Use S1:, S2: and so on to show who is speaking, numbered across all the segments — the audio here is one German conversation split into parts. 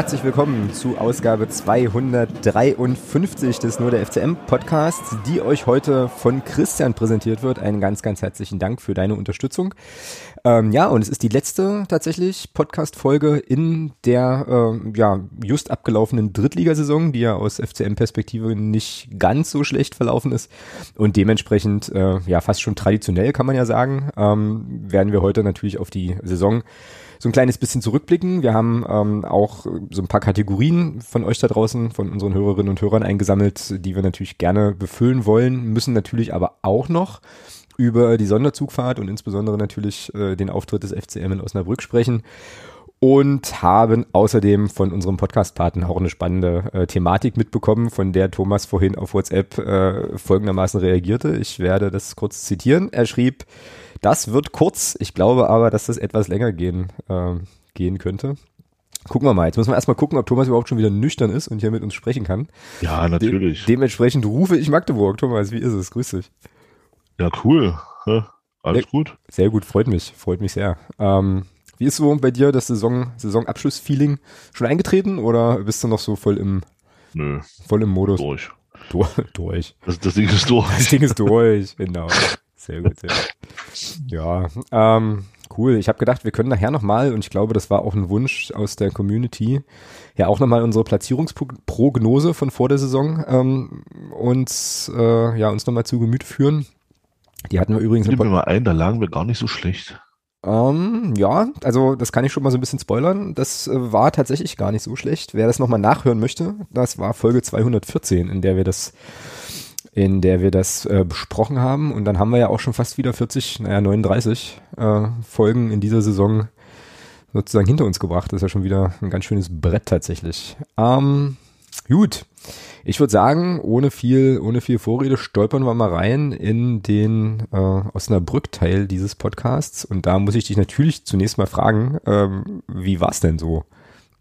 S1: Herzlich willkommen zu Ausgabe 253 des Nur der FCM Podcasts, die euch heute von Christian präsentiert wird. Einen ganz, ganz herzlichen Dank für deine Unterstützung. Ähm, ja, und es ist die letzte tatsächlich Podcast-Folge in der ähm, ja, just abgelaufenen Drittligasaison, die ja aus FCM-Perspektive nicht ganz so schlecht verlaufen ist. Und dementsprechend, äh, ja, fast schon traditionell kann man ja sagen, ähm, werden wir heute natürlich auf die Saison so ein kleines bisschen zurückblicken. Wir haben ähm, auch so ein paar Kategorien von euch da draußen, von unseren Hörerinnen und Hörern eingesammelt, die wir natürlich gerne befüllen wollen, müssen natürlich aber auch noch über die Sonderzugfahrt und insbesondere natürlich äh, den Auftritt des FCM in Osnabrück sprechen und haben außerdem von unserem Podcast-Partner auch eine spannende äh, Thematik mitbekommen, von der Thomas vorhin auf WhatsApp äh, folgendermaßen reagierte. Ich werde das kurz zitieren. Er schrieb, das wird kurz, ich glaube aber, dass das etwas länger gehen, äh, gehen könnte. Gucken wir mal. Jetzt müssen wir erstmal gucken, ob Thomas überhaupt schon wieder nüchtern ist und hier mit uns sprechen kann.
S2: Ja, natürlich.
S1: De dementsprechend rufe ich Magdeburg. Thomas, wie ist es? Grüß dich.
S2: Ja, cool. Ja, alles
S1: sehr,
S2: gut.
S1: Sehr gut, freut mich, freut mich sehr. Ähm, wie ist so bei dir das Saison, Saisonabschluss-Feeling schon eingetreten oder bist du noch so voll im,
S2: Nö.
S1: voll im Modus?
S2: Durch.
S1: Du, durch.
S2: Das, das Ding ist durch.
S1: Das Ding ist durch, genau. Sehr gut, sehr gut. Ja, ähm, cool. Ich habe gedacht, wir können nachher nochmal, und ich glaube, das war auch ein Wunsch aus der Community, ja auch nochmal unsere Platzierungsprognose von vor der Saison ähm, uns, äh, ja, uns nochmal zu Gemüte führen. Die hatten wir übrigens.
S2: Nimm mir mal ein, da lagen wir gar nicht so schlecht.
S1: Ähm, ja, also das kann ich schon mal so ein bisschen spoilern. Das äh, war tatsächlich gar nicht so schlecht. Wer das nochmal nachhören möchte, das war Folge 214, in der wir das in der wir das äh, besprochen haben. Und dann haben wir ja auch schon fast wieder 40, naja, 39 äh, Folgen in dieser Saison sozusagen hinter uns gebracht. Das ist ja schon wieder ein ganz schönes Brett tatsächlich. Ähm, gut. Ich würde sagen, ohne viel, ohne viel Vorrede stolpern wir mal rein in den äh, Osnabrück-Teil dieses Podcasts. Und da muss ich dich natürlich zunächst mal fragen, ähm, wie war es denn so?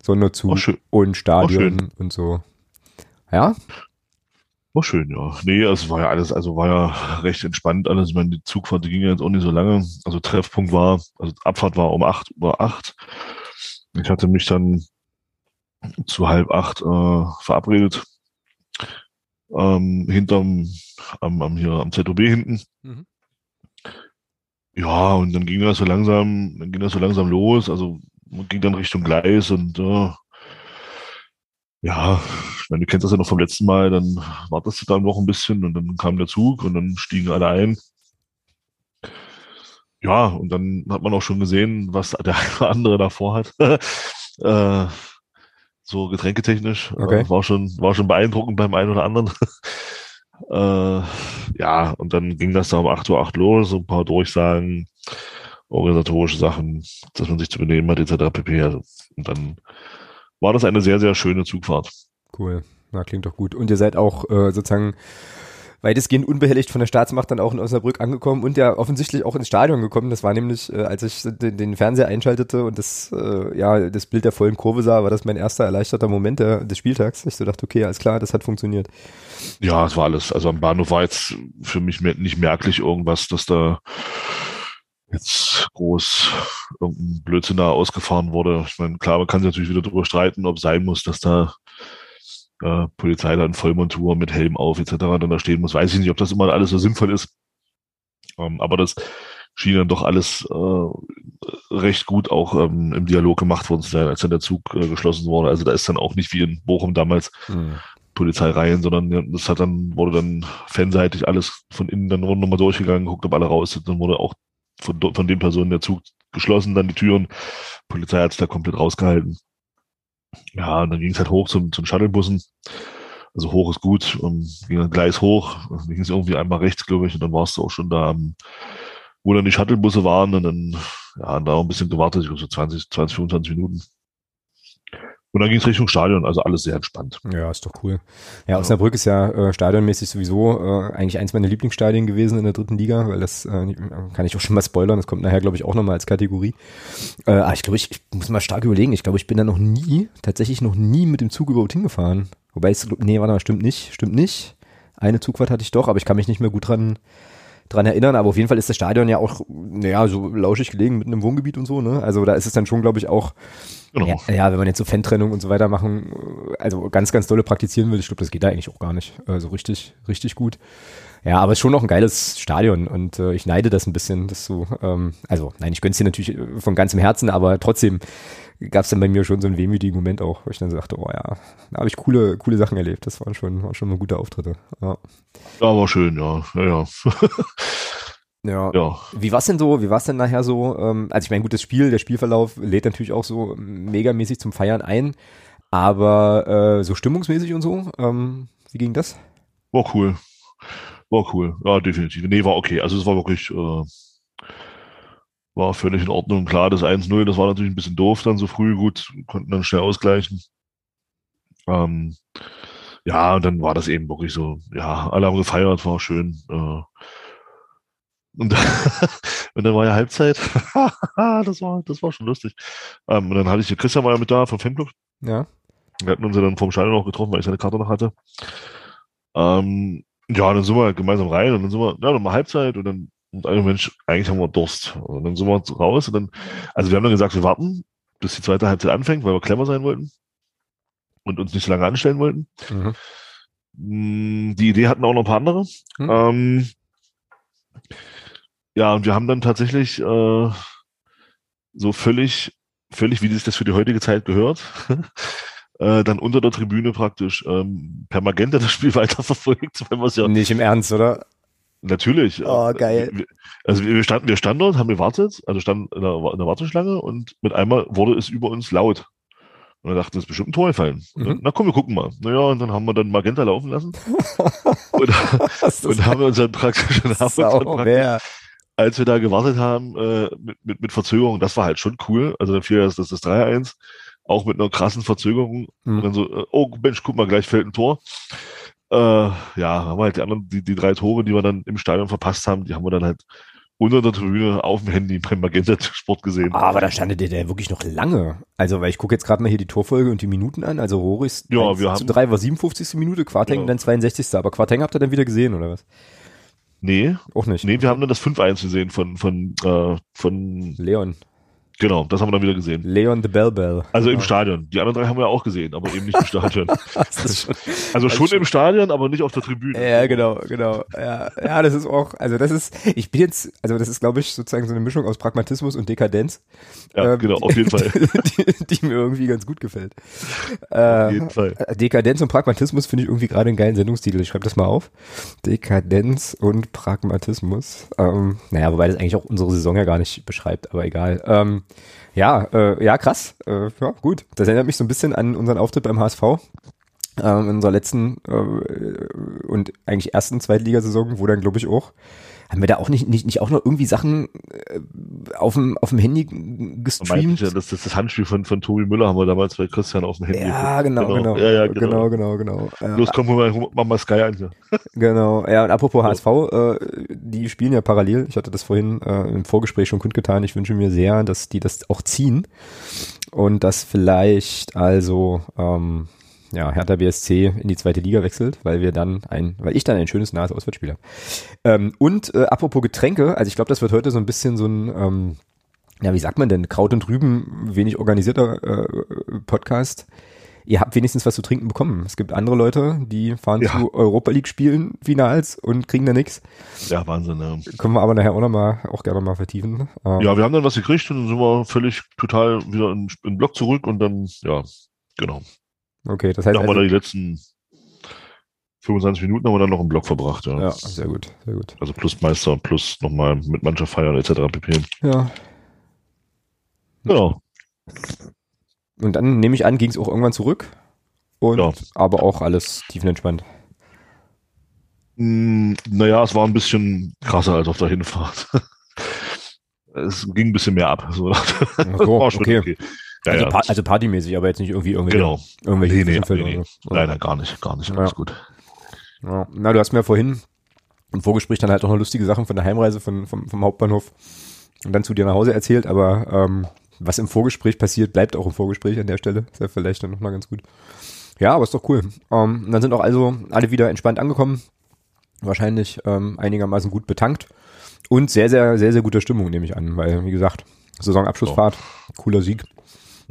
S1: Sonderzug
S2: Oh,
S1: und Stadion und so. Ja?
S2: War schön, ja. Nee, also es war ja alles, also war ja recht entspannt alles. Ich meine, die Zugfahrt die ging ja jetzt auch nicht so lange. Also Treffpunkt war, also Abfahrt war um acht Uhr acht. Ich hatte mich dann zu halb acht äh, verabredet. Ähm, hinterm, am, am hier am ZOB hinten.
S1: Mhm.
S2: Ja, und dann ging das so langsam, dann ging das so langsam los. Also man ging dann Richtung Gleis und äh, ja, ich meine, du kennst das ja noch vom letzten Mal, dann wartest du dann noch ein bisschen und dann kam der Zug und dann stiegen alle ein. Ja, und dann hat man auch schon gesehen, was der eine oder andere davor hat. äh, so getränketechnisch.
S1: Okay.
S2: Äh, war schon, war schon beeindruckend beim einen oder anderen. äh, ja, und dann ging das da um 8.08 Uhr los, so ein paar Durchsagen, organisatorische Sachen, dass man sich zu benehmen hat, etc. pp. Also, und dann war das eine sehr, sehr schöne Zugfahrt.
S1: Cool. Na, klingt doch gut. Und ihr seid auch äh, sozusagen weitestgehend unbehelligt von der Staatsmacht dann auch in Osnabrück angekommen und ja offensichtlich auch ins Stadion gekommen. Das war nämlich, äh, als ich den, den Fernseher einschaltete und das, äh, ja, das Bild der vollen Kurve sah, war das mein erster erleichterter Moment der, des Spieltags. Ich so dachte, okay, alles klar, das hat funktioniert.
S2: Ja, es war alles. Also am Bahnhof war jetzt für mich nicht merklich irgendwas, dass da jetzt groß irgendein Blödsinn da ausgefahren wurde. Ich meine, klar, man kann sich natürlich wieder darüber streiten, ob es sein muss, dass da äh, Polizei da in Vollmontur mit Helm auf etc. dann da stehen muss. Weiß ich nicht, ob das immer alles so sinnvoll ist. Ähm, aber das schien dann doch alles äh, recht gut auch ähm, im Dialog gemacht worden zu sein, als dann der Zug äh, geschlossen wurde. Also da ist dann auch nicht wie in Bochum damals
S1: Hm.
S2: Polizeireihen, sondern das hat dann, wurde dann fanseitig alles von innen dann nochmal durchgegangen, guckt, ob alle raus sind, dann wurde auch von, von den Personen der Zug geschlossen, dann die Türen. Polizei hat es da komplett rausgehalten. Ja, und dann ging es halt hoch zum, zum Shuttlebussen. Also hoch ist gut, und ging dann Gleis hoch, dann ging es irgendwie einmal rechts, glaube ich, und dann warst du auch schon da, am- wo dann die Shuttlebusse waren und dann, ja, da auch ein bisschen gewartet, ich glaube so 20, 20, 25 Minuten. Und dann ging es Richtung Stadion, also alles sehr entspannt.
S1: Ja, ist doch cool. Ja, Osnabrück ist ja äh, stadionmäßig sowieso äh, eigentlich eins meiner Lieblingsstadien gewesen in der dritten Liga, weil das äh, kann ich auch schon mal spoilern, das kommt nachher, glaube ich, auch nochmal als Kategorie. Äh, aber ich glaube, ich, ich muss mal stark überlegen, ich glaube, ich bin da noch nie, tatsächlich noch nie mit dem Zug überhaupt hingefahren. Wobei es, nee, warte mal, stimmt nicht, stimmt nicht. Eine Zugfahrt hatte ich doch, aber ich kann mich nicht mehr gut dran, dran erinnern, aber auf jeden Fall ist das Stadion ja auch, naja, so lauschig gelegen mit einem Wohngebiet und so, ne? Also da ist es dann schon, glaube ich, auch, genau. ja, ja, wenn man jetzt so Fantrennung und so weiter machen, also ganz, ganz dolle praktizieren will, ich glaube, das geht da eigentlich auch gar nicht. Also richtig, richtig gut. Ja, aber es ist schon noch ein geiles Stadion und äh, ich neide das ein bisschen, dass so, ähm, also nein, ich gönn's dir natürlich äh, von ganzem Herzen, aber trotzdem gab es dann bei mir schon so einen wehmütigen Moment auch, wo ich dann sagte, oh ja, da habe ich coole, coole Sachen erlebt. Das waren schon, waren schon mal gute Auftritte. Ja,
S2: ja war schön, ja. Ja, ja.
S1: Ja. ja. Wie war's denn so? Wie war's denn nachher so? Ähm, also ich meine, gutes Spiel, der Spielverlauf lädt natürlich auch so megamäßig zum Feiern ein, aber äh, so stimmungsmäßig und so, ähm, wie ging das?
S2: War cool. War cool. Ja, definitiv. Nee, war okay. Also es war wirklich, äh, war völlig in Ordnung. Klar, das 1-0, das war natürlich ein bisschen doof dann so früh. Gut, konnten dann schnell ausgleichen. Ähm, ja, und dann war das eben wirklich so, ja, alle haben gefeiert, war schön. Äh, und, und dann war ja Halbzeit. das, war, das war schon lustig. Ähm, und dann hatte ich Christian war ja mit da vom Fanclub.
S1: Ja.
S2: Wir hatten uns ja dann vom Stadion auch getroffen, weil ich seine Karte noch hatte. Ähm, ja, dann sind wir gemeinsam rein und dann sind wir, ja, dann mal Halbzeit und dann, und ein Mensch, eigentlich haben wir Durst. Und dann sind wir raus und dann, also wir haben dann gesagt, wir warten, bis die zweite Halbzeit anfängt, weil wir clever sein wollten und uns nicht so lange anstellen wollten. Mhm. Mm, die Idee hatten auch noch ein paar andere. Mhm. Ähm, ja, und wir haben dann tatsächlich äh, so völlig, völlig, wie sich das für die heutige Zeit gehört, äh, dann unter der Tribüne praktisch ähm, per Magenta das Spiel weiterverfolgt,
S1: wir es ja. Nicht im Ernst, oder?
S2: Natürlich.
S1: Oh, geil.
S2: Also wir standen, wir standen dort, haben gewartet, also standen in der, in der Warteschlange und mit einmal wurde es über uns laut. Und wir dachten, das ist bestimmt ein Tor gefallen. Mhm. Na komm, wir gucken mal. Naja, und dann haben wir dann Magenta laufen lassen. und, und haben uns dann praktisch, und haben uns dann praktisch als wir da gewartet haben, äh, mit, mit, mit Verzögerung, das war halt schon cool. Also dann fiel das, das, das 3-1 auch mit einer krassen Verzögerung. Mhm. Und dann so, äh, oh Mensch, guck mal, gleich fällt ein Tor. Äh, ja, haben wir halt die anderen, die, die drei Tore, die wir dann im Stadion verpasst haben, die haben wir dann halt unter der Tribüne auf dem Handy beim Magenta Sport gesehen.
S1: Ah, aber da standet der, der wirklich noch lange. Also, weil ich gucke jetzt gerade mal hier die Torfolge und die Minuten an. Also Roris
S2: ja, wir
S1: zu drei war 57. Minute, Quarteng ja. dann 62. Aber Quarteng habt ihr dann wieder gesehen, oder was?
S2: Nee. Auch nicht. Nee, wir haben dann das 5-1 gesehen von, von, äh, von
S1: Leon.
S2: Genau, das haben wir dann wieder gesehen.
S1: Leon the Bell Bell.
S2: Also im Stadion. Die anderen drei haben wir auch gesehen, aber eben nicht im Stadion. schon, also schon im Stadion, aber nicht auf der Tribüne.
S1: Ja, genau, genau. Ja, ja, das ist auch, also das ist, ich bin jetzt, also das ist, glaube ich, sozusagen so eine Mischung aus Pragmatismus und Dekadenz.
S2: Ja, ähm, genau, auf jeden Fall.
S1: Die, die, mir irgendwie ganz gut gefällt. Auf jeden äh, Fall. Dekadenz und Pragmatismus finde ich irgendwie gerade einen geilen Sendungstitel. Ich schreibe das mal auf. Dekadenz und Pragmatismus. Ähm, naja, wobei das eigentlich auch unsere Saison ja gar nicht beschreibt, aber egal. Ähm, ja, äh, ja, krass. Äh, ja, gut. Das erinnert mich so ein bisschen an unseren Auftritt beim HSV. Ähm, in unserer letzten äh, und eigentlich ersten Zweitligasaison, wo dann, glaube ich, auch haben wir da auch nicht, nicht, nicht auch noch irgendwie Sachen äh, auf dem, auf dem Handy gestreamt?
S2: Ja, das, das, das Handspiel von, von Tobi Müller haben wir damals bei Christian auf dem Handy.
S1: Ja, genau, genau. genau.
S2: Ja, ja, genau.
S1: Genau, genau,
S2: genau. Los, komm, mal, mach mal Sky ein hier.
S1: Genau. Ja, und apropos HSV, äh, die spielen ja parallel. Ich hatte das vorhin äh, im Vorgespräch schon kundgetan. Ich wünsche mir sehr, dass die das auch ziehen. Und dass vielleicht also ähm, ja, Hertha BSC in die zweite Liga wechselt, weil wir dann ein, weil ich dann ein schönes nahes Auswärtsspiel habe. Ähm, und äh, apropos Getränke, also ich glaube, das wird heute so ein bisschen so ein, ähm, ja, wie sagt man denn, Kraut und Rüben, wenig organisierter äh, Podcast. Ihr habt wenigstens was zu trinken bekommen. Es gibt andere Leute, die fahren ja. zu Europa League Spielen Finals und kriegen da nichts.
S2: Ja, Wahnsinn, ja.
S1: Können wir aber nachher auch noch mal, auch gerne mal vertiefen.
S2: Ähm, ja, wir haben dann was gekriegt und dann sind wir völlig total wieder in, in den Block zurück und dann, ja, genau.
S1: Okay, das heißt.
S2: Dann haben also, wir die letzten 25 Minuten haben wir dann noch im Block verbracht, ja.
S1: Ja, sehr gut, sehr gut.
S2: Also plus Meister, plus nochmal mit Mannschaft feiern etc. pp.
S1: Ja. Genau. Und dann nehme ich an, ging es auch irgendwann zurück. Und ja. aber auch alles tiefenentspannt.
S2: Mm, naja, es war ein bisschen krasser als auf der Hinfahrt. es ging ein bisschen mehr ab. So.
S1: Ach so, okay. okay. Ja, also, ja. Pa also, partymäßig, aber jetzt nicht irgendwie irgendwelche,
S2: genau.
S1: irgendwelche
S2: nee, nee, nee, nee. So. Leider gar nicht, gar nicht, alles ja. gut.
S1: Ja. Na, du hast mir vorhin im Vorgespräch dann halt auch noch lustige Sachen von der Heimreise von, vom, vom Hauptbahnhof und dann zu dir nach Hause erzählt, aber ähm, was im Vorgespräch passiert, bleibt auch im Vorgespräch an der Stelle. Ist ja vielleicht dann nochmal ganz gut. Ja, aber ist doch cool. Ähm, dann sind auch also alle wieder entspannt angekommen. Wahrscheinlich ähm, einigermaßen gut betankt. Und sehr, sehr, sehr, sehr guter Stimmung, nehme ich an, weil, wie gesagt, Saisonabschlussfahrt, cooler Sieg.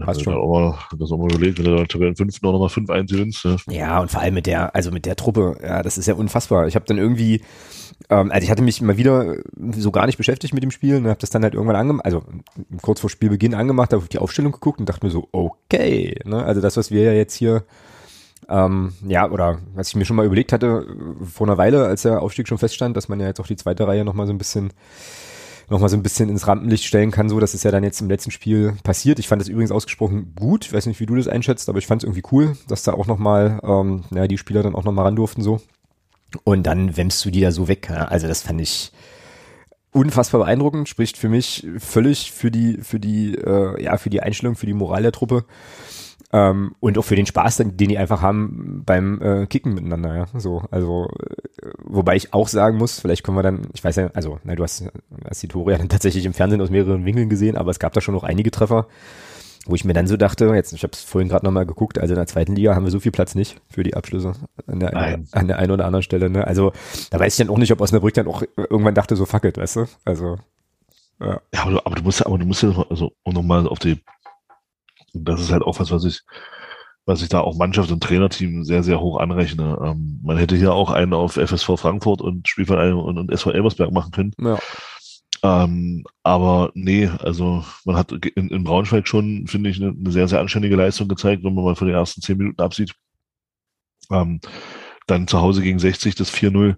S2: Passt schon. Mal, das auch mal überlegt, wenn du der Tabellenfünften noch mal 5-1 gewinnst.
S1: Ja. ja, und vor allem mit der, also mit der Truppe, ja, das ist ja unfassbar. Ich habe dann irgendwie, ähm, also ich hatte mich mal wieder so gar nicht beschäftigt mit dem Spiel und habe das dann halt irgendwann angemacht, also kurz vor Spielbeginn angemacht, habe auf die Aufstellung geguckt und dachte mir so, okay, ne, also das, was wir ja jetzt hier ähm, ja, oder was ich mir schon mal überlegt hatte vor einer Weile, als der Aufstieg schon feststand, dass man ja jetzt auch die zweite Reihe nochmal so ein bisschen nochmal so ein bisschen ins Rampenlicht stellen kann. So, das ist ja dann jetzt im letzten Spiel passiert. Ich fand das übrigens ausgesprochen gut. Ich weiß nicht, wie du das einschätzt, aber ich fand es irgendwie cool, dass da auch nochmal, ähm, ja, die Spieler dann auch nochmal ran durften so. Und dann wämmst du die da so weg. Also das fand ich unfassbar beeindruckend, spricht für mich völlig für die, für die, äh, ja, für die Einstellung, für die Moral der Truppe. Ähm, und auch für den Spaß, den die einfach haben beim äh, Kicken miteinander, ja. So, also, äh, wobei ich auch sagen muss, vielleicht können wir dann, ich weiß ja, also, na, du hast, hast die Tore ja dann tatsächlich im Fernsehen aus mehreren Winkeln gesehen, aber es gab da schon noch einige Treffer, wo ich mir dann so dachte, jetzt, ich habe es vorhin gerade nochmal geguckt, also in der zweiten Liga haben wir so viel Platz nicht für die Abschlüsse an der, Nein. an der einen oder anderen Stelle, ne? Also, da weiß ich dann auch nicht, ob Osnabrück dann auch irgendwann dachte, so fuck it, weißt du? Also,
S2: ja. ja aber, du, aber du musst ja, aber du musst ja, also, um nochmal auf die und das ist halt auch was, was ich, was ich da auch Mannschaft und Trainerteam sehr, sehr hoch anrechne. Ähm, man hätte hier auch einen auf FSV Frankfurt und Spielverein und, und SV Elversberg machen können. Ja. Ähm, aber nee, also man hat in, in Braunschweig schon, finde ich, eine, eine, sehr, sehr anständige Leistung gezeigt, wenn man mal von den ersten zehn Minuten absieht. Ähm, dann zu Hause gegen 60 das 4-0. Mhm.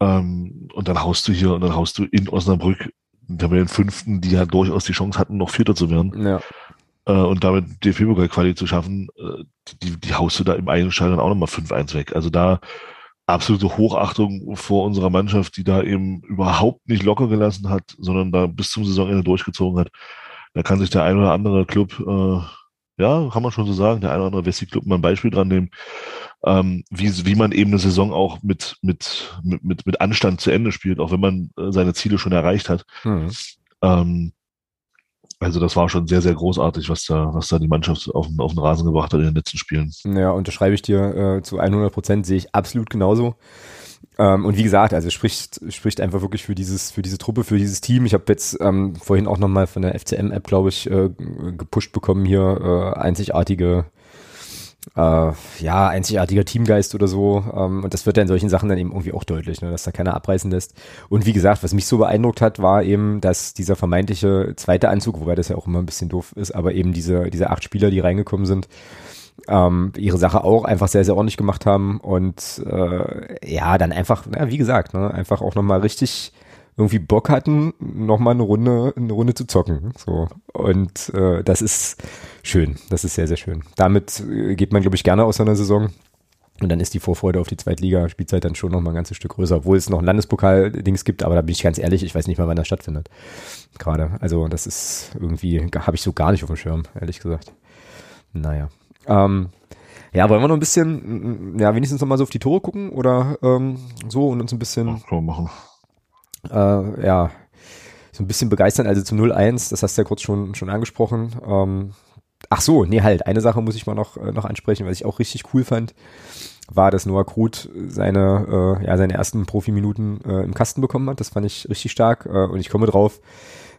S2: Ähm, und dann haust du hier und dann haust du in Osnabrück den fünften, die ja durchaus die Chance hatten, noch Vierter zu werden. Ja äh, und damit DFB-Pokal-Quali zu schaffen, äh, die, die haust du da im eigenen Stadion auch nochmal 5-1 weg. Also da absolute Hochachtung vor unserer Mannschaft, die da eben überhaupt nicht locker gelassen hat, sondern da bis zum Saisonende durchgezogen hat. Da kann sich der ein oder andere Club, äh, ja, kann man schon so sagen, der ein oder andere Wessi-Club mal ein Beispiel dran nehmen, ähm, wie, wie man eben eine Saison auch mit, mit, mit, mit Anstand zu Ende spielt, auch wenn man äh, seine Ziele schon erreicht hat. Mhm. Ähm, also das war schon sehr, sehr großartig, was da, was da die Mannschaft auf, auf den Rasen gebracht hat in den letzten Spielen.
S1: Ja, unterschreibe ich dir äh, zu 100 Prozent, sehe ich absolut genauso. Ähm, und wie gesagt, also spricht, spricht einfach wirklich für dieses, für diese Truppe, für dieses Team. Ich habe jetzt ähm, vorhin auch nochmal von der FCM-App, glaube ich, äh, gepusht bekommen hier, äh, einzigartige äh, ja, einzigartiger Teamgeist oder so. Ähm, und das wird ja in solchen Sachen dann eben irgendwie auch deutlich, ne, dass da keiner abreißen lässt. Und wie gesagt, was mich so beeindruckt hat, war eben, dass dieser vermeintliche zweite Anzug, wobei das ja auch immer ein bisschen doof ist, aber eben diese, diese acht Spieler, die reingekommen sind, ähm, ihre Sache auch einfach sehr, sehr ordentlich gemacht haben und äh, ja, dann einfach, na, wie gesagt, ne, einfach auch nochmal richtig irgendwie Bock hatten, nochmal eine Runde, eine Runde zu zocken. So. Und äh, das ist schön. Das ist sehr, sehr schön. Damit äh, geht man, glaube ich, gerne aus einer Saison. Und dann ist die Vorfreude auf die Zweitliga-Spielzeit dann schon nochmal ein ganzes Stück größer, obwohl es noch ein Landespokal-Dings gibt, aber da bin ich ganz ehrlich, ich weiß nicht mal, wann das stattfindet. Gerade. Also das ist irgendwie, habe ich so gar nicht auf dem Schirm, ehrlich gesagt. Naja. Ähm, ja, wollen wir noch ein bisschen, ja, wenigstens nochmal so auf die Tore gucken oder ähm, so und uns ein bisschen.
S2: Wir machen
S1: äh, ja, so ein bisschen begeistern. Also zum 0-1, das hast du ja kurz schon, schon angesprochen. Ähm, ach so, nee, halt, eine Sache muss ich mal noch, äh, noch ansprechen, was ich auch richtig cool fand, war, dass Noah Krut seine, äh, ja, seine ersten Profiminuten äh, im Kasten bekommen hat. Das fand ich richtig stark äh, und ich komme drauf,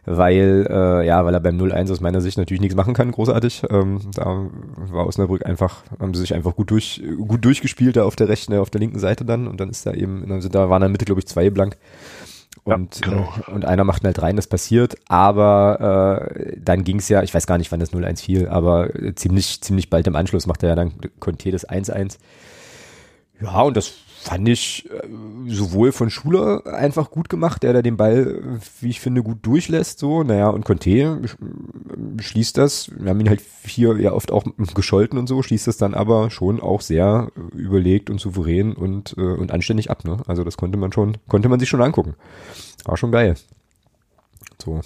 S1: weil, äh, ja, weil er beim 0-1 aus meiner Sicht natürlich nichts machen kann, großartig. Ähm, da war Osnabrück einfach, haben sie sich einfach gut durch, gut durchgespielt da auf der rechten, auf der linken Seite dann und dann ist da eben, also da waren in der Mitte, glaube ich, zwei blank und, ja, genau. äh, und einer macht halt rein, das passiert, aber äh, dann ging es ja, ich weiß gar nicht, wann das 0-1 fiel, aber ziemlich, ziemlich bald im Anschluss macht er ja dann Conte das 1-1. Ja, und das fand ich äh, sowohl von Schuler einfach gut gemacht, der da den Ball, wie ich finde, gut durchlässt, so, naja, und Conte schließt das, wir haben ihn halt hier ja oft auch gescholten und so, schließt das dann aber schon auch sehr überlegt und souverän und, äh, und anständig ab, ne, also das konnte man schon, konnte man sich schon angucken. War schon geil. So.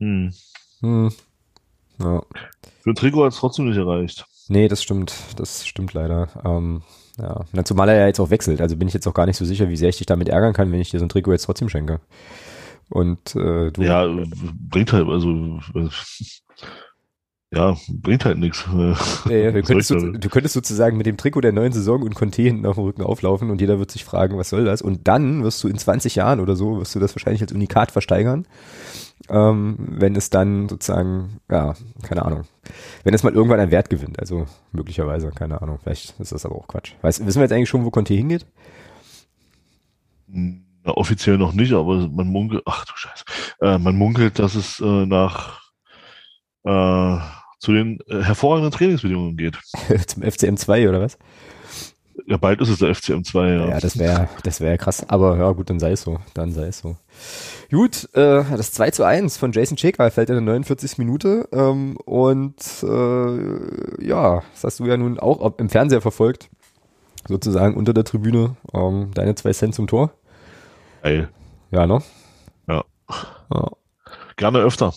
S1: Hm. Hm.
S2: Ja. Für Trikot hat es trotzdem nicht erreicht.
S1: Nee, das stimmt, das stimmt leider. Ähm, ja, Na, zumal er ja jetzt auch wechselt. Also bin ich jetzt auch gar nicht so sicher, wie sehr ich dich damit ärgern kann, wenn ich dir so ein Trikot jetzt trotzdem schenke. Und äh, du.
S2: Ja, bringt halt, also ja, bringt halt nichts.
S1: Ja, ja, du, könntest, du, du, könntest sozusagen mit dem Trikot der neuen Saison und Conte hinten auf dem Rücken auflaufen und jeder wird sich fragen, was soll das? Und dann wirst du in 20 Jahren oder so, wirst du das wahrscheinlich als Unikat versteigern, ähm, wenn es dann sozusagen, ja, keine Ahnung, wenn es mal irgendwann einen Wert gewinnt, also möglicherweise, keine Ahnung, vielleicht ist das aber auch Quatsch. Weißt, wissen wir jetzt eigentlich schon, wo Conte hingeht?
S2: Na, offiziell noch nicht, aber man munkelt, ach du Scheiße, äh, man munkelt, dass es äh, nach äh, zu den äh, hervorragenden Trainingsbedingungen geht.
S1: Zum FCM 2 oder was?
S2: Ja, bald ist es der FCM 2, ja.
S1: Ja, das wäre das wäre krass. Aber ja, gut, dann sei es so. Dann sei es so. Gut, äh, das 2 zu 1 von Jason Cheka fällt in der 49. Minute. Ähm, und äh, ja, das hast du ja nun auch im Fernseher verfolgt. Sozusagen unter der Tribüne. Ähm, deine zwei Cent zum Tor.
S2: Geil.
S1: Ja, ne?
S2: Ja. ja. Gerne öfter.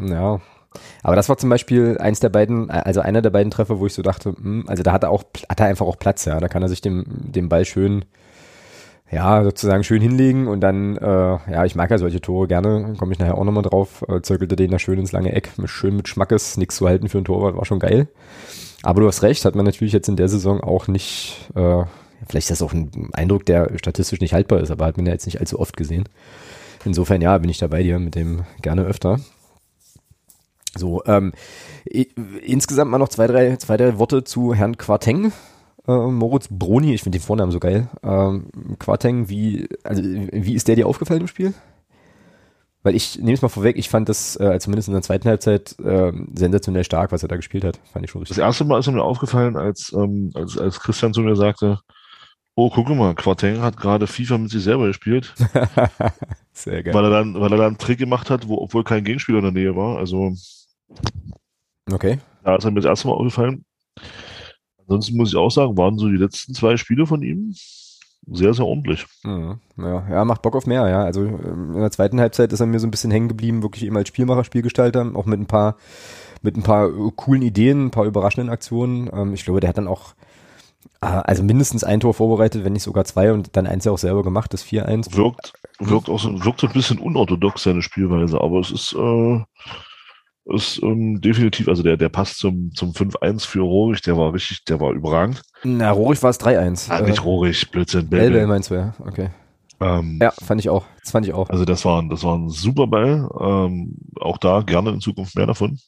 S1: Ja, aber das war zum Beispiel eins der beiden, also einer der beiden Treffer, wo ich so dachte, mh, hm, also da hat er auch, hat er einfach auch Platz, ja. Da kann er sich dem, dem Ball schön, ja, sozusagen schön hinlegen und dann, äh, ja, ich mag ja solche Tore gerne, komme ich nachher auch nochmal drauf, äh, zirkelte den da schön ins lange Eck, schön mit Schmackes, nichts zu halten für ein Torwart, war schon geil. Aber du hast recht, hat man natürlich jetzt in der Saison auch nicht, äh, vielleicht ist das auch ein Eindruck, der statistisch nicht haltbar ist, aber hat man ja jetzt nicht allzu oft gesehen. Insofern, ja, bin ich dabei dir mit dem gerne öfter. So, ähm, insgesamt mal noch zwei, drei, zwei, drei Worte zu Herrn Quarteng. Äh, Moritz Broni, ich finde den Vornamen so geil. Ähm, Quarteng, wie, also, wie ist der dir aufgefallen im Spiel? Weil ich nehme es mal vorweg, ich fand das äh, zumindest in der zweiten Halbzeit äh, sensationell stark, was er da gespielt hat. Fand ich schon richtig.
S2: Das erste Mal ist mir aufgefallen, als, ähm, als, als Christian zu mir sagte, oh, guck mal, Quarteng hat gerade FIFA mit sich selber gespielt. Sehr geil. Weil er dann, weil er dann einen Trick gemacht hat, wo, obwohl kein Gegenspieler in der Nähe war. Also
S1: Okay.
S2: Da ist er mir das erste Mal aufgefallen. Ansonsten muss ich auch sagen, waren so die letzten zwei Spiele von ihm sehr, sehr ordentlich.
S1: Mhm. Ja, ja, macht Bock auf mehr, ja. Also ähm, in der zweiten Halbzeit ist er mir so ein bisschen hängen geblieben, wirklich eben als Spielmacher, Spielgestalter, auch mit ein paar, mit ein paar äh, coolen Ideen, ein paar überraschenden Aktionen. Ähm, ich glaube, der hat dann auch äh, also mindestens ein Tor vorbereitet, wenn nicht sogar zwei und dann eins ja auch selber gemacht, das 4-1.
S2: Wirkt, wirkt auch so, wirkt so ein bisschen unorthodox, seine Spielweise, aber es ist, äh, ist ähm, definitiv, also der, der passt zum, zum 5-1 für Rohrig, der war richtig, der war überragend.
S1: Na, Rohrig war es 3-1.
S2: Ah, nicht äh, Rohrig, Blödsinn,
S1: Belbel. Belbel meinst du, ja, okay. Ähm, ja, fand ich auch. Das fand ich auch.
S2: Also das war, das war ein super Ball. Ähm, auch da gerne in Zukunft mehr davon.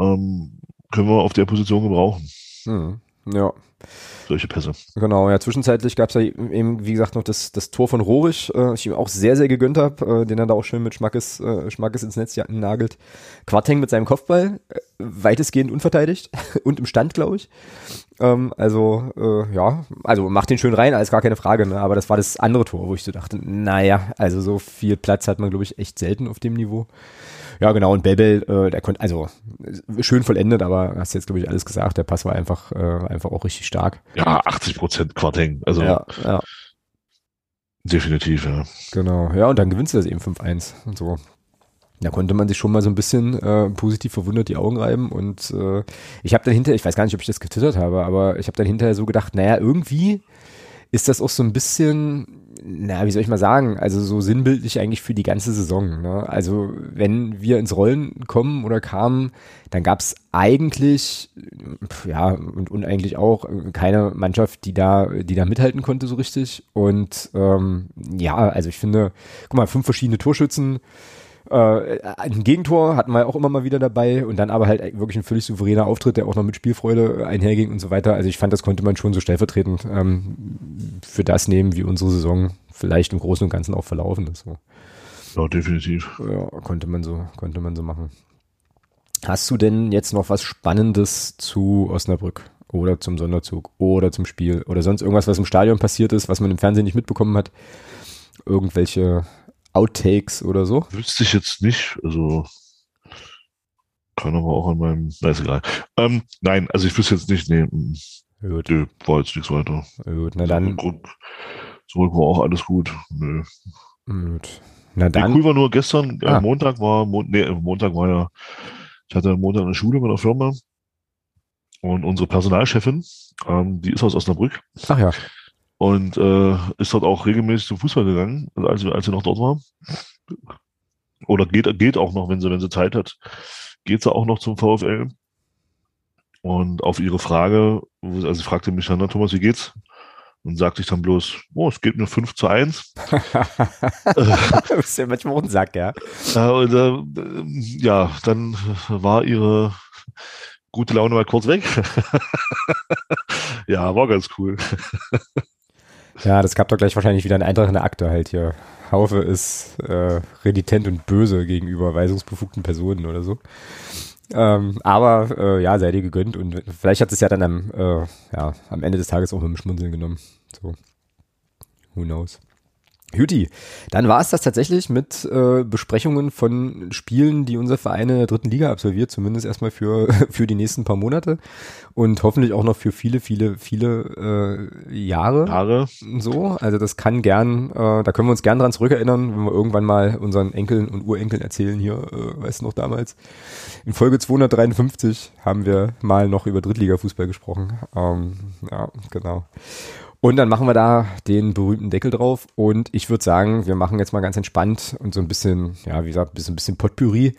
S2: Ähm, können wir auf der Position gebrauchen.
S1: Hm, ja
S2: solche Pässe.
S1: Genau, ja, zwischenzeitlich gab es ja eben, wie gesagt, noch das, das Tor von Rohrig, äh, ich ihm auch sehr, sehr gegönnt habe, äh, den er da auch schön mit Schmackes, äh, Schmackes ins Netz nagelt. Quateng mit seinem Kopfball, äh, weitestgehend unverteidigt und im Stand, glaube ich. Ähm, also, äh, ja, also macht den schön rein, alles gar keine Frage, ne? aber das war das andere Tor, wo ich so dachte, naja, also so viel Platz hat man, glaube ich, echt selten auf dem Niveau. Ja, genau. Und Bebel, äh, der konnte, also schön vollendet, aber hast jetzt, glaube ich, alles gesagt. Der Pass war einfach, äh, einfach auch richtig stark.
S2: Ja, 80 Prozent Quarteng. Also
S1: ja, ja.
S2: definitiv, ja.
S1: Genau. Ja, und dann gewinnst du das eben 5-1 und so. Da konnte man sich schon mal so ein bisschen äh, positiv verwundert die Augen reiben und äh, ich habe dann hinterher, ich weiß gar nicht, ob ich das getwittert habe, aber ich habe dann hinterher so gedacht, naja, irgendwie ist das auch so ein bisschen, na, wie soll ich mal sagen, also so sinnbildlich eigentlich für die ganze Saison. Ne? Also wenn wir ins Rollen kommen oder kamen, dann gab es eigentlich, ja, und, und eigentlich auch keine Mannschaft, die da, die da mithalten konnte so richtig. Und ähm, ja, also ich finde, guck mal, fünf verschiedene Torschützen, äh, ein Gegentor hatten wir auch immer mal wieder dabei und dann aber halt wirklich ein völlig souveräner Auftritt, der auch noch mit Spielfreude einherging und so weiter. Also ich fand, das konnte man schon so stellvertretend ähm, für das nehmen, wie unsere Saison vielleicht im Großen und Ganzen auch verlaufen ist. So.
S2: Ja, definitiv.
S1: Ja, konnte man so, konnte man so machen. Hast du denn jetzt noch was Spannendes zu Osnabrück oder zum Sonderzug oder zum Spiel oder sonst irgendwas, was im Stadion passiert ist, was man im Fernsehen nicht mitbekommen hat? Irgendwelche Outtakes oder so?
S2: Wüsste ich jetzt nicht. Also kann aber auch an meinem. Na, ist egal. Ähm, nein, also ich wüsste jetzt nicht, nee. Mm, gut. Nö, war jetzt nichts weiter.
S1: Gut, na dann.
S2: Zurück, zurück war auch alles gut. Nö.
S1: Gut. Na dann.
S2: Nee, cool war nur gestern, äh, ah. Montag war, Mo nee, Montag war ja, ich hatte Montag eine Schule mit einer Firma und unsere Personalchefin, ähm, die ist aus Osnabrück.
S1: Ach ja
S2: und äh, ist dort auch regelmäßig zum Fußball gegangen, als, als sie noch dort war. Oder geht, geht auch noch, wenn sie, wenn sie Zeit hat, geht sie auch noch zum VfL. Und auf ihre Frage, also sie fragte mich dann, Thomas, wie geht's? Und sagte ich dann bloß, oh, es geht mir 5 zu 1.
S1: du bist ja manchmal auch ein Sack, ja.
S2: Ja, und, äh, ja, dann war ihre gute Laune mal kurz weg. ja, war ganz cool.
S1: ja, das gab doch gleich wahrscheinlich wieder einen Eintrag in der Akte halt hier. Haufe ist äh, renitent und böse gegenüber weisungsbefugten Personen oder so. Ähm, aber äh, ja, sei dir gegönnt und vielleicht hat es ja dann am, äh, ja, am Ende des Tages auch mit dem Schmunzeln genommen. So, who knows. Juti, dann war es das tatsächlich mit äh, Besprechungen von Spielen, die unser Verein in der dritten Liga absolviert, zumindest erstmal für, für die nächsten paar Monate und hoffentlich auch noch für viele, viele, viele äh, Jahre.
S2: Jahre.
S1: So, also das kann gern, äh, da können wir uns gern dran zurückerinnern, wenn wir irgendwann mal unseren Enkeln und Urenkeln erzählen hier, äh, weißt du noch damals. In Folge 253 haben wir mal noch über Drittliga-Fußball gesprochen. Ähm, ja, genau. Und dann machen wir da den berühmten Deckel drauf. Und ich würde sagen, wir machen jetzt mal ganz entspannt und so ein bisschen, ja, wie gesagt, ein bisschen, ein bisschen Potpourri.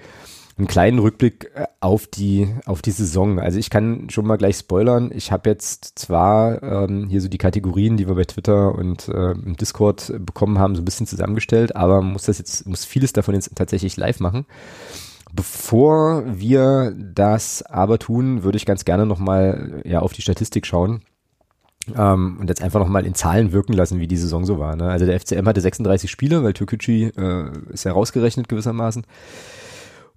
S1: Einen kleinen Rückblick äh, auf die, auf die Saison. Also ich kann schon mal gleich spoilern. Ich habe jetzt zwar ähm, hier so die Kategorien, die wir bei Twitter und äh, im Discord bekommen haben, so ein bisschen zusammengestellt, aber muss das jetzt, muss vieles davon jetzt tatsächlich live machen. Bevor wir das aber tun, würde ich ganz gerne nochmal ja, auf die Statistik schauen ähm, und jetzt einfach nochmal in Zahlen wirken lassen, wie die Saison so war. Ne? Also der FCM hatte 36 Spiele, weil Türkgücü äh, ist ja rausgerechnet gewissermaßen.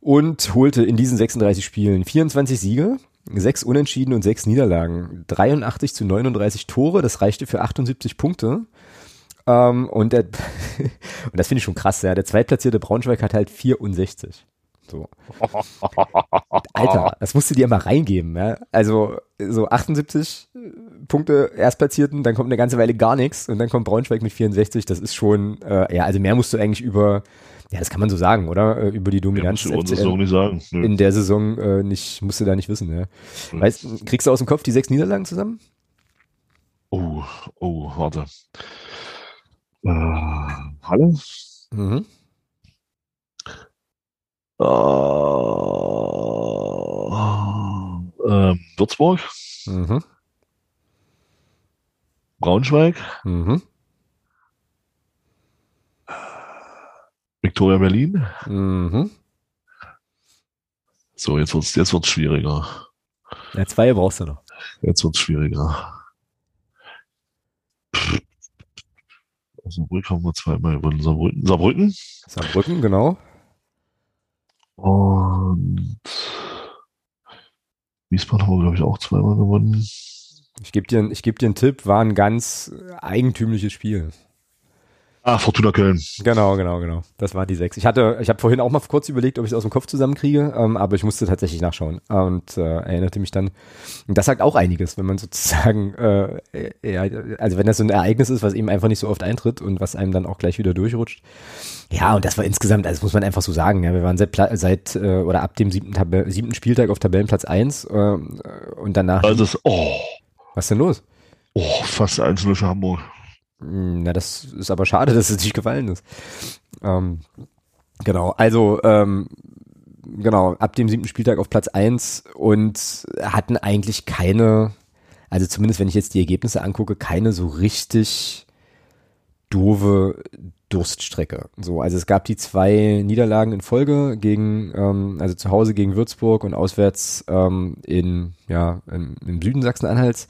S1: Und holte in diesen 36 Spielen 24 Siege, sechs Unentschieden und sechs Niederlagen. 83 zu 39 Tore, das reichte für 78 Punkte. Ähm, und, der, und das finde ich schon krass, ja. Der zweitplatzierte Braunschweig hat halt 64. So. Alter, das musst du dir mal reingeben. Ja? Also so 78 Punkte Erstplatzierten, dann kommt eine ganze Weile gar nichts und dann kommt Braunschweig mit 64. Das ist schon, äh, ja, also mehr musst du eigentlich über, ja, das kann man so sagen, oder? Äh, über die Dominanz
S2: ja, FCN nicht sagen.
S1: Nö. in der Saison äh, nicht, musst du da nicht wissen. Ja. Weißt, kriegst du aus dem Kopf die sechs Niederlagen zusammen?
S2: Oh, oh, warte. Äh, Halle? Mhm. Äh, Würzburg. Mhm. Braunschweig. Mhm. Victoria Berlin. Mhm. So, jetzt wird's, jetzt wird's schwieriger.
S1: Ja, zwei brauchst du noch.
S2: Jetzt wird's schwieriger. Aus Saarbrücken haben wir zweimal Saarbrücken. Saarbrücken?
S1: Saarbrücken, genau.
S2: Und Wiesbaden haben wir, glaube ich, auch zweimal gewonnen.
S1: Ich gebe dir, geb dir einen Tipp, war ein ganz eigentümliches Spiel.
S2: Ah, Fortuna Köln.
S1: Genau, genau, genau. Das war die sechs. Ich hatte, ich habe vorhin auch mal kurz überlegt, ob ich es aus dem Kopf zusammenkriege, ähm, aber ich musste tatsächlich nachschauen und äh, erinnerte mich dann. Und das sagt auch einiges, wenn man sozusagen, äh, ja, also wenn das so ein Ereignis ist, was eben einfach nicht so oft eintritt und was einem dann auch gleich wieder durchrutscht. Ja, und das war insgesamt, also das muss man einfach so sagen. Ja, wir waren seit, seit äh, oder ab dem siebten, Tab siebten Spieltag auf Tabellenplatz eins äh, und danach.
S2: Also, oh.
S1: Was ist denn los?
S2: Oh, fast 1-0 für Hamburg.
S1: Na, das ist aber schade, dass es nicht gefallen ist. Ähm, genau, also ähm, genau, ab dem siebten Spieltag auf Platz eins und hatten eigentlich keine, also zumindest wenn ich jetzt die Ergebnisse angucke, keine so richtig doofe Durststrecke. So, also es gab die zwei Niederlagen in Folge gegen, ähm, also zu Hause gegen Würzburg und auswärts ähm, in, ja, im, im Süden Sachsen-Anhalts.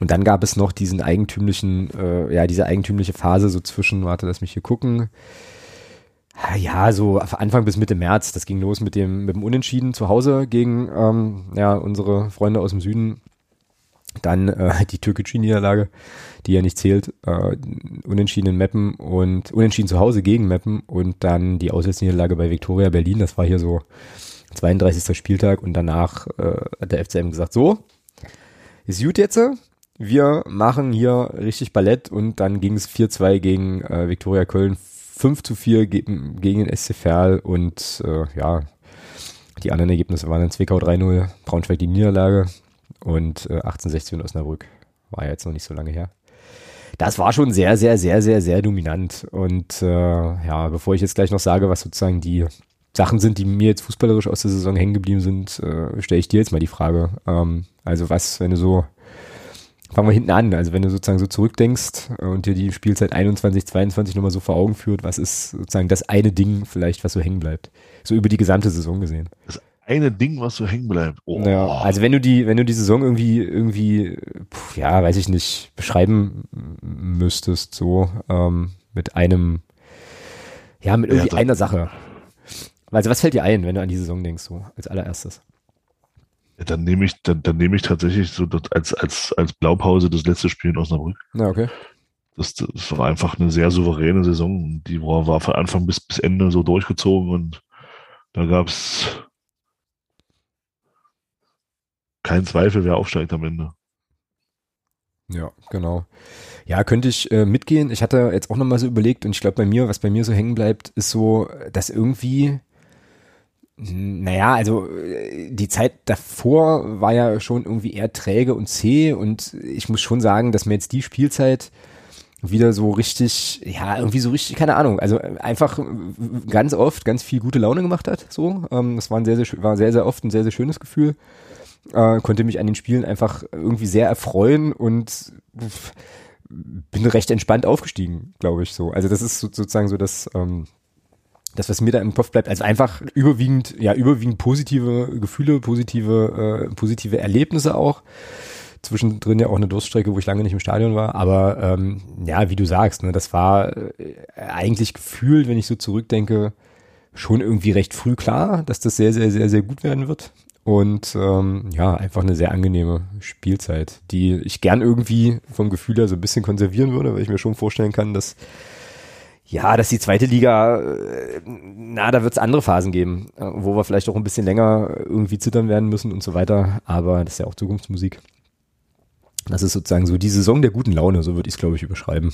S1: Und dann gab es noch diesen eigentümlichen, äh, ja, diese eigentümliche Phase so zwischen, warte, lass mich hier gucken. Ja, so Anfang bis Mitte März, das ging los mit dem, mit dem Unentschieden zu Hause gegen ähm, ja, unsere Freunde aus dem Süden dann äh, die Türkgücü-Niederlage, die ja nicht zählt, äh, unentschieden in Meppen und unentschieden zu Hause gegen Meppen und dann die Auswärtsniederlage bei Viktoria Berlin. Das war hier so 32. Spieltag und danach äh, hat der FCM gesagt, so, ist gut jetzt, wir machen hier richtig Ballett und dann ging es 4-2 gegen äh, Viktoria Köln, 5 zu 4 gegen, gegen den SC Verl und äh, ja, die anderen Ergebnisse waren dann Zwickau 3-0, Braunschweig die Niederlage, und äh, 1860 in Osnabrück war ja jetzt noch nicht so lange her. Das war schon sehr, sehr, sehr, sehr, sehr dominant. Und äh, ja, bevor ich jetzt gleich noch sage, was sozusagen die Sachen sind, die mir jetzt fußballerisch aus der Saison hängen geblieben sind, äh, stelle ich dir jetzt mal die Frage. Ähm, also was, wenn du so, fangen wir hinten an, also wenn du sozusagen so zurückdenkst und dir die Spielzeit 21, 22 nochmal so vor Augen führt, was ist sozusagen das eine Ding vielleicht, was so hängen bleibt? So über die gesamte Saison gesehen.
S2: Das eine Ding, was so hängen bleibt. Oh.
S1: Ja, also wenn du die, wenn du die Saison irgendwie, irgendwie, pf, ja, weiß ich nicht, beschreiben müsstest, so ähm, mit einem, ja, mit irgendwie
S2: Ja,
S1: einer Sache. Also was fällt dir ein, wenn du an die Saison denkst, so als allererstes?
S2: Ja, dann nehme ich, dann, dann nehme ich tatsächlich so als, als, als Blaupause das letzte Spiel in Osnabrück.
S1: Na, okay.
S2: Das, das war einfach eine sehr souveräne Saison. Die war, war von Anfang bis, bis Ende so durchgezogen und da gab es keinen Zweifel, wer aufsteigt am Ende.
S1: Ja, genau. Ja, könnte ich äh, mitgehen. Ich hatte jetzt auch nochmal so überlegt und ich glaube bei mir, was bei mir so hängen bleibt, ist so, dass irgendwie, naja, also äh, die Zeit davor war ja schon irgendwie eher träge und zäh und ich muss schon sagen, dass mir jetzt die Spielzeit wieder so richtig, ja, irgendwie so richtig, keine Ahnung, also äh, einfach ganz oft ganz viel gute Laune gemacht hat, so. Ähm, das war ein sehr, sehr, war sehr, sehr oft ein sehr, sehr schönes Gefühl äh, konnte mich an den Spielen einfach irgendwie sehr erfreuen und bin recht entspannt aufgestiegen, glaube ich so. Also das ist so, sozusagen so das, ähm, das, was mir da im Kopf bleibt. Also einfach überwiegend, ja, überwiegend positive Gefühle, positive, äh, positive Erlebnisse auch. Zwischendrin ja auch eine Durststrecke, wo ich lange nicht im Stadion war. Aber ähm, ja, wie du sagst, ne, das war äh, eigentlich gefühlt, wenn ich so zurückdenke, schon irgendwie recht früh klar, dass das sehr, sehr, sehr, sehr gut werden wird. Und ähm, ja, einfach eine sehr angenehme Spielzeit, die ich gern irgendwie vom Gefühl her so ein bisschen konservieren würde, weil ich mir schon vorstellen kann, dass ja, dass die zweite Liga, äh, na, da wird es andere Phasen geben, äh, wo wir vielleicht auch ein bisschen länger irgendwie zittern werden müssen und so weiter. Aber das ist ja auch Zukunftsmusik. Das ist sozusagen so die Saison der guten Laune, so würde ich es, glaube ich, überschreiben.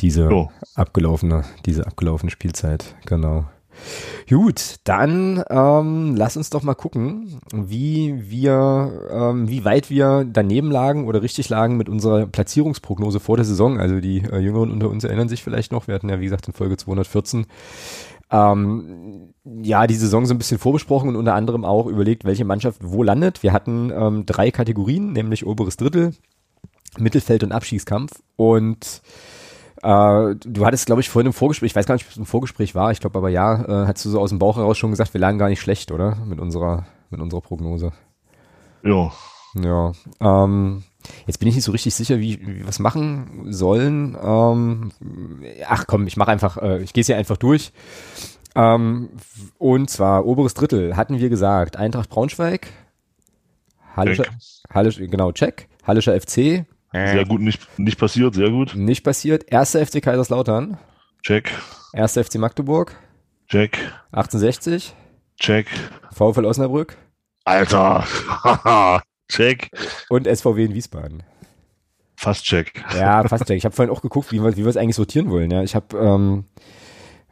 S1: Diese
S2: Jo.
S1: abgelaufene, diese abgelaufene Spielzeit, genau. Gut, dann ähm, lass uns doch mal gucken, wie wir, ähm, wie weit wir daneben lagen oder richtig lagen mit unserer Platzierungsprognose vor der Saison. Also die äh, Jüngeren unter uns erinnern sich vielleicht noch. Wir hatten ja, wie gesagt, in Folge 214 ähm, ja, die Saison so ein bisschen vorbesprochen und unter anderem auch überlegt, welche Mannschaft wo landet. Wir hatten ähm, drei Kategorien, nämlich oberes Drittel, Mittelfeld und Abstiegskampf. Und äh, du hattest, glaube ich, vorhin im Vorgespräch, ich weiß gar nicht, ob es ein Vorgespräch war, ich glaube aber ja, äh, hast du so aus dem Bauch heraus schon gesagt, wir lagen gar nicht schlecht, oder? Mit unserer, mit unserer Prognose.
S2: Ja,
S1: Ja. Ähm, jetzt bin ich nicht so richtig sicher, wie, wie wir was machen sollen. Ähm, ach komm, ich mache einfach, äh, ich gehe es hier einfach durch. Ähm, und zwar oberes Drittel hatten wir gesagt, Eintracht Braunschweig, Hallischer. Hallisch, genau, check, Hallischer FC,
S2: sehr gut, nicht, nicht passiert, sehr gut.
S1: nicht passiert, erster FC Kaiserslautern,
S2: Check,
S1: erster FC Magdeburg,
S2: check,
S1: 1860,
S2: check.
S1: VfL Osnabrück
S2: Alter, check,
S1: und SVW in Wiesbaden.
S2: fast check.
S1: Ja, fast check. Ich habe vorhin auch geguckt, wie wir, wie wir es eigentlich sortieren wollen. Ja, ich habe, ähm,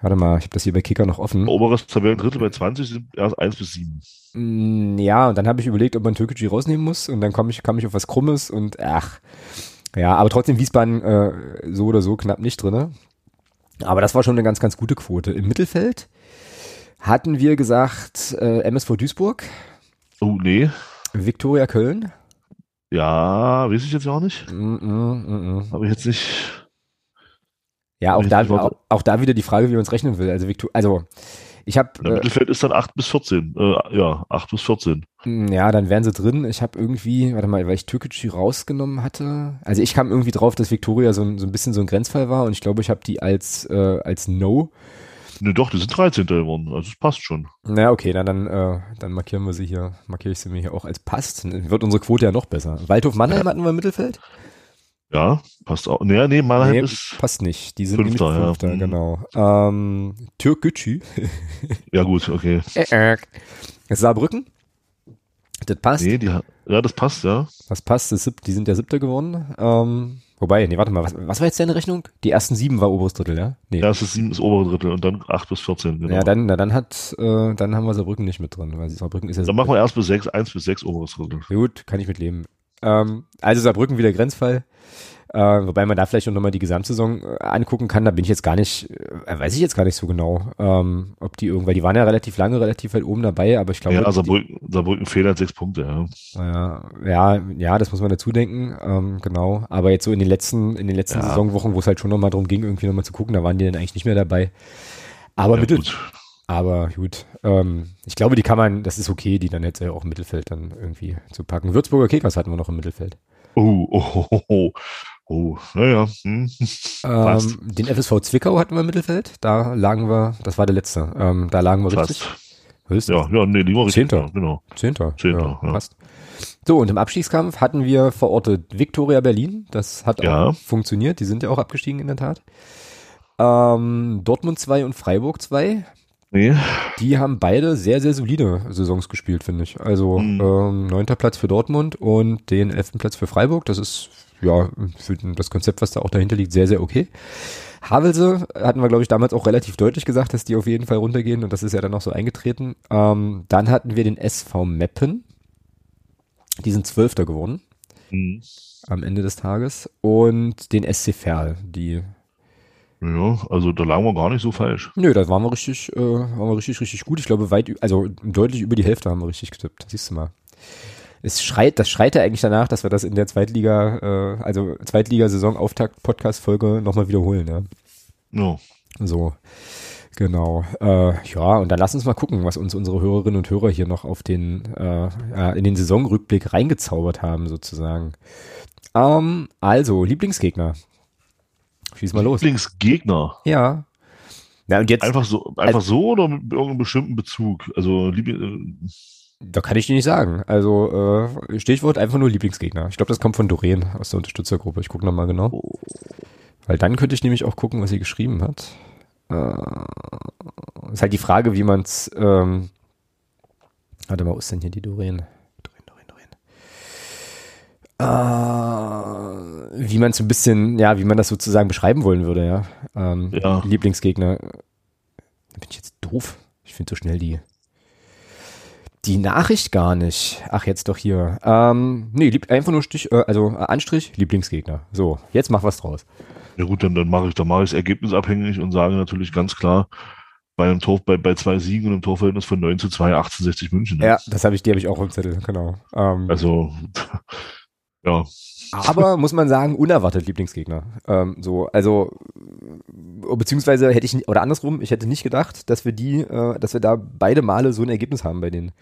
S1: warte mal, ich habe das hier bei Kicker noch offen.
S2: Oberes Tabellendrittel bei 20 sind erst 1 bis 7.
S1: Mm, Ja, und dann habe ich überlegt, ob man Türkgücü rausnehmen muss und dann kam ich, kam ich auf was Krummes und ach, ja, aber trotzdem Wiesbaden äh, so oder so knapp nicht drinne. Aber das war schon eine ganz, ganz gute Quote. Im Mittelfeld hatten wir gesagt äh, MSV Duisburg,
S2: Oh, nee.
S1: Viktoria Köln.
S2: Ja, weiß ich jetzt auch nicht.
S1: Mm, mm, mm, mm.
S2: Habe ich jetzt nicht.
S1: Ja, auch da, auch, auch da wieder die Frage, wie man es rechnen will. Also, Viktor, also ich habe äh,
S2: Mittelfeld ist dann 8 bis 14. Äh, ja, 8 bis 14.
S1: Mm, Ja, dann wären sie drin. Ich habe irgendwie, warte mal, weil ich Türkgücü rausgenommen hatte. Also ich kam irgendwie drauf, dass Victoria so ein, so ein bisschen so ein Grenzfall war und ich glaube, ich habe die als äh, als No.
S2: Ne, doch, die sind 13. geworden. Also es passt schon.
S1: Na okay, na, dann äh, dann markieren wir sie hier, markiere ich sie mir hier auch als passt. Dann wird unsere Quote ja noch besser. Waldhof Mannheim hatten wir im Mittelfeld?
S2: Ja, passt auch. Nee, nee, Mannheim
S1: Nee,
S2: ist.
S1: passt nicht. Die sind
S2: Fünfter, ja.
S1: Fünfter,
S2: Mhm.
S1: genau. Ähm, Türkgücü.
S2: Ja, gut, okay.
S1: Saarbrücken. Das passt.
S2: Nee, die, ja, das passt, ja.
S1: Das passt, das die sind der siebte geworden. Ähm, wobei, nee, warte mal, was, was war jetzt deine Rechnung? Die ersten sieben war oberes Drittel, ja? Nee.
S2: Erstes 7 ist obere Drittel und dann 8 bis 14. Genau.
S1: Ja, dann, na, dann hat, äh, dann haben wir Saarbrücken nicht mit drin, weil Saarbrücken ist ja
S2: dann machen wir erst bis 6, 1 bis 6 oberes Drittel.
S1: Gut, kann ich mit leben. Ähm, also Saarbrücken wieder Grenzfall. Äh, wobei man da vielleicht noch mal die Gesamtsaison äh, angucken kann, da bin ich jetzt gar nicht, äh, weiß ich jetzt gar nicht so genau, ähm, ob die irgendwann, die waren ja relativ lange, relativ weit oben dabei, aber ich glaube.
S2: Ja, Saarbrücken, Saarbrücken fehlen sechs Punkte, ja.
S1: Ja, ja, ja, das muss man dazu denken, ähm, genau. Aber jetzt so in den letzten, in den letzten
S2: Ja.
S1: Saisonwochen, wo es halt schon noch mal darum ging, irgendwie noch mal zu gucken, da waren die dann eigentlich nicht mehr dabei. Aber
S2: ja,
S1: Mittel,
S2: gut.
S1: Aber gut, ähm, ich glaube, die kann man, das ist okay, die dann jetzt ja auch im Mittelfeld dann irgendwie zu packen. Würzburger Kickers hatten wir noch im Mittelfeld.
S2: Oh, oh, oh, oh, oh. Oh, naja. Hm.
S1: Ähm, den FSV Zwickau hatten wir im Mittelfeld. Da lagen wir, das war der letzte. Ähm, da lagen wir richtig. Höchstens.
S2: Ja, ja, nee, die war richtig.
S1: Zehnter.
S2: Genau.
S1: Zehnter.
S2: Zehnter,
S1: ja,
S2: ja.
S1: Passt. So, und im Abstiegskampf hatten wir verortet Viktoria Berlin. Das hat
S2: Ja.
S1: auch funktioniert. Die sind ja auch abgestiegen in der Tat. Ähm, Dortmund 2 und Freiburg 2.
S2: Nee,
S1: Die haben beide sehr, sehr solide Saisons gespielt, finde ich. Also
S2: Mhm.
S1: ähm, neunter Platz für Dortmund und den elften Platz für Freiburg. Das ist ja für das Konzept, was da auch dahinter liegt, sehr, sehr okay. Havelse hatten wir, glaube ich, damals auch relativ deutlich gesagt, dass die auf jeden Fall runtergehen und das ist ja dann auch so eingetreten. Ähm, dann hatten wir den SV Meppen. Die sind Zwölfter geworden
S2: Hm.
S1: am Ende des Tages. Und den SC Verl, die
S2: Ja, also da lagen wir gar nicht so falsch.
S1: Nö, da waren wir richtig, äh, waren wir richtig, richtig gut. Ich glaube, weit, also deutlich über die Hälfte haben wir richtig getippt. Siehst du mal. Es schreit, das schreit ja eigentlich danach, dass wir das in der Zweitliga, äh, also Zweitliga-Saison-Auftakt-Podcast-Folge nochmal wiederholen, ja.
S2: Ja.
S1: So. Genau. Äh, ja, und dann lass uns mal gucken, was uns unsere Hörerinnen und Hörer hier noch auf den, äh, ja, in den Saisonrückblick reingezaubert haben, sozusagen. Ähm, also, Lieblingsgegner. Schieß mal los.
S2: Lieblingsgegner.
S1: Ja. Na, und jetzt.
S2: Einfach so, einfach so oder mit irgendeinem bestimmten Bezug? Also Liebling,
S1: Da kann ich dir nicht sagen. Also äh, Stichwort einfach nur Lieblingsgegner. Ich glaube, das kommt von Doreen aus der Unterstützergruppe. Ich gucke nochmal genau. Weil dann könnte ich nämlich auch gucken, was sie geschrieben hat. Äh, ist halt die Frage, wie man es. Ähm, warte mal, wo ist denn hier die Doreen. Äh, wie man es ein bisschen, ja, wie man das sozusagen beschreiben wollen würde, ja. Ähm,
S2: Ja.
S1: Lieblingsgegner. Da bin ich jetzt doof. Ich finde so schnell die. Die Nachricht gar nicht. Ach, jetzt doch hier. Ähm, nee, lieb, einfach nur Stich, äh, also äh, Anstrich, Lieblingsgegner. So, jetzt mach was draus.
S2: ja gut, dann, dann mache ich, dann mache ich es ergebnisabhängig und sage natürlich ganz klar, bei einem Tor, bei, bei zwei Siegen und einem Torverhältnis von 9 zu 2, 1860 München.
S1: Ja, das habe ich, die habe ich auch im Zettel, genau. Ähm,
S2: Also, ja,
S1: aber muss man sagen, unerwartet Lieblingsgegner. Ähm, so, also beziehungsweise hätte ich oder andersrum, ich hätte nicht gedacht, dass wir die, äh, dass wir da beide Male so ein Ergebnis haben bei denen.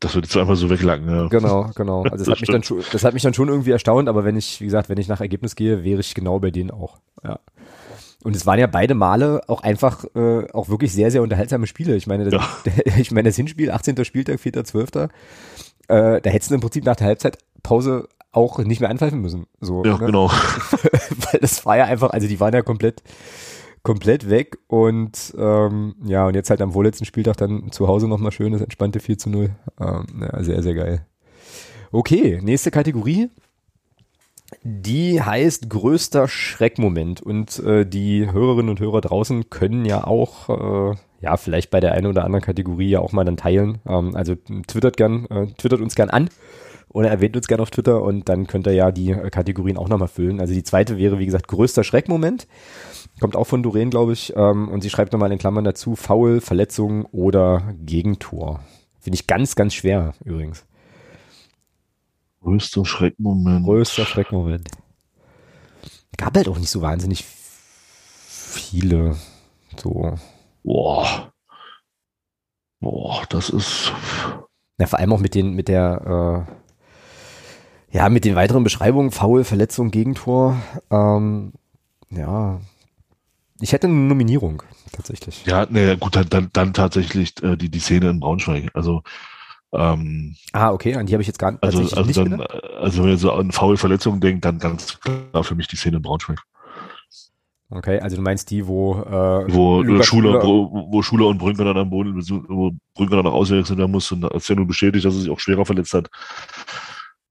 S2: das wird jetzt einfach so weglacken. Ja.
S1: Genau, genau. Also das,
S2: Das
S1: hat mich dann schon, das hat mich dann schon irgendwie erstaunt, aber wenn ich, wie gesagt, wenn ich nach Ergebnis gehe, wäre ich genau bei denen auch. Ja. Und es waren ja beide Male auch einfach äh, auch wirklich sehr, sehr unterhaltsame Spiele. Ich meine, das,
S2: Ja.
S1: ich meine, das Hinspiel, 18. Spieltag, 4.12., äh, da hättest du im Prinzip nach der Halbzeitpause auch nicht mehr anpfeifen müssen. So,
S2: Ja,
S1: ne?
S2: genau.
S1: Weil das war ja einfach, also die waren ja komplett, komplett weg und ähm, ja, und jetzt halt am vorletzten Spieltag dann zu Hause nochmal schön das entspannte 4 zu 0. Ähm, ja, sehr, sehr geil. Okay, nächste Kategorie. Die heißt größter Schreckmoment und äh, die Hörerinnen und Hörer draußen können ja auch, äh, ja, vielleicht bei der einen oder anderen Kategorie ja auch mal dann teilen. Ähm, also twittert gern, äh, twittert uns gern an oder erwähnt uns gern auf Twitter und dann könnt ihr ja die äh, Kategorien auch nochmal füllen. Also die zweite wäre, wie gesagt, größter Schreckmoment. Kommt auch von Doreen, glaube ich. Ähm, und sie schreibt nochmal in Klammern dazu, Foul, Verletzung oder Gegentor. Finde ich ganz, ganz schwer übrigens.
S2: Größter Schreckmoment.
S1: Größter Schreckmoment. Gab halt auch nicht so wahnsinnig viele. So.
S2: Boah. Boah, das ist.
S1: Na, vor allem auch mit den, mit der, äh, ja, mit den weiteren Beschreibungen, Foul, Verletzung, Gegentor. Ähm, ja. Ich hätte eine Nominierung, tatsächlich.
S2: Ja, ne, gut, dann, dann, dann tatsächlich äh, die, die Szene in Braunschweig. Also, ähm,
S1: Ah, okay, an die habe ich jetzt gar
S2: also, also
S1: nicht
S2: dann,
S1: gedacht.
S2: äh, also wenn ihr so an faule Verletzungen denkt, dann ganz klar für mich die Szene in Braunschweig.
S1: Okay, also du meinst die, wo, äh,
S2: Wo
S1: Lukas
S2: Schuler,
S1: Schuler-
S2: wo, wo Schuler und Brünker dann am Boden, wo Brünker dann auch ausgewechselt werden muss und als er nun bestätigt, dass er sich auch schwerer verletzt hat.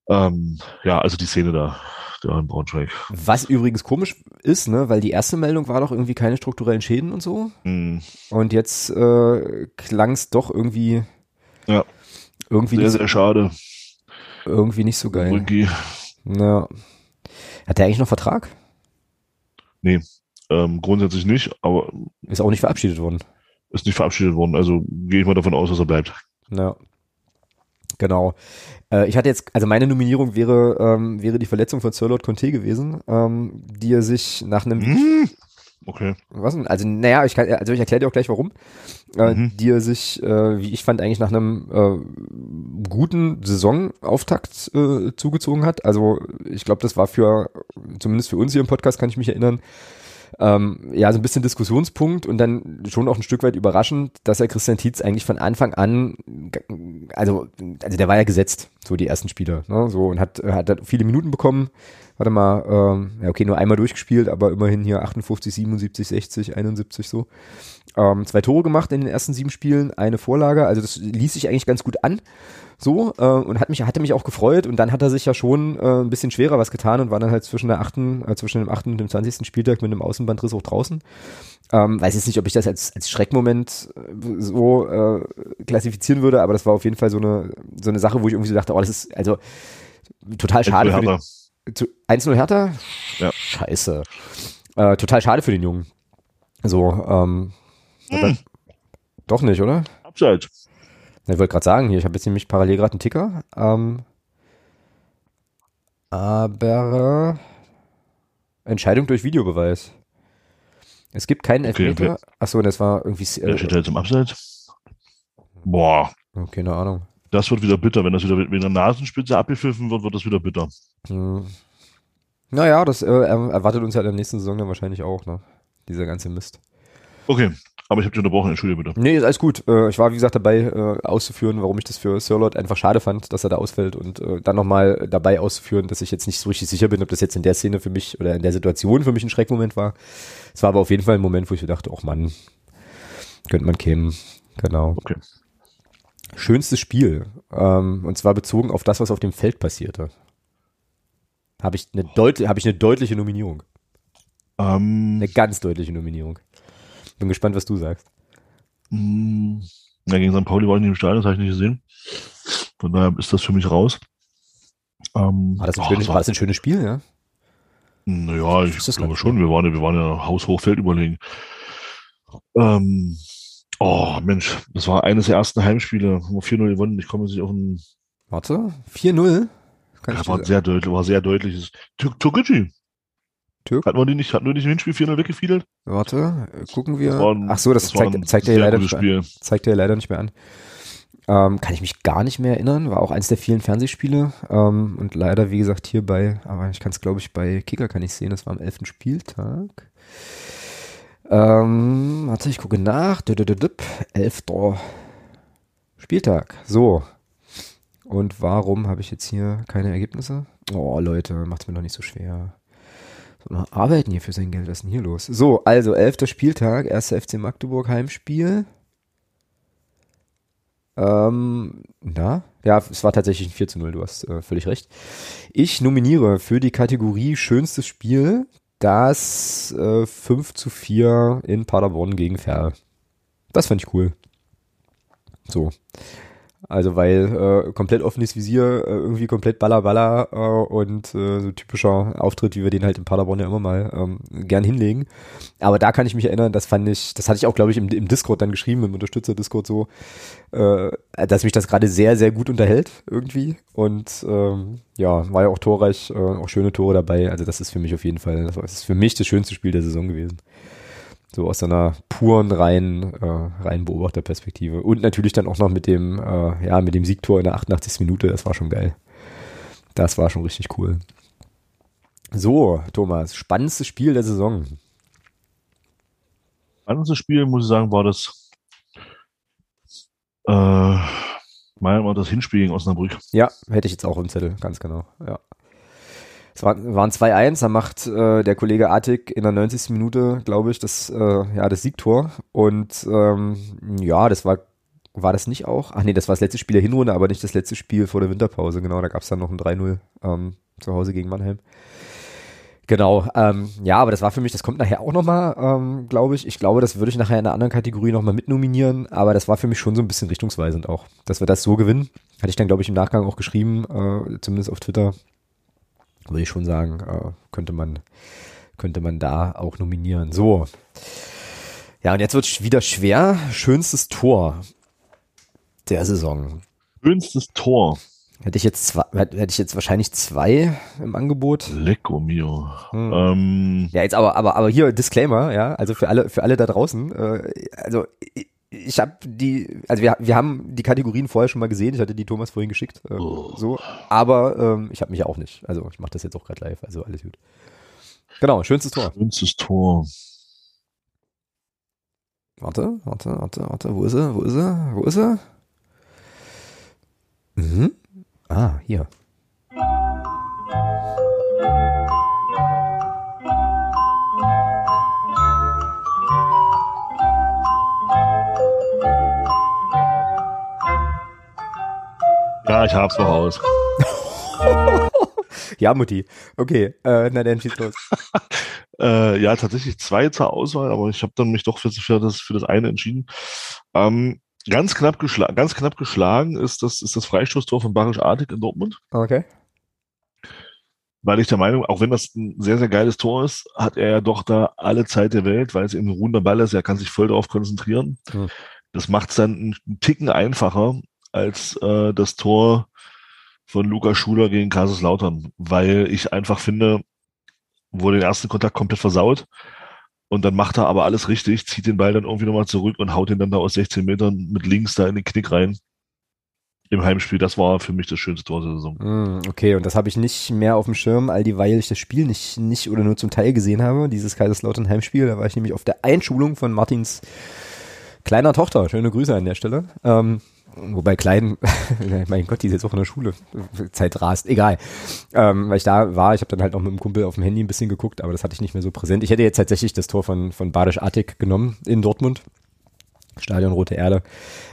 S2: Ähm, ja, also die Szene da, da in Braunschweig.
S1: Was übrigens komisch ist, ne, weil die erste Meldung war doch irgendwie keine strukturellen Schäden und so.
S2: Hm,
S1: Und jetzt äh, klang es doch irgendwie,
S2: Ja.
S1: irgendwie,
S2: sehr, sehr schade.
S1: irgendwie nicht so geil.
S2: Brünki.
S1: Ja. Hat der eigentlich noch Vertrag?
S2: Nee, ähm, grundsätzlich nicht, aber
S1: Ist auch nicht verabschiedet worden.
S2: ist nicht verabschiedet worden. Also gehe ich mal davon aus, dass er bleibt.
S1: Ja. Genau. Äh, ich hatte jetzt, also meine Nominierung wäre, ähm, wäre die Verletzung von Sir Lord Conte gewesen, ähm, die er sich nach einem
S2: Hm? Okay.
S1: Was denn? Also, naja, ich kann, also ich erkläre dir auch gleich warum. Äh,
S2: Mhm.
S1: Die er sich, äh, wie ich fand, eigentlich nach einem äh, guten Saisonauftakt äh, zugezogen hat. Also ich glaube, das war für, zumindest für uns hier im Podcast, kann ich mich erinnern, ähm, ja, so ein bisschen Diskussionspunkt und dann schon auch ein Stück weit überraschend, dass er Christian Tietz eigentlich von Anfang an, also, also der war ja gesetzt, so die ersten Spiele, ne, so und hat, hat viele Minuten bekommen. Warte mal, ähm, ja, okay, nur einmal durchgespielt, aber immerhin hier 58, 77, 60, 71 so. Ähm, zwei Tore gemacht in den ersten sieben Spielen, eine Vorlage, also das ließ sich eigentlich ganz gut an. So, äh, und hat mich, hatte mich auch gefreut und dann hat er sich ja schon äh, ein bisschen schwerer was getan und war dann halt zwischen der achten, äh, zwischen dem achten und dem zwanzigsten Spieltag mit einem Außenbandriss auch draußen. Ähm, weiß jetzt nicht, ob ich das als, als Schreckmoment äh, so äh, klassifizieren würde, aber das war auf jeden Fall so eine, so eine Sache, wo ich irgendwie so dachte, oh, das ist also total schade. Für den,
S2: Hertha.
S1: zu 1-0 Hertha?
S2: Ja.
S1: Scheiße. Äh, total schade für den Jungen. So, ähm, aber- doch nicht, oder?
S2: Abseits.
S1: Ich wollte gerade sagen, hier, ich habe jetzt nämlich parallel gerade einen Ticker. Ähm, aber äh, Entscheidung durch Videobeweis. Es gibt keinen
S2: Okay,
S1: Elfmeter. Achso, das war irgendwie.
S2: Der steht
S1: Äh,
S2: jetzt im Abseits. Boah,
S1: oh, keine Ahnung.
S2: das wird wieder bitter. Wenn das wieder mit einer Nasenspitze abgepfiffen wird, wird das wieder bitter.
S1: Hm. Naja, das äh, er- erwartet uns ja in der nächsten Saison dann wahrscheinlich auch, ne? Dieser ganze Mist.
S2: Okay, aber ich habe dich unterbrochen. Entschuldige bitte.
S1: Nee, ist alles gut. Äh, ich war, wie gesagt, dabei äh, auszuführen, warum ich das für Sirlot einfach schade fand, dass er da ausfällt und äh, dann nochmal dabei auszuführen, dass ich jetzt nicht so richtig sicher bin, ob das jetzt in der Szene für mich oder in der Situation für mich ein Schreckmoment war. Es war aber auf jeden Fall ein Moment, wo ich mir dachte, ach Mann, könnte man kämen. Genau.
S2: Okay.
S1: Schönstes Spiel. Ähm, und zwar bezogen auf das, was auf dem Feld passierte. Habe ich eine deut habe ich eine deutliche Nominierung.
S2: Ähm,
S1: Eine ganz deutliche Nominierung. Bin gespannt, was du sagst.
S2: mh, ja, gegen St. Pauli war ich nicht im Stadion, das habe ich nicht gesehen. Von daher ist das für mich raus. Ähm,
S1: War das ein,
S2: oh,
S1: schönes,
S2: war-
S1: das ein schönes Spiel, ja?
S2: Naja, ich
S1: das
S2: glaube schon. Wir waren, ja- wir waren ja haushoch überlegen. Ähm, oh, Mensch, das war eines der ersten Heimspiele. Haben wir 4-0 gewonnen. Ich komme jetzt nicht auf ein.
S1: Warte, 4-0? Kann ich
S2: Ja, war sehr deutlich, war sehr deutliches. Tür- Türkei.
S1: Türk?
S2: Hatten wir die nicht, hatten wir nicht im Hinspiel 4-0 weggefiedelt?
S1: Warte, äh, gucken wir.
S2: Ein-
S1: Ach so, das,
S2: das
S1: zeigt, zeigt er leider zeigt er leider nicht mehr an. Ähm, kann ich mich gar nicht mehr erinnern. War auch eins der vielen Fernsehspiele. Ähm, und leider, wie gesagt, hier bei, aber ich kann es, glaube ich, bei Kicker kann ich sehen, das war am 11. Spieltag. Ähm, warte, ich gucke nach. Düdüdüdüp. 11. Spieltag. So. Und warum habe ich jetzt hier keine Ergebnisse? Oh, Leute, macht's mir doch nicht so schwer. So, noch arbeiten hier für sein Geld. Was ist denn hier los? So, also, 11. Spieltag, 1. FC Magdeburg Heimspiel. Ähm, na? Ja, es war tatsächlich ein 4 zu 0, du hast äh, völlig recht. Ich nominiere für die Kategorie schönstes Spiel das äh, 5 zu 4 in Paderborn gegen Ferl. Das fand ich cool. So. Also weil äh, komplett offenes Visier, äh, irgendwie komplett Baller Baller äh, und äh, so typischer Auftritt, wie wir den halt in Paderborn ja immer mal ähm, gern hinlegen. Aber da kann ich mich erinnern, das fand ich, das hatte ich auch, glaube ich, im, im Discord dann geschrieben, im Unterstützer-Discord so, äh, dass mich das gerade sehr, sehr gut unterhält irgendwie. Und ähm, ja, war ja auch torreich, äh, auch schöne Tore dabei. Also das ist für mich auf jeden Fall, das ist für mich das schönste Spiel der Saison gewesen. So aus einer puren, reinen, äh, reinen Beobachterperspektive. Und natürlich dann auch noch mit dem, äh, ja, mit dem Siegtor in der 88. Minute, das war schon geil. Das war schon richtig cool. So, Thomas, spannendstes Spiel der Saison.
S2: Anderes Spiel, muss ich sagen, war das äh, Meinung nach das Hinspiel gegen Osnabrück.
S1: Ja, hätte ich jetzt auch im Zettel, ganz genau. Ja. Es war, waren 2-1, da macht äh, der Kollege Artig in der 90. Minute, glaube ich, das, äh, ja, das Siegtor. Und ähm, ja, das war, war das nicht auch? Ach nee, das war das letzte Spiel der Hinrunde, aber nicht das letzte Spiel vor der Winterpause. Genau, da gab es dann noch ein 3-0 ähm, zu Hause gegen Mannheim. Genau, ähm, ja, aber das war für mich, das kommt nachher auch nochmal, ähm, glaube ich. Ich glaube, das würde ich nachher in einer anderen Kategorie nochmal mitnominieren, aber das war für mich schon so ein bisschen richtungsweisend auch, dass wir das so gewinnen. Hatte ich dann, glaube ich, im Nachgang auch geschrieben, äh, zumindest auf Twitter. Würde ich schon sagen, äh, könnte man, könnte man da auch nominieren. So. Ja, und jetzt wird es wieder schwer. Schönstes Tor der Saison.
S2: Schönstes Tor.
S1: Hätte ich jetzt zwei, hätte ich jetzt wahrscheinlich zwei im Angebot.
S2: Lecco mio.
S1: Hm.
S2: Ähm,
S1: Ja, jetzt aber, aber, aber hier Disclaimer, ja, also für alle, für alle da draußen. Äh, also ich, habe die, also wir, wir haben die Kategorien vorher schon mal gesehen. Ich hatte die Thomas vorhin geschickt, äh,
S2: Oh.
S1: so. Aber ähm, ich habe mich ja auch nicht. Also ich mache das jetzt auch gerade live. Also alles gut. Genau, schönstes Tor.
S2: schönstes Tor.
S1: Warte, warte, warte, warte. Wo ist er? Wo ist er? Wo ist er? Mhm. Ah, hier.
S2: Ja, ich hab's noch aus.
S1: Ja, Mutti. Okay, äh, na dann schieß los.
S2: Äh, ja, tatsächlich zwei zur Auswahl, aber ich habe dann mich doch für, für, das, für das eine entschieden. Ähm, ganz, knapp geschlagen, ganz knapp geschlagen ist das, ist das Freistoßtor von Barisch Artig in Dortmund,
S1: Okay.
S2: weil ich der Meinung, auch wenn das ein sehr, sehr geiles Tor ist, hat er ja doch da alle Zeit der Welt, weil es eben ein ruhender Ball ist, er kann sich voll darauf konzentrieren.
S1: Hm.
S2: Das macht es dann einen Ticken einfacher als äh, das Tor von Luca Schuler gegen Kaiserslautern, weil ich einfach finde, wurde den ersten Kontakt komplett versaut und dann macht er aber alles richtig, zieht den Ball dann irgendwie nochmal zurück und haut ihn dann da aus 16 Metern mit links da in den Knick rein. Im Heimspiel, das war für mich das schönste Tor der Saison.
S1: Mm, Okay, und das habe ich nicht mehr auf dem Schirm, all dieweil ich das Spiel nicht, nicht oder nur zum Teil gesehen habe, dieses Kaiserslautern Heimspiel. Da war ich nämlich auf der Einschulung von Martins kleiner Tochter. Schöne Grüße an der Stelle. Ähm, wobei klein, mein Gott, die ist jetzt auch in der Schule. Zeit rast, egal. Ähm, weil ich da war, ich habe dann halt noch mit dem Kumpel auf dem Handy ein bisschen geguckt, aber das hatte ich nicht mehr so präsent. Ich hätte jetzt tatsächlich das Tor von, von Badisch Attic genommen in Dortmund. Stadion Rote Erde.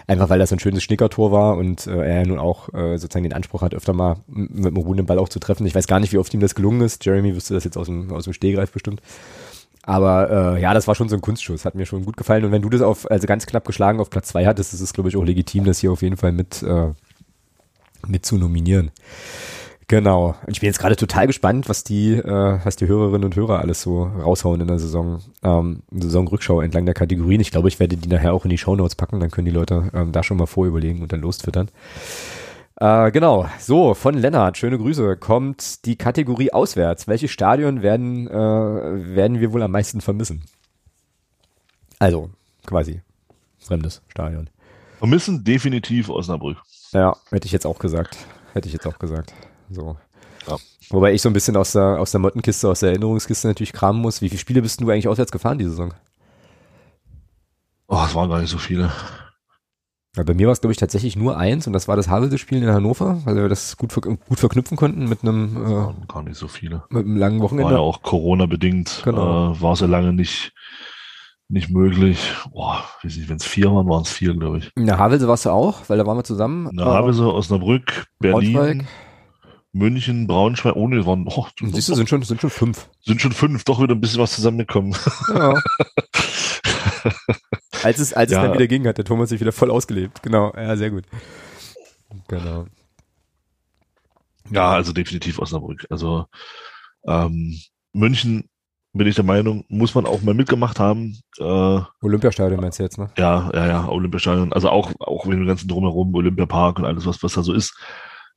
S1: Einfach weil das ein schönes Schnickertor war und äh, er nun auch äh, sozusagen den Anspruch hat, öfter mal mit dem ruhenden Ball auch zu treffen. Ich weiß gar nicht, wie oft ihm das gelungen ist. Jeremy wüsste das jetzt aus dem, aus dem Stehgreif bestimmt. Aber äh, ja, das war schon so ein Kunstschuss, hat mir schon gut gefallen. Und wenn du das auf, also ganz knapp geschlagen auf Platz zwei hattest, ist es, glaube ich, auch legitim, das hier auf jeden Fall mit, äh, mit zu nominieren. Genau. Und ich bin jetzt gerade total gespannt, was die, äh, was die Hörerinnen und Hörer alles so raushauen in der Saison, ähm, Saisonrückschau entlang der Kategorien. Ich glaube, ich werde die nachher auch in die Shownotes packen, dann können die Leute ähm, da schon mal vorüberlegen und dann lostwittern. Äh, genau. So, von Lennart, schöne Grüße, kommt die Kategorie auswärts. Welche Stadion werden, äh, werden wir wohl am meisten vermissen? Also, quasi, fremdes Stadion.
S2: Vermissen definitiv Osnabrück.
S1: Ja, hätte ich jetzt auch gesagt. Hätte ich jetzt auch gesagt. So.
S2: Ja.
S1: Wobei ich so ein bisschen aus der, aus der Mottenkiste, aus der Erinnerungskiste natürlich kramen muss. Wie viele Spiele bist du eigentlich auswärts gefahren diese Saison?
S2: Oh, es waren gar nicht so viele.
S1: Ja, bei mir war es, glaube ich, tatsächlich nur eins und das war das Havelse-Spiel in Hannover, weil wir das gut, ver gut verknüpfen konnten mit einem, äh,
S2: gar nicht so viele.
S1: mit einem langen
S2: War
S1: Wochenende.
S2: ja auch Corona-bedingt,
S1: Genau.
S2: äh, war es ja lange nicht, nicht möglich. Boah, weiß nicht, wenn es vier waren, waren es vier, glaube ich.
S1: In der Havelse warst du auch, weil da waren wir zusammen.
S2: Na, Havelse, Osnabrück, Berlin,
S1: Braunschweig.
S2: München, Braunschweig, ohne, waren, oh,
S1: Siehst du, sind schon, sind schon fünf.
S2: sind schon fünf, doch wieder ein bisschen was zusammengekommen.
S1: Ja. als es, als es
S2: Ja.
S1: dann wieder ging, hat der Thomas sich wieder voll ausgelebt. Genau, ja, sehr gut. Genau.
S2: Ja, also definitiv Osnabrück. Also ähm, München bin ich der Meinung, muss man auch mal mitgemacht haben. Äh,
S1: Olympiastadion meinst du jetzt, ne?
S2: ja, ja, ja, Olympiastadion. Also auch, auch mit dem ganzen Drumherum, Olympiapark und alles, was, was da so ist.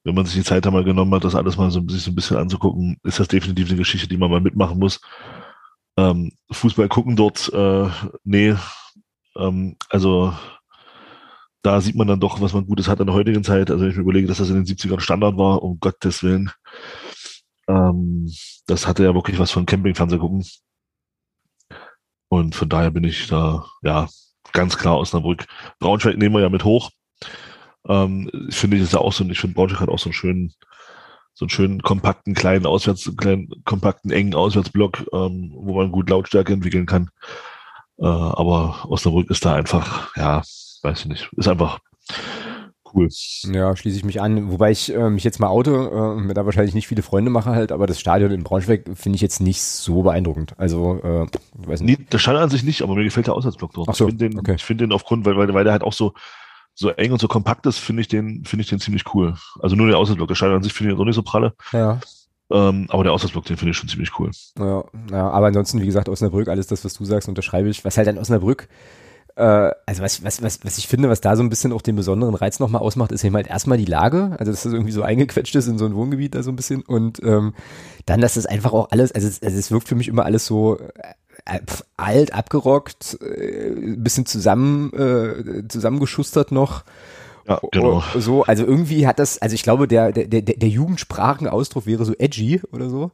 S2: Wenn man sich die Zeit einmal genommen hat, das alles mal so, sich so ein bisschen anzugucken, ist das definitiv eine Geschichte, die man mal mitmachen muss. Ähm, Fußball gucken dort, äh, nee, ähm, also da sieht man dann doch, was man Gutes hat in der heutigen Zeit. Also wenn ich mir überlege, dass das in den 70ern Standard war, um Gottes Willen. Ähm, das hatte ja wirklich was von Campingfernseher gucken. Und von daher bin ich da, ja, ganz klar Osnabrück. Braunschweig nehmen wir ja mit hoch. Ähm, ich finde ich ja auch so, ich finde Braunschweig hat auch so einen schönen, so einen schönen kompakten, kleinen Auswärts, kleinen, kompakten, engen Auswärtsblock, ähm, wo man gut Lautstärke entwickeln kann. Äh, aber Osnabrück ist da einfach, ja, weiß ich nicht, ist einfach cool.
S1: Ja, schließe ich mich an. Wobei ich äh, mich jetzt mal oute, äh, mir da wahrscheinlich nicht viele Freunde mache halt, aber das Stadion in Braunschweig finde ich jetzt nicht so beeindruckend. Also, äh, weiß nicht.
S2: Nee, das stand an sich nicht, aber mir gefällt der Auswärtsblock dort.
S1: Ach so,
S2: ich finde den,
S1: okay.
S2: ich finde den aufgrund, weil, weil, weil der halt auch so, so eng und so kompakt ist, finde ich den, finde ich den ziemlich cool. Also nur der Auswärtsblock, der Stadion an sich finde ich auch nicht so pralle.
S1: Ja.
S2: Ähm, aber der Auswärtsblock, den finde ich schon ziemlich cool.
S1: Ja, ja, aber ansonsten, wie gesagt, Osnabrück, alles das, was du sagst, unterschreibe ich. Was halt an Osnabrück, äh, also was, was, was, was ich finde, was da so ein bisschen auch den besonderen Reiz nochmal ausmacht, ist eben halt erstmal die Lage, also dass das irgendwie so eingequetscht ist in so ein Wohngebiet da so ein bisschen und ähm, dann, dass das einfach auch alles, also es, also es wirkt für mich immer alles so äh, alt, abgerockt, äh, ein bisschen zusammen, äh, zusammengeschustert noch.
S2: Ja, genau.
S1: So, also irgendwie hat das, also ich glaube, der, der, der, der Jugendsprachenausdruck wäre so edgy oder so.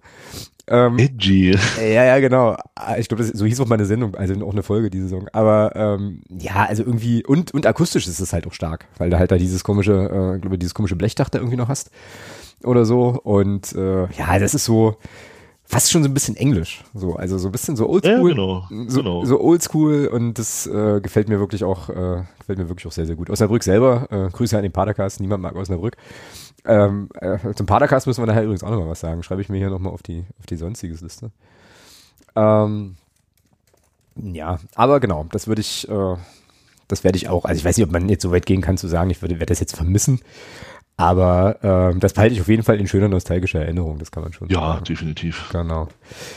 S2: Ähm, edgy.
S1: Ja, ja, genau. Ich glaube, so hieß auch meine Sendung, also auch eine Folge diese Saison. Aber ähm, ja, also irgendwie, und, und akustisch ist es halt auch stark, weil du halt da dieses komische, äh, glaube dieses komische Blechdach da irgendwie noch hast. Oder so. Und äh, ja, das ist so, fast schon so ein bisschen englisch, so also so ein bisschen so oldschool,
S2: ja, genau,
S1: so,
S2: genau.
S1: so oldschool und das äh, gefällt mir wirklich auch äh, gefällt mir wirklich auch sehr sehr gut. Osnabrück selber, äh, Grüße an den Padercast, niemand mag Osnabrück. Ähm, äh, zum Padercast müssen wir nachher übrigens auch noch mal was sagen. Schreibe ich mir hier noch mal auf die auf die sonstiges Liste. Ähm, ja, aber genau, das würde ich äh, das werde ich auch, also ich weiß nicht, ob man jetzt so weit gehen kann zu sagen, ich würde werde das jetzt vermissen, aber ähm, das behalte ich auf jeden Fall in schöner nostalgischer Erinnerung, das kann man schon
S2: ja, sagen. Ja, definitiv.
S1: Genau.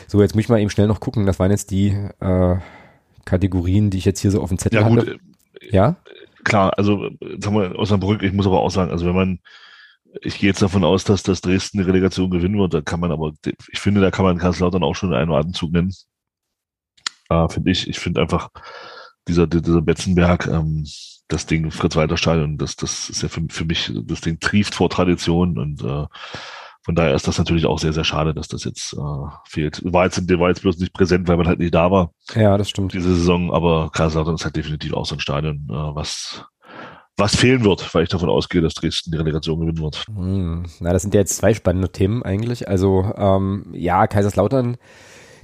S1: So, jetzt muss ich mal eben schnell noch gucken, das waren jetzt die äh, Kategorien, die ich jetzt hier so auf dem Zettel
S2: ja, gut,
S1: hatte. Ja,
S2: klar, also sagen wir Osnabrück, ich muss aber auch sagen, also wenn man ich gehe jetzt davon aus, dass das Dresden die Relegation gewinnen wird, da kann man aber, ich finde, da kann man Kaiserslautern auch schon einen Atemzug nennen. Äh, finde ich. Ich finde einfach, dieser, dieser Betzenberg, ähm, das Ding Fritz Walter Stadion, das, das ist ja für, für mich, das Ding trieft vor Tradition und äh, von daher ist das natürlich auch sehr, sehr schade, dass das jetzt äh, fehlt. War jetzt, war jetzt bloß nicht präsent, weil man halt nicht da war.
S1: Ja, das stimmt.
S2: Diese Saison, aber Kaiserslautern ist halt definitiv auch so ein Stadion, äh, was, was fehlen wird, weil ich davon ausgehe, dass Dresden die Relegation gewinnen wird.
S1: Hm. Na, das sind ja jetzt zwei spannende Themen eigentlich. Also ähm, ja, Kaiserslautern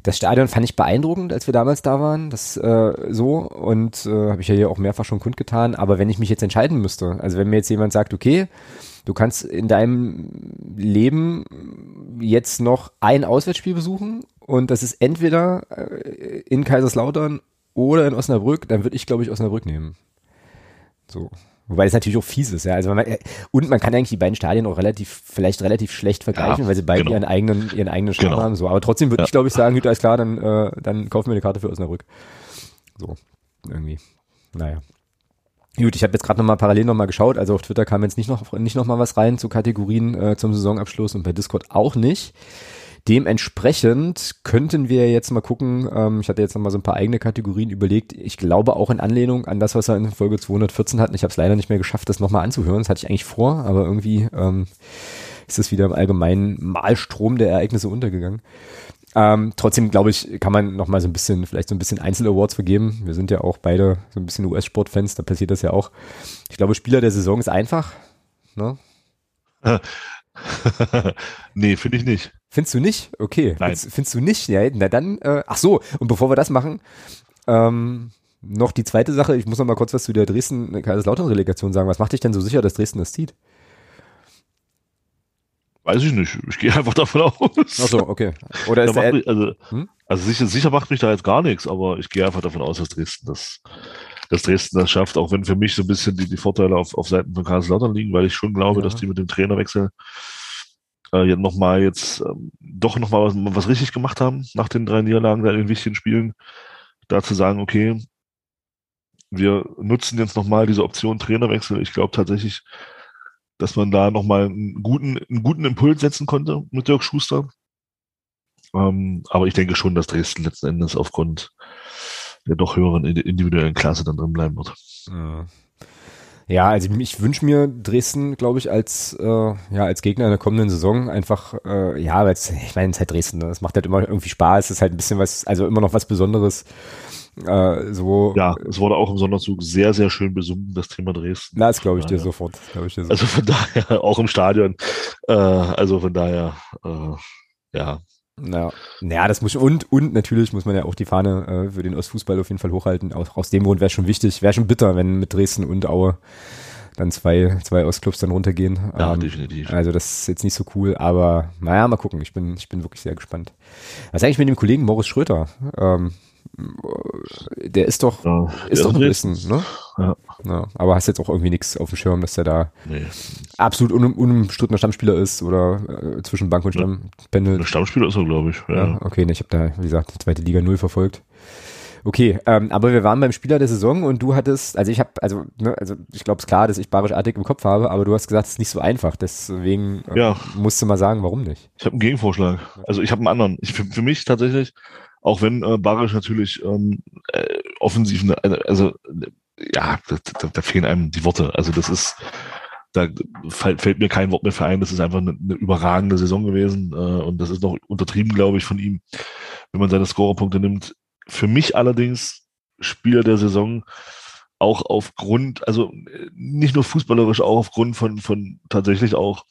S1: das Stadion fand ich beeindruckend, als wir damals da waren. Das äh, so und äh, habe ich ja hier auch mehrfach schon kundgetan. Aber wenn ich mich jetzt entscheiden müsste, also wenn mir jetzt jemand sagt, okay, du kannst in deinem Leben jetzt noch ein Auswärtsspiel besuchen und das ist entweder äh, in Kaiserslautern oder in Osnabrück, dann würde ich glaube ich Osnabrück nehmen. So. Wobei das natürlich auch fies ist, ja. Also man, und man kann eigentlich die beiden Stadien auch relativ, vielleicht relativ schlecht vergleichen, ja, weil sie beide genau. ihren eigenen, ihren eigenen Charme genau. haben. So. Aber trotzdem würde ja. ich, glaube ich, sagen, gut, alles klar, dann, äh, dann kaufen wir eine Karte für Osnabrück. So, irgendwie. Naja. Gut, ich habe jetzt gerade nochmal parallel nochmal geschaut, also auf Twitter kam jetzt nicht noch, nicht noch mal was rein zu Kategorien äh, zum Saisonabschluss und bei Discord auch nicht. Dementsprechend könnten wir jetzt mal gucken, ähm, ich hatte jetzt nochmal so ein paar eigene Kategorien überlegt, ich glaube auch in Anlehnung an das, was er in Folge 214 hatten. Ich habe es leider nicht mehr geschafft, das nochmal anzuhören, das hatte ich eigentlich vor, aber irgendwie ähm, ist es wieder im allgemeinen Malstrom der Ereignisse untergegangen. Ähm, trotzdem glaube ich, kann man noch mal so ein bisschen, vielleicht so ein bisschen Einzel-Awards vergeben. Wir sind ja auch beide so ein bisschen US-Sport-Fans, da passiert das ja auch. Ich glaube, Spieler der Saison ist einfach. Ne?
S2: nee, finde ich nicht.
S1: Findest du nicht? Okay.
S2: Nein.
S1: Findest, findest du nicht? Ja, na dann, äh, ach so, und bevor wir das machen, ähm, noch die zweite Sache, ich muss noch mal kurz was zu der Dresden-Kaiserslautern-Relegation sagen. Was macht dich denn so sicher, dass Dresden das zieht?
S2: Weiß ich nicht. Ich gehe einfach davon aus.
S1: Ach so, okay. Oder ist der
S2: mich, also, hm? also sicher, sicher macht mich da jetzt gar nichts, aber ich gehe einfach davon aus, dass Dresden das, dass Dresden das schafft, auch wenn für mich so ein bisschen die, die Vorteile auf, auf Seiten von Kaiserslautern liegen, weil ich schon glaube, ja. dass die mit dem Trainerwechsel äh, nochmal jetzt ähm, doch nochmal was, was richtig gemacht haben nach den drei Niederlagen da in den wichtigen Spielen. Da zu sagen, okay, wir nutzen jetzt nochmal diese Option Trainerwechsel. Ich glaube tatsächlich, dass man da nochmal einen guten, einen guten Impuls setzen konnte mit Dirk Schuster. Ähm, aber ich denke schon, dass Dresden letzten Endes aufgrund der doch höheren individuellen Klasse dann drin bleiben wird.
S1: Ja. Ja, also ich wünsche mir Dresden, glaube ich, als äh, ja als Gegner in der kommenden Saison einfach, äh, ja, weil ich meine, es ist halt Dresden, ne? es macht halt immer irgendwie Spaß, es ist halt ein bisschen was, also immer noch was Besonderes. Äh, so.
S2: Ja, es wurde auch im Sonderzug sehr, sehr schön besungen, das Thema Dresden.
S1: Na, das glaube ich, dir sofort. Glaub ich dir
S2: sofort. Also von daher, auch im Stadion. Äh, also von daher, äh, ja,
S1: ja, ja, das muss und und natürlich muss man ja auch die Fahne äh, für den Ostfußball auf jeden Fall hochhalten. Auch aus dem Grund wäre schon wichtig, wäre schon bitter, wenn mit Dresden und Aue dann zwei zwei Ostclubs dann runtergehen.
S2: Ja, ähm, definitiv.
S1: Also das ist jetzt nicht so cool, aber naja, mal gucken. Ich bin ich bin wirklich sehr gespannt. Was eigentlich mit dem Kollegen Morris Schröter? Ähm, der ist doch,
S2: Ja,
S1: ist doch in
S2: Dresden.
S1: Dresden, ne?
S2: Ja.
S1: Ja, aber hast jetzt auch irgendwie nichts auf dem Schirm, dass der da
S2: Nee.
S1: absolut un unumstrittener Stammspieler ist oder äh, zwischen Bank und Stamm pendelt.
S2: Der Stammspieler ist er, glaube ich. Ja.
S1: Ja, okay, ne, ich habe da, wie gesagt, zweite Liga null verfolgt. Okay, ähm, aber wir waren beim Spieler der Saison und du hattest, also ich habe, also, ne, also ich glaube es klar, dass ich Barisch Artig im Kopf habe, aber du hast gesagt, es ist nicht so einfach. Deswegen äh,
S2: Ja.
S1: musst du mal sagen, warum nicht.
S2: Ich habe einen Gegenvorschlag. Also ich habe einen anderen. Ich, für, für mich tatsächlich, auch wenn äh, Barisch natürlich ähm, äh, offensiv, ne- also äh, ja, da, da, da fehlen einem die Worte. Also das ist, da fällt, mir kein Wort mehr für ein. Das ist einfach eine, eine überragende Saison gewesen äh, und das ist noch untertrieben, glaube ich, von ihm, wenn man seine Scorerpunkte nimmt. Für mich allerdings Spieler der Saison auch aufgrund, also äh, nicht nur fußballerisch, auch aufgrund von, von tatsächlich auch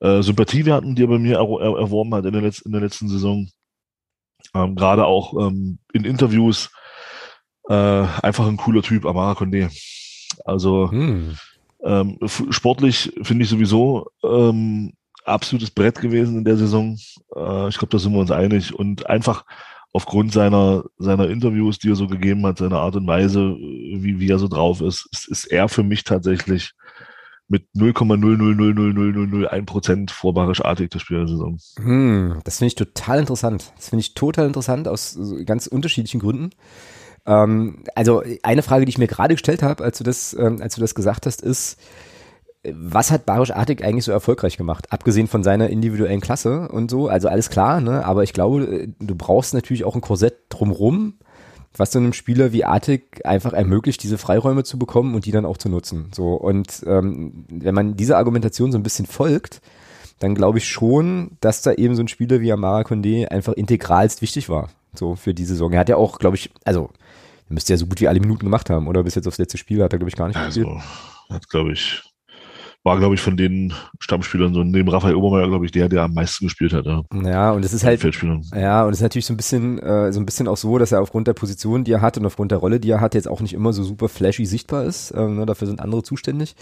S2: äh, Sympathiewerten, die er bei mir er, er, erworben hat in der, Letz-, in der letzten Saison. Ähm, Gerade auch ähm, in Interviews äh, einfach ein cooler Typ, Amara Condé. Also
S1: Hm.
S2: ähm, sportlich finde ich sowieso ähm, absolutes Brett gewesen in der Saison. Äh, ich glaube, da sind wir uns einig. Und einfach aufgrund seiner, seiner Interviews, die er so gegeben hat, seiner Art und Weise, wie, wie er so drauf ist, ist, ist er für mich tatsächlich mit 0,0000001 Prozent vor Barisch-Artig der Spieler der Saison.
S1: Hm, das finde ich total interessant. Das finde ich total interessant aus ganz unterschiedlichen Gründen. Ähm, also eine Frage, die ich mir gerade gestellt habe, als du das, ähm, als du das gesagt hast, ist, was hat Barisch Artig eigentlich so erfolgreich gemacht? Abgesehen von seiner individuellen Klasse und so, also alles klar, ne? Aber ich glaube, äh, du brauchst natürlich auch ein Korsett drumrum, was so einem Spieler wie Artig einfach ermöglicht, diese Freiräume zu bekommen und die dann auch zu nutzen. So und ähm, wenn man dieser Argumentation so ein bisschen folgt, dann glaube ich schon, dass da eben so ein Spieler wie Amara Condé einfach integralst wichtig war, so für die Saison. Er hat ja auch, glaube ich, also er müsste ja so gut wie alle Minuten gemacht haben, oder bis jetzt aufs letzte Spiel hat er, glaube ich, gar nicht gespielt.
S2: Also, hat, glaube ich, war, glaube ich, von den Stammspielern so neben Raphael Obermeier, glaube ich, der, der am meisten gespielt hat. Ja.
S1: Ja, und es ist halt, ja, und es ist natürlich so ein bisschen, äh, so ein bisschen auch so, dass er aufgrund der Position, die er hat und aufgrund der Rolle, die er hat, jetzt auch nicht immer so super flashy sichtbar ist. Ähm, ne, dafür sind andere zuständig.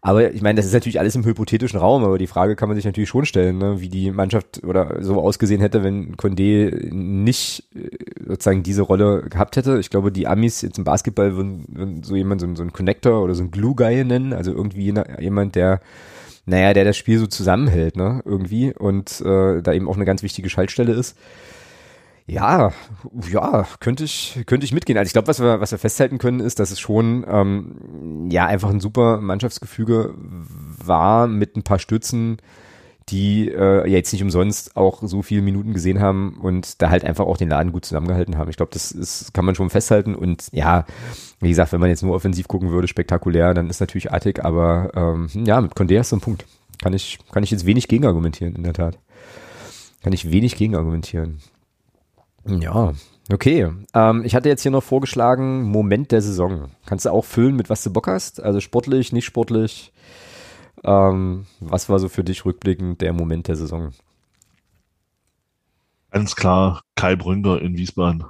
S1: Aber ich meine, das ist natürlich alles im hypothetischen Raum, aber die Frage kann man sich natürlich schon stellen, ne, wie die Mannschaft oder so ausgesehen hätte, wenn Condé nicht äh, sozusagen diese Rolle gehabt hätte. Ich glaube, die Amis jetzt im Basketball würden, würden so jemand, so, so ein Connector oder so ein Glue-Guy nennen, also irgendwie jemand, der naja, der das Spiel so zusammenhält, ne, irgendwie und äh, da eben auch eine ganz wichtige Schaltstelle ist. Ja, ja, könnte ich, könnte ich mitgehen. Also ich glaube, was wir, was wir festhalten können, ist, dass es schon ähm, ja einfach ein super Mannschaftsgefüge war mit ein paar Stützen, die äh, jetzt nicht umsonst auch so viele Minuten gesehen haben und da halt einfach auch den Laden gut zusammengehalten haben. Ich glaube, das ist, kann man schon festhalten. Und ja, wie gesagt, wenn man jetzt nur offensiv gucken würde, spektakulär, dann ist natürlich artig, aber ähm, ja, mit Condé hast du einen Punkt. Kann ich, kann ich jetzt wenig gegen argumentieren, in der Tat. Kann ich wenig gegen argumentieren. Ja, okay. Ähm, ich hatte jetzt hier noch vorgeschlagen, Moment der Saison. Kannst du auch füllen, mit was du Bock hast? Also sportlich, nicht sportlich. Ähm, was war so für dich rückblickend der Moment der Saison?
S2: Ganz klar, Kai Brünger in Wiesbaden.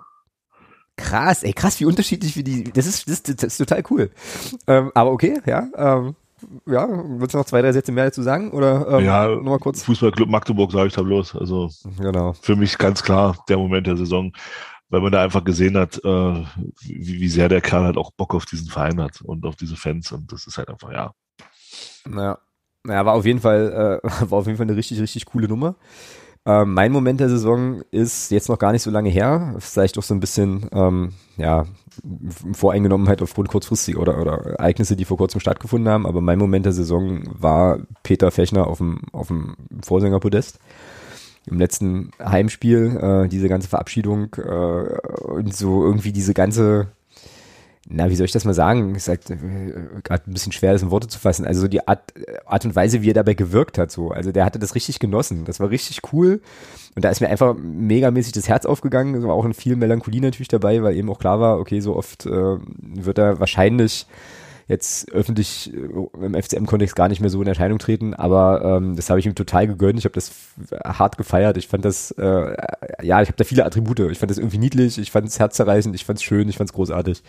S1: Krass, ey, krass, wie unterschiedlich wie die. Das ist, das, das ist total cool. Ähm, aber okay, ja. Ähm, ja, willst du noch zwei, drei Sätze mehr dazu sagen? Oder ähm,
S2: ja,
S1: nochmal kurz?
S2: Fußballclub Magdeburg, sage ich da bloß. Also
S1: Genau.
S2: für mich ganz klar der Moment der Saison, weil man da einfach gesehen hat, äh, wie, wie sehr der Kerl halt auch Bock auf diesen Verein hat und auf diese Fans. Und das ist halt einfach, ja.
S1: Ja. Ja, war auf jeden Fall, äh, war auf jeden Fall eine richtig, richtig coole Nummer. Ähm, mein Moment der Saison ist jetzt noch gar nicht so lange her. Vielleicht auch so ein bisschen, ähm, ja, Voreingenommenheit aufgrund kurzfristiger oder, oder Ereignisse, die vor kurzem stattgefunden haben. Aber mein Moment der Saison war Peter Fechner auf dem, auf dem Vorsängerpodest. Im letzten Heimspiel, äh, diese ganze Verabschiedung äh, und so irgendwie diese ganze, na, wie soll ich das mal sagen? Ist halt äh, gerade ein bisschen schwer, das in Worte zu fassen. Also so die Art, Art und Weise, wie er dabei gewirkt hat, so. Also der hatte das richtig genossen. Das war richtig cool. Und da ist mir einfach megamäßig das Herz aufgegangen. Es war auch in viel Melancholie natürlich dabei, weil eben auch klar war, okay, so oft äh, wird er wahrscheinlich jetzt öffentlich äh, im FCM-Kontext gar nicht mehr so in Erscheinung treten, aber ähm, das habe ich ihm total gegönnt. Ich habe das hart gefeiert. Ich fand das, äh, ja, ich habe da viele Attribute. Ich fand das irgendwie niedlich, ich fand es herzzerreißend, ich fand es schön, ich fand es großartig.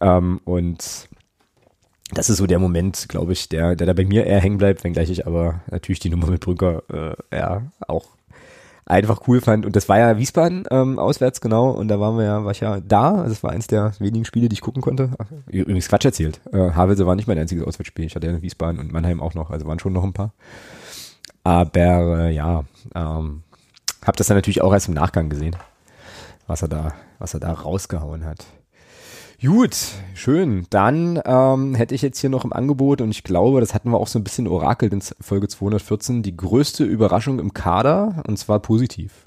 S1: Ähm, und das ist so der Moment, glaube ich, der, der da bei mir eher hängen bleibt, wenngleich ich aber natürlich die Nummer mit Brünker äh, ja auch einfach cool fand. Und das war ja Wiesbaden ähm, auswärts, genau. Und da waren wir ja, war ich ja da. Also das war eins der wenigen Spiele, die ich gucken konnte. Übrigens Quatsch erzählt. Äh, Havelse war nicht mein einziges Auswärtsspiel. Ich hatte ja Wiesbaden und Mannheim auch noch. Also waren schon noch ein paar. Aber äh, ja, ähm, habe das dann natürlich auch erst im Nachgang gesehen, was er da, was er da rausgehauen hat. Gut, schön. Dann ähm, hätte ich jetzt hier noch im Angebot, und ich glaube, das hatten wir auch so ein bisschen orakelt in Folge 214, die größte Überraschung im Kader, und zwar positiv.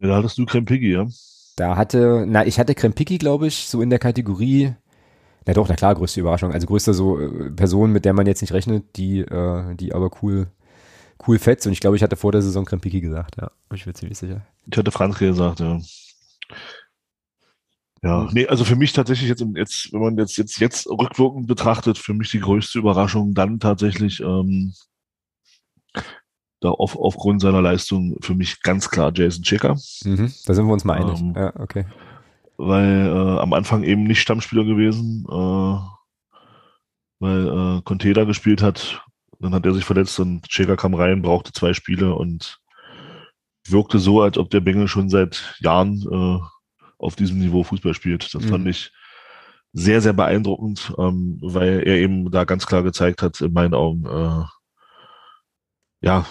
S2: Ja, da hattest du Krempigi, ja?
S1: Da hatte, na, ich hatte Krempigi, glaube ich, so in der Kategorie, na doch, na klar, größte Überraschung. Also größte so äh, Person, mit der man jetzt nicht rechnet, die, äh, die aber cool, cool fetzt. Und ich glaube, ich hatte vor der Saison Krempiki gesagt, ja. Ich bin ziemlich sicher.
S2: Ich hatte Franzke gesagt, ja. Ja, nee, also für mich tatsächlich jetzt, jetzt wenn man jetzt, jetzt, jetzt rückwirkend betrachtet, für mich die größte Überraschung dann tatsächlich ähm, da auf, aufgrund seiner Leistung für mich ganz klar Jason Checker.
S1: Mhm, da sind wir uns mal einig. Ähm, ja, okay.
S2: Weil äh, am Anfang eben nicht Stammspieler gewesen, äh, weil äh, Conte da gespielt hat. Dann hat er sich verletzt und Checker kam rein, brauchte zwei Spiele und wirkte so, als ob der Bengel schon seit Jahren äh, auf diesem Niveau Fußball spielt. Das mhm. fand ich sehr, sehr beeindruckend, ähm, weil er eben da ganz klar gezeigt hat, in meinen Augen, äh, ja,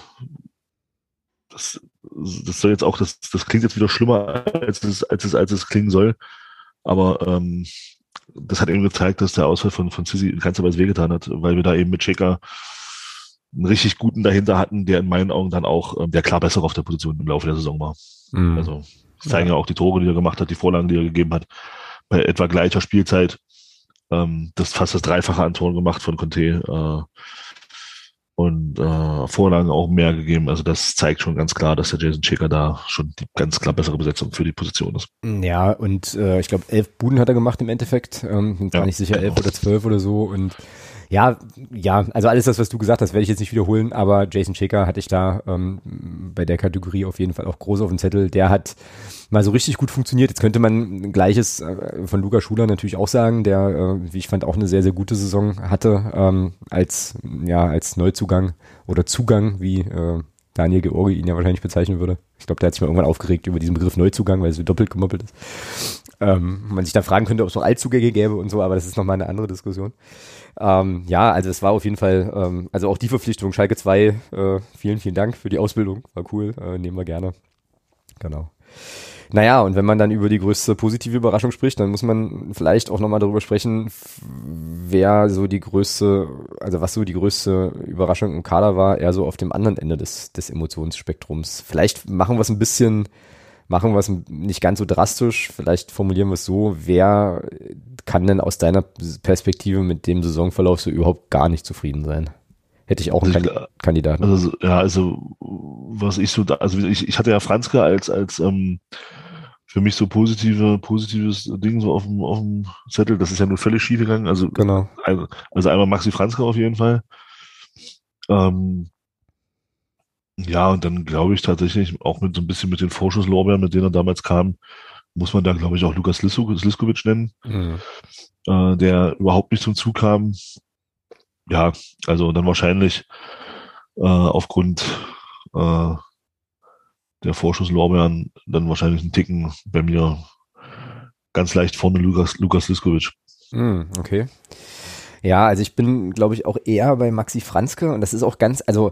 S2: das, das soll jetzt auch, das, das klingt jetzt wieder schlimmer, als es, als es, als es klingen soll. Aber ähm, das hat eben gezeigt, dass der Ausfall von, von Sissi in keinster Weise wehgetan hat, weil wir da eben mit Checker einen richtig guten dahinter hatten, der in meinen Augen dann auch ähm, der klar besser auf der Position im Laufe der Saison war. Mhm. Also das zeigen ja. auch die Tore, die er gemacht hat, die Vorlagen, die er gegeben hat. Bei etwa gleicher Spielzeit ähm, das fast das Dreifache an Toren gemacht von Conte äh, und äh, Vorlagen auch mehr gegeben. Also das zeigt schon ganz klar, dass der Jason Checker da schon die ganz klar bessere Besetzung für die Position ist.
S1: Ja, und äh, ich glaube, elf Buden hat er gemacht im Endeffekt. Ähm, bin ja, gar nicht sicher, elf oder zwölf oder so. Und ja, ja, also alles das, was du gesagt hast, werde ich jetzt nicht wiederholen, aber Jason Shaker hatte ich da ähm, bei der Kategorie auf jeden Fall auch groß auf dem Zettel. Der hat mal so richtig gut funktioniert. Jetzt könnte man Gleiches äh, von Luca Schuler natürlich auch sagen, der, äh, wie ich fand, auch eine sehr, sehr gute Saison hatte ähm, als, ja, als Neuzugang oder Zugang, wie äh, Daniel Georgi ihn ja wahrscheinlich bezeichnen würde. Ich glaube, der hat sich mal irgendwann aufgeregt über diesen Begriff Neuzugang, weil es so doppelt gemoppelt ist. Ähm, man sich dann fragen könnte, ob es noch Altzugänge gäbe und so, aber das ist nochmal eine andere Diskussion. Ähm, ja, also es war auf jeden Fall, ähm, also auch die Verpflichtung, Schalke 2, äh, vielen, vielen Dank für die Ausbildung, war cool, äh, nehmen wir gerne. Genau. Naja, und wenn man dann über die größte positive Überraschung spricht, dann muss man vielleicht auch nochmal darüber sprechen, wer so die größte, also was so die größte Überraschung im Kader war, eher so auf dem anderen Ende des, des Emotionsspektrums. Vielleicht machen wir es ein bisschen machen wir es nicht ganz so drastisch. Vielleicht formulieren wir es so, wer kann denn aus deiner Perspektive mit dem Saisonverlauf so überhaupt gar nicht zufrieden sein? Hätte ich auch einen also, Kandidaten.
S2: Also, ja, also was ich so, da, also ich, ich hatte ja Franzke als, als ähm, für mich so positive, positives Ding so auf dem, auf dem Zettel. Das ist ja nur völlig schief gegangen. Also,
S1: genau.
S2: also, also einmal Maxi Franzke auf jeden Fall. Ähm, ja, und dann glaube ich tatsächlich auch mit so ein bisschen mit den Vorschusslorbeeren, mit denen er damals kam, muss man da, glaube ich, auch Lukas Liskovic nennen, mhm. äh, der überhaupt nicht zum Zug kam. Ja, also dann wahrscheinlich äh, aufgrund äh, der Vorschusslorbeeren dann wahrscheinlich ein Ticken bei mir ganz leicht vorne Lukas, Lukas Liskovic.
S1: Mhm, okay. Ja, also ich bin, glaube ich, auch eher bei Maxi Franzke und das ist auch ganz, also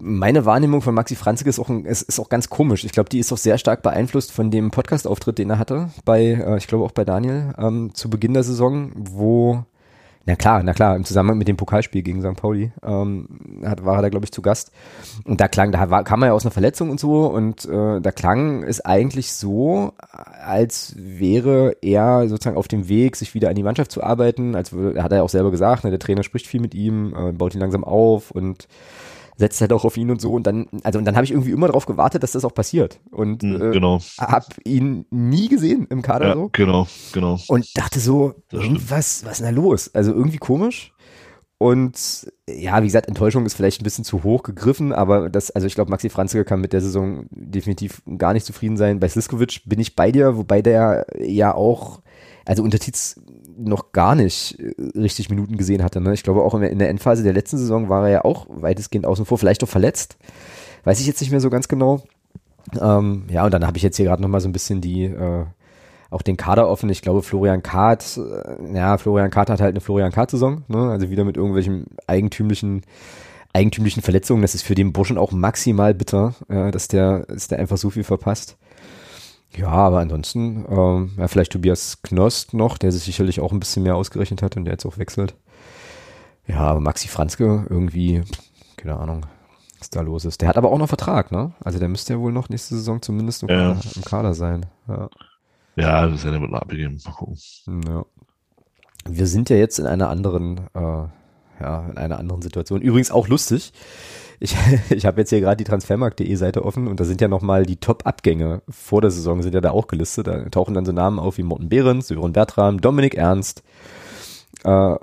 S1: meine Wahrnehmung von Maxi Franzke ist auch, ein, ist, ist auch ganz komisch. Ich glaube, die ist auch sehr stark beeinflusst von dem Podcast-Auftritt, den er hatte bei, äh, ich glaube auch bei Daniel ähm, zu Beginn der Saison, wo na klar, na klar, im Zusammenhang mit dem Pokalspiel gegen St. Pauli ähm, hat, war er da, glaube ich, zu Gast. Und da klang, da war, kam er ja aus einer Verletzung und so und äh, da klang es eigentlich so, als wäre er sozusagen auf dem Weg, sich wieder an die Mannschaft zu arbeiten. Als würde, hat er ja auch selber gesagt, ne, der Trainer spricht viel mit ihm, äh, baut ihn langsam auf und setzt halt auch auf ihn und so und dann, also und dann habe ich irgendwie immer darauf gewartet, dass das auch passiert und
S2: mhm, äh, genau.
S1: habe ihn nie gesehen im Kader ja, so.
S2: Genau, genau.
S1: Und dachte so, was, was ist denn da los? Also irgendwie komisch. Und ja, wie gesagt, Enttäuschung ist vielleicht ein bisschen zu hoch gegriffen, aber das, also ich glaube, Maxi Franzke kann mit der Saison definitiv gar nicht zufrieden sein. Bei Sliskovic bin ich bei dir, wobei der ja auch, also unter Tietz noch gar nicht äh, richtig Minuten gesehen hatte. Ne? Ich glaube auch in der Endphase der letzten Saison war er ja auch weitestgehend außen vor, vielleicht auch verletzt. weiß ich jetzt nicht mehr so ganz genau. Ähm, ja, und dann habe ich jetzt hier gerade nochmal so ein bisschen die, äh, auch den Kader offen. Ich glaube, Florian Kahrt, äh, ja, Florian Kahrt hat halt eine Florian Kahrt-Saison, ne? also wieder mit irgendwelchen eigentümlichen eigentümlichen Verletzungen. Das ist für den Burschen auch maximal bitter, äh, dass der, dass der einfach so viel verpasst. Ja, aber ansonsten, ähm, ja, vielleicht Tobias Knost noch, der sich sicherlich auch ein bisschen mehr ausgerechnet hat und der jetzt auch wechselt. Ja, aber Maxi Franzke irgendwie, keine Ahnung, was da los ist. Der hat aber auch noch Vertrag, ne? Also der müsste ja wohl noch nächste Saison zumindest im, ja. Kader, im Kader, sein. Ja,
S2: ja das ist ja damit mal abgegeben. Mal gucken.
S1: Ja. Wir sind ja jetzt in einer anderen, äh, ja, in einer anderen Situation. Übrigens auch lustig. Ich, ich habe jetzt hier gerade die transfermarkt.de Seite offen und da sind ja nochmal die Top-Abgänge vor der Saison sind ja da auch gelistet. Da tauchen dann so Namen auf wie Morten Behrens, Sören Bertram, Dominik Ernst, äh,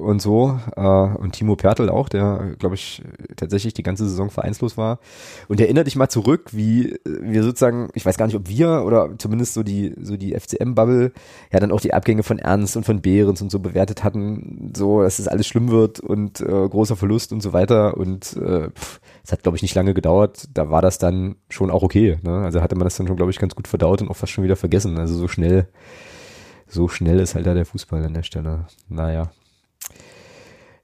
S1: und so. Äh, und Timo Pertl auch, der, glaube ich, tatsächlich die ganze Saison vereinslos war. Und erinnere dich mal zurück, wie wir sozusagen, ich weiß gar nicht, ob wir oder zumindest so die, so die FCM-Bubble, ja dann auch die Abgänge von Ernst und von Behrens und so bewertet hatten, so, dass es das alles schlimm wird und äh, großer Verlust und so weiter. Und äh, es hat, glaube ich, nicht lange gedauert. Da war das dann schon auch okay. Ne? Also hatte man das dann schon, glaube ich, ganz gut verdaut und auch fast schon wieder vergessen. Also so schnell so schnell ist halt da der Fußball an der Stelle. Naja.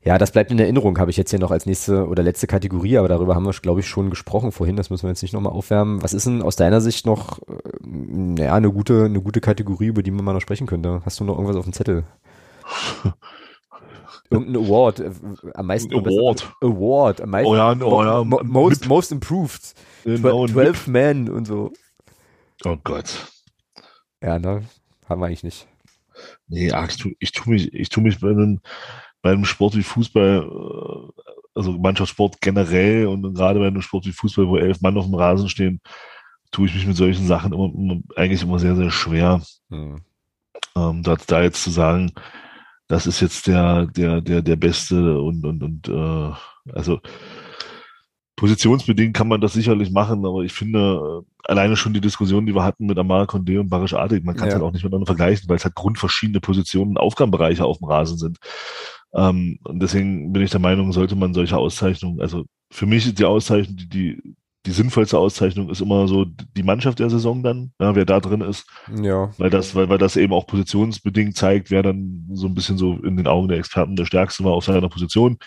S1: Ja, das bleibt in Erinnerung, habe ich jetzt hier noch als nächste oder letzte Kategorie, aber darüber haben wir, glaube ich, schon gesprochen vorhin, das müssen wir jetzt nicht nochmal aufwärmen. Was ist denn aus deiner Sicht noch, äh, ja, eine gute, eine gute Kategorie, über die man mal noch sprechen könnte? Hast du noch irgendwas auf dem Zettel? Irgendein Award, äh, am meisten.
S2: Award.
S1: Award, am meisten.
S2: Oh ja, oh ja.
S1: Mo most, most improved. Genau, 12 Men und so.
S2: Oh Gott.
S1: Ja, ne? Haben wir eigentlich nicht.
S2: Nee, ach, ich, tu, ich tue mich, ich tue mich bei einem, bei einem Sport wie Fußball, äh, also Mannschaftssport generell und gerade bei einem Sport wie Fußball, wo elf Mann auf dem Rasen stehen, tue ich mich mit solchen Sachen immer, immer eigentlich immer sehr, sehr schwer. Hm. Ähm, da, da jetzt zu sagen, das ist jetzt der, der, der, der Beste und, und, und äh, also positionsbedingt kann man das sicherlich machen, aber ich finde, äh, alleine schon die Diskussion, die wir hatten mit Amar Condé und Barisch Adik, man kann es ja. halt auch nicht miteinander vergleichen, weil es halt grundverschiedene Positionen und Aufgabenbereiche auf dem Rasen sind. Ähm, und deswegen bin ich der Meinung, sollte man solche Auszeichnungen, also für mich ist die Auszeichnung, die, die, die sinnvollste Auszeichnung ist immer so die Mannschaft der Saison dann, ja, wer da drin ist.
S1: Ja.
S2: Weil das, weil, weil das eben auch positionsbedingt zeigt, wer dann so ein bisschen so in den Augen der Experten der Stärkste war auf seiner Position.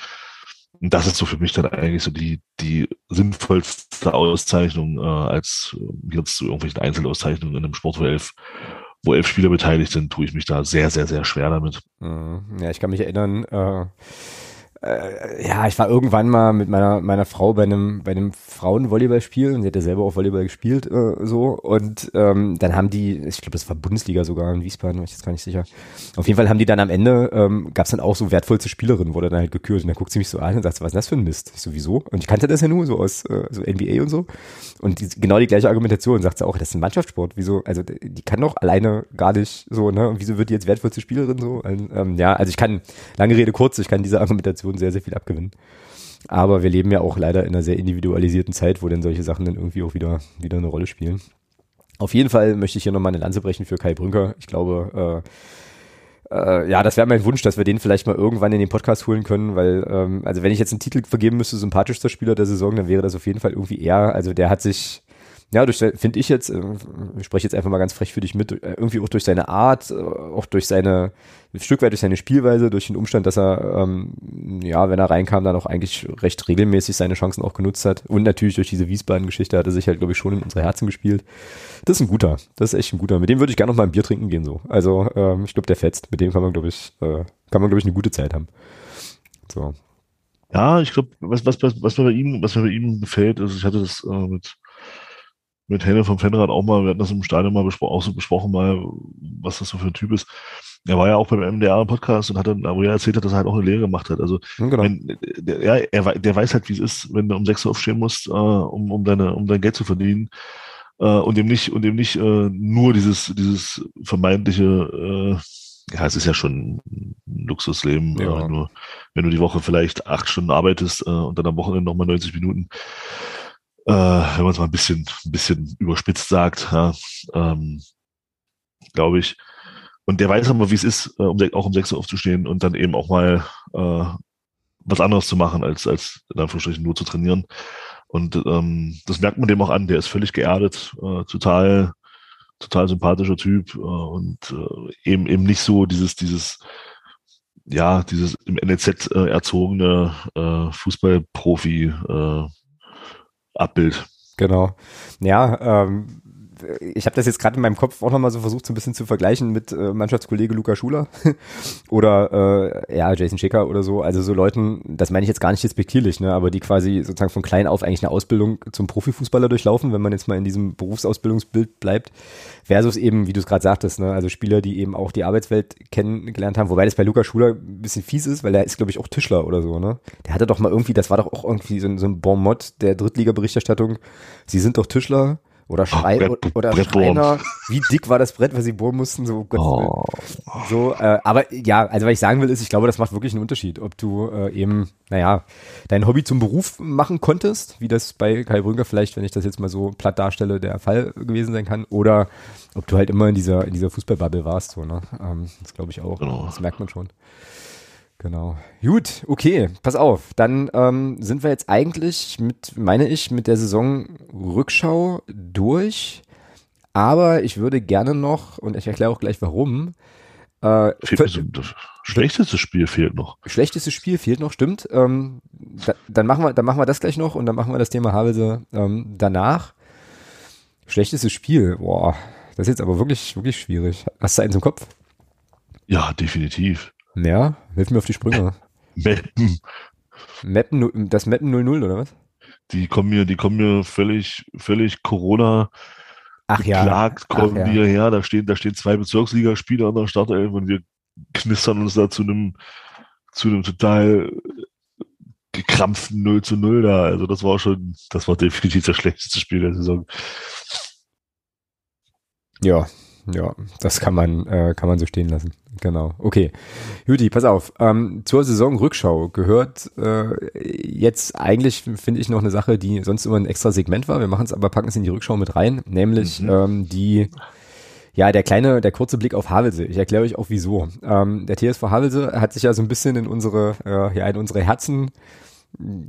S2: Und das ist so für mich dann eigentlich so die, die sinnvollste Auszeichnung, äh, als äh, jetzt zu irgendwelchen Einzelauszeichnungen in einem Sport, wo elf, wo elf Spieler beteiligt sind, tue ich mich da sehr, sehr, sehr schwer damit.
S1: Mhm. Ja, ich kann mich erinnern, äh, äh, ja, ich war irgendwann mal mit meiner meiner Frau bei einem bei einem Frauenvolleyballspiel und sie hat ja selber auch Volleyball gespielt äh, so und ähm, dann haben die, ich glaube, das war Bundesliga sogar in Wiesbaden, war ich jetzt gar nicht sicher. Auf jeden Fall haben die dann am Ende ähm, gab es dann auch so wertvollste Spielerin, wurde dann halt gekürt und dann guckt sie mich so an und sagt, was ist das für ein Mist? Ich sowieso und ich kannte das ja nur so aus äh, so NBA und so und die, genau die gleiche Argumentation sagt sie auch, das ist ein Mannschaftssport, wieso? Also die kann doch alleine gar nicht so ne und wieso wird die jetzt wertvollste Spielerin so? Und, ähm, ja, also ich kann lange Rede kurz, ich kann diese Argumentation Situation sehr, sehr viel abgewinnen. Aber wir leben ja auch leider in einer sehr individualisierten Zeit, wo denn solche Sachen dann irgendwie auch wieder, wieder eine Rolle spielen. Auf jeden Fall möchte ich hier nochmal eine Lanze brechen für Kai Brünker. Ich glaube, äh, äh, ja, das wäre mein Wunsch, dass wir den vielleicht mal irgendwann in den Podcast holen können, weil, ähm, also wenn ich jetzt einen Titel vergeben müsste, sympathischster Spieler der Saison, dann wäre das auf jeden Fall irgendwie er. Also der hat sich, ja, durch finde ich jetzt, äh, ich spreche jetzt einfach mal ganz frech für dich mit, äh, irgendwie auch durch seine Art, äh, auch durch seine, ein Stück weit durch seine Spielweise, durch den Umstand, dass er, ähm, ja, wenn er reinkam, dann auch eigentlich recht regelmäßig seine Chancen auch genutzt hat. Und natürlich durch diese Wiesbaden-Geschichte hat er sich halt, glaube ich, schon in unsere Herzen gespielt. Das ist ein guter, das ist echt ein guter. Mit dem würde ich gerne noch mal ein Bier trinken gehen, so. Also, ähm, ich glaube, der fetzt. Mit dem kann man, glaube ich, äh, kann man, glaube ich, eine gute Zeit haben. So.
S2: Ja, ich glaube, was, was, was, was mir bei ihm, was mir bei ihm gefällt, ist, ich hatte das äh, mit mit Henne vom Fanrad auch mal, wir hatten das im Stadion mal besprochen, auch so besprochen mal, was das so für ein Typ ist. Er war ja auch beim MDR-Podcast und hat dann, wo er erzählt hat, dass er halt auch eine Lehre gemacht hat. Also, genau. wenn, der, ja, er, der weiß halt, wie es ist, wenn du um sechs Uhr aufstehen musst, äh, um, um deine, um dein Geld zu verdienen. Äh, und dem nicht, und dem nicht äh, nur dieses, dieses vermeintliche, äh, ja, es ist ja schon ein Luxusleben, ja. äh, nur wenn du die Woche vielleicht acht Stunden arbeitest äh, und dann am Wochenende nochmal 90 Minuten äh, wenn man es mal ein bisschen, ein bisschen überspitzt sagt, ja, ähm, glaube ich. Und der weiß aber, wie es ist, äh, um, auch um sechs Uhr aufzustehen und dann eben auch mal äh, was anderes zu machen, als, als in Anführungsstrichen nur zu trainieren. Und ähm, das merkt man dem auch an, der ist völlig geerdet, äh, total, total sympathischer Typ äh, und äh, eben eben nicht so dieses, dieses, ja, dieses im NLZ äh, erzogene äh, Fußballprofi äh, Abbild.
S1: Genau. Ja, ähm, ich habe das jetzt gerade in meinem Kopf auch nochmal so versucht, so ein bisschen zu vergleichen mit äh, Mannschaftskollege Luca Schuler oder äh, ja, Jason Schicker oder so. Also so Leuten, das meine ich jetzt gar nicht despektierlich, ne, aber die quasi sozusagen von klein auf eigentlich eine Ausbildung zum Profifußballer durchlaufen, wenn man jetzt mal in diesem Berufsausbildungsbild bleibt, versus eben, wie du es gerade sagtest, ne, also Spieler, die eben auch die Arbeitswelt kennengelernt haben, wobei das bei Luca Schuler ein bisschen fies ist, weil er ist, glaube ich, auch Tischler oder so, ne? Der hatte doch mal irgendwie, das war doch auch irgendwie so, so ein Bonmot der Drittliga-Berichterstattung. Sie sind doch Tischler oder, Schrei oh, Brett, oder Brett Schreiner. Wie dick war das Brett, was sie bohren mussten? So, Gott oh. so äh, aber ja, also was ich sagen will, ist, ich glaube, das macht wirklich einen Unterschied, ob du äh, eben, naja, dein Hobby zum Beruf machen konntest, wie das bei Kai Brünker vielleicht, wenn ich das jetzt mal so platt darstelle, der Fall gewesen sein kann, oder ob du halt immer in dieser, in dieser Fußballbubble warst, so, ne? Ähm, das glaube ich auch. Genau. Das merkt man schon. Genau. Gut, okay, pass auf. Dann ähm, sind wir jetzt eigentlich mit, meine ich, mit der Saison Rückschau durch. Aber ich würde gerne noch, und ich erkläre auch gleich warum.
S2: Äh, das schlechteste Spiel fehlt noch.
S1: Schlechteste Spiel fehlt noch, stimmt. Ähm, da, dann machen wir, dann machen wir das gleich noch und dann machen wir das Thema Havelse ähm, danach. Schlechtestes Spiel, boah, das ist jetzt aber wirklich, wirklich schwierig. Hast du eins im Kopf?
S2: Ja, definitiv.
S1: Ja, hilf mir auf die Sprünge. Mappen. Mappen, das Mappen 00 oder was?
S2: Die kommen mir, die kommen mir völlig, völlig Corona
S1: Ach
S2: ja. kommen Ach ja. her. Da stehen, da stehen zwei Bezirksligaspieler an der Startelf und wir knistern uns da zu einem, zu einem total gekrampften 0 zu 0 da. Also das war schon, das war definitiv das schlechteste Spiel der Saison.
S1: Ja, ja, das kann man, äh, kann man so stehen lassen. Genau. Okay. Juti, pass auf. Ähm, zur Saisonrückschau gehört äh, jetzt eigentlich, finde ich, noch eine Sache, die sonst immer ein extra Segment war. Wir machen es aber, packen es in die Rückschau mit rein, nämlich mhm. ähm, die ja, der kleine, der kurze Blick auf Havelse. Ich erkläre euch auch wieso. Ähm, der TSV Havelse hat sich ja so ein bisschen in unsere, äh, ja, in unsere Herzen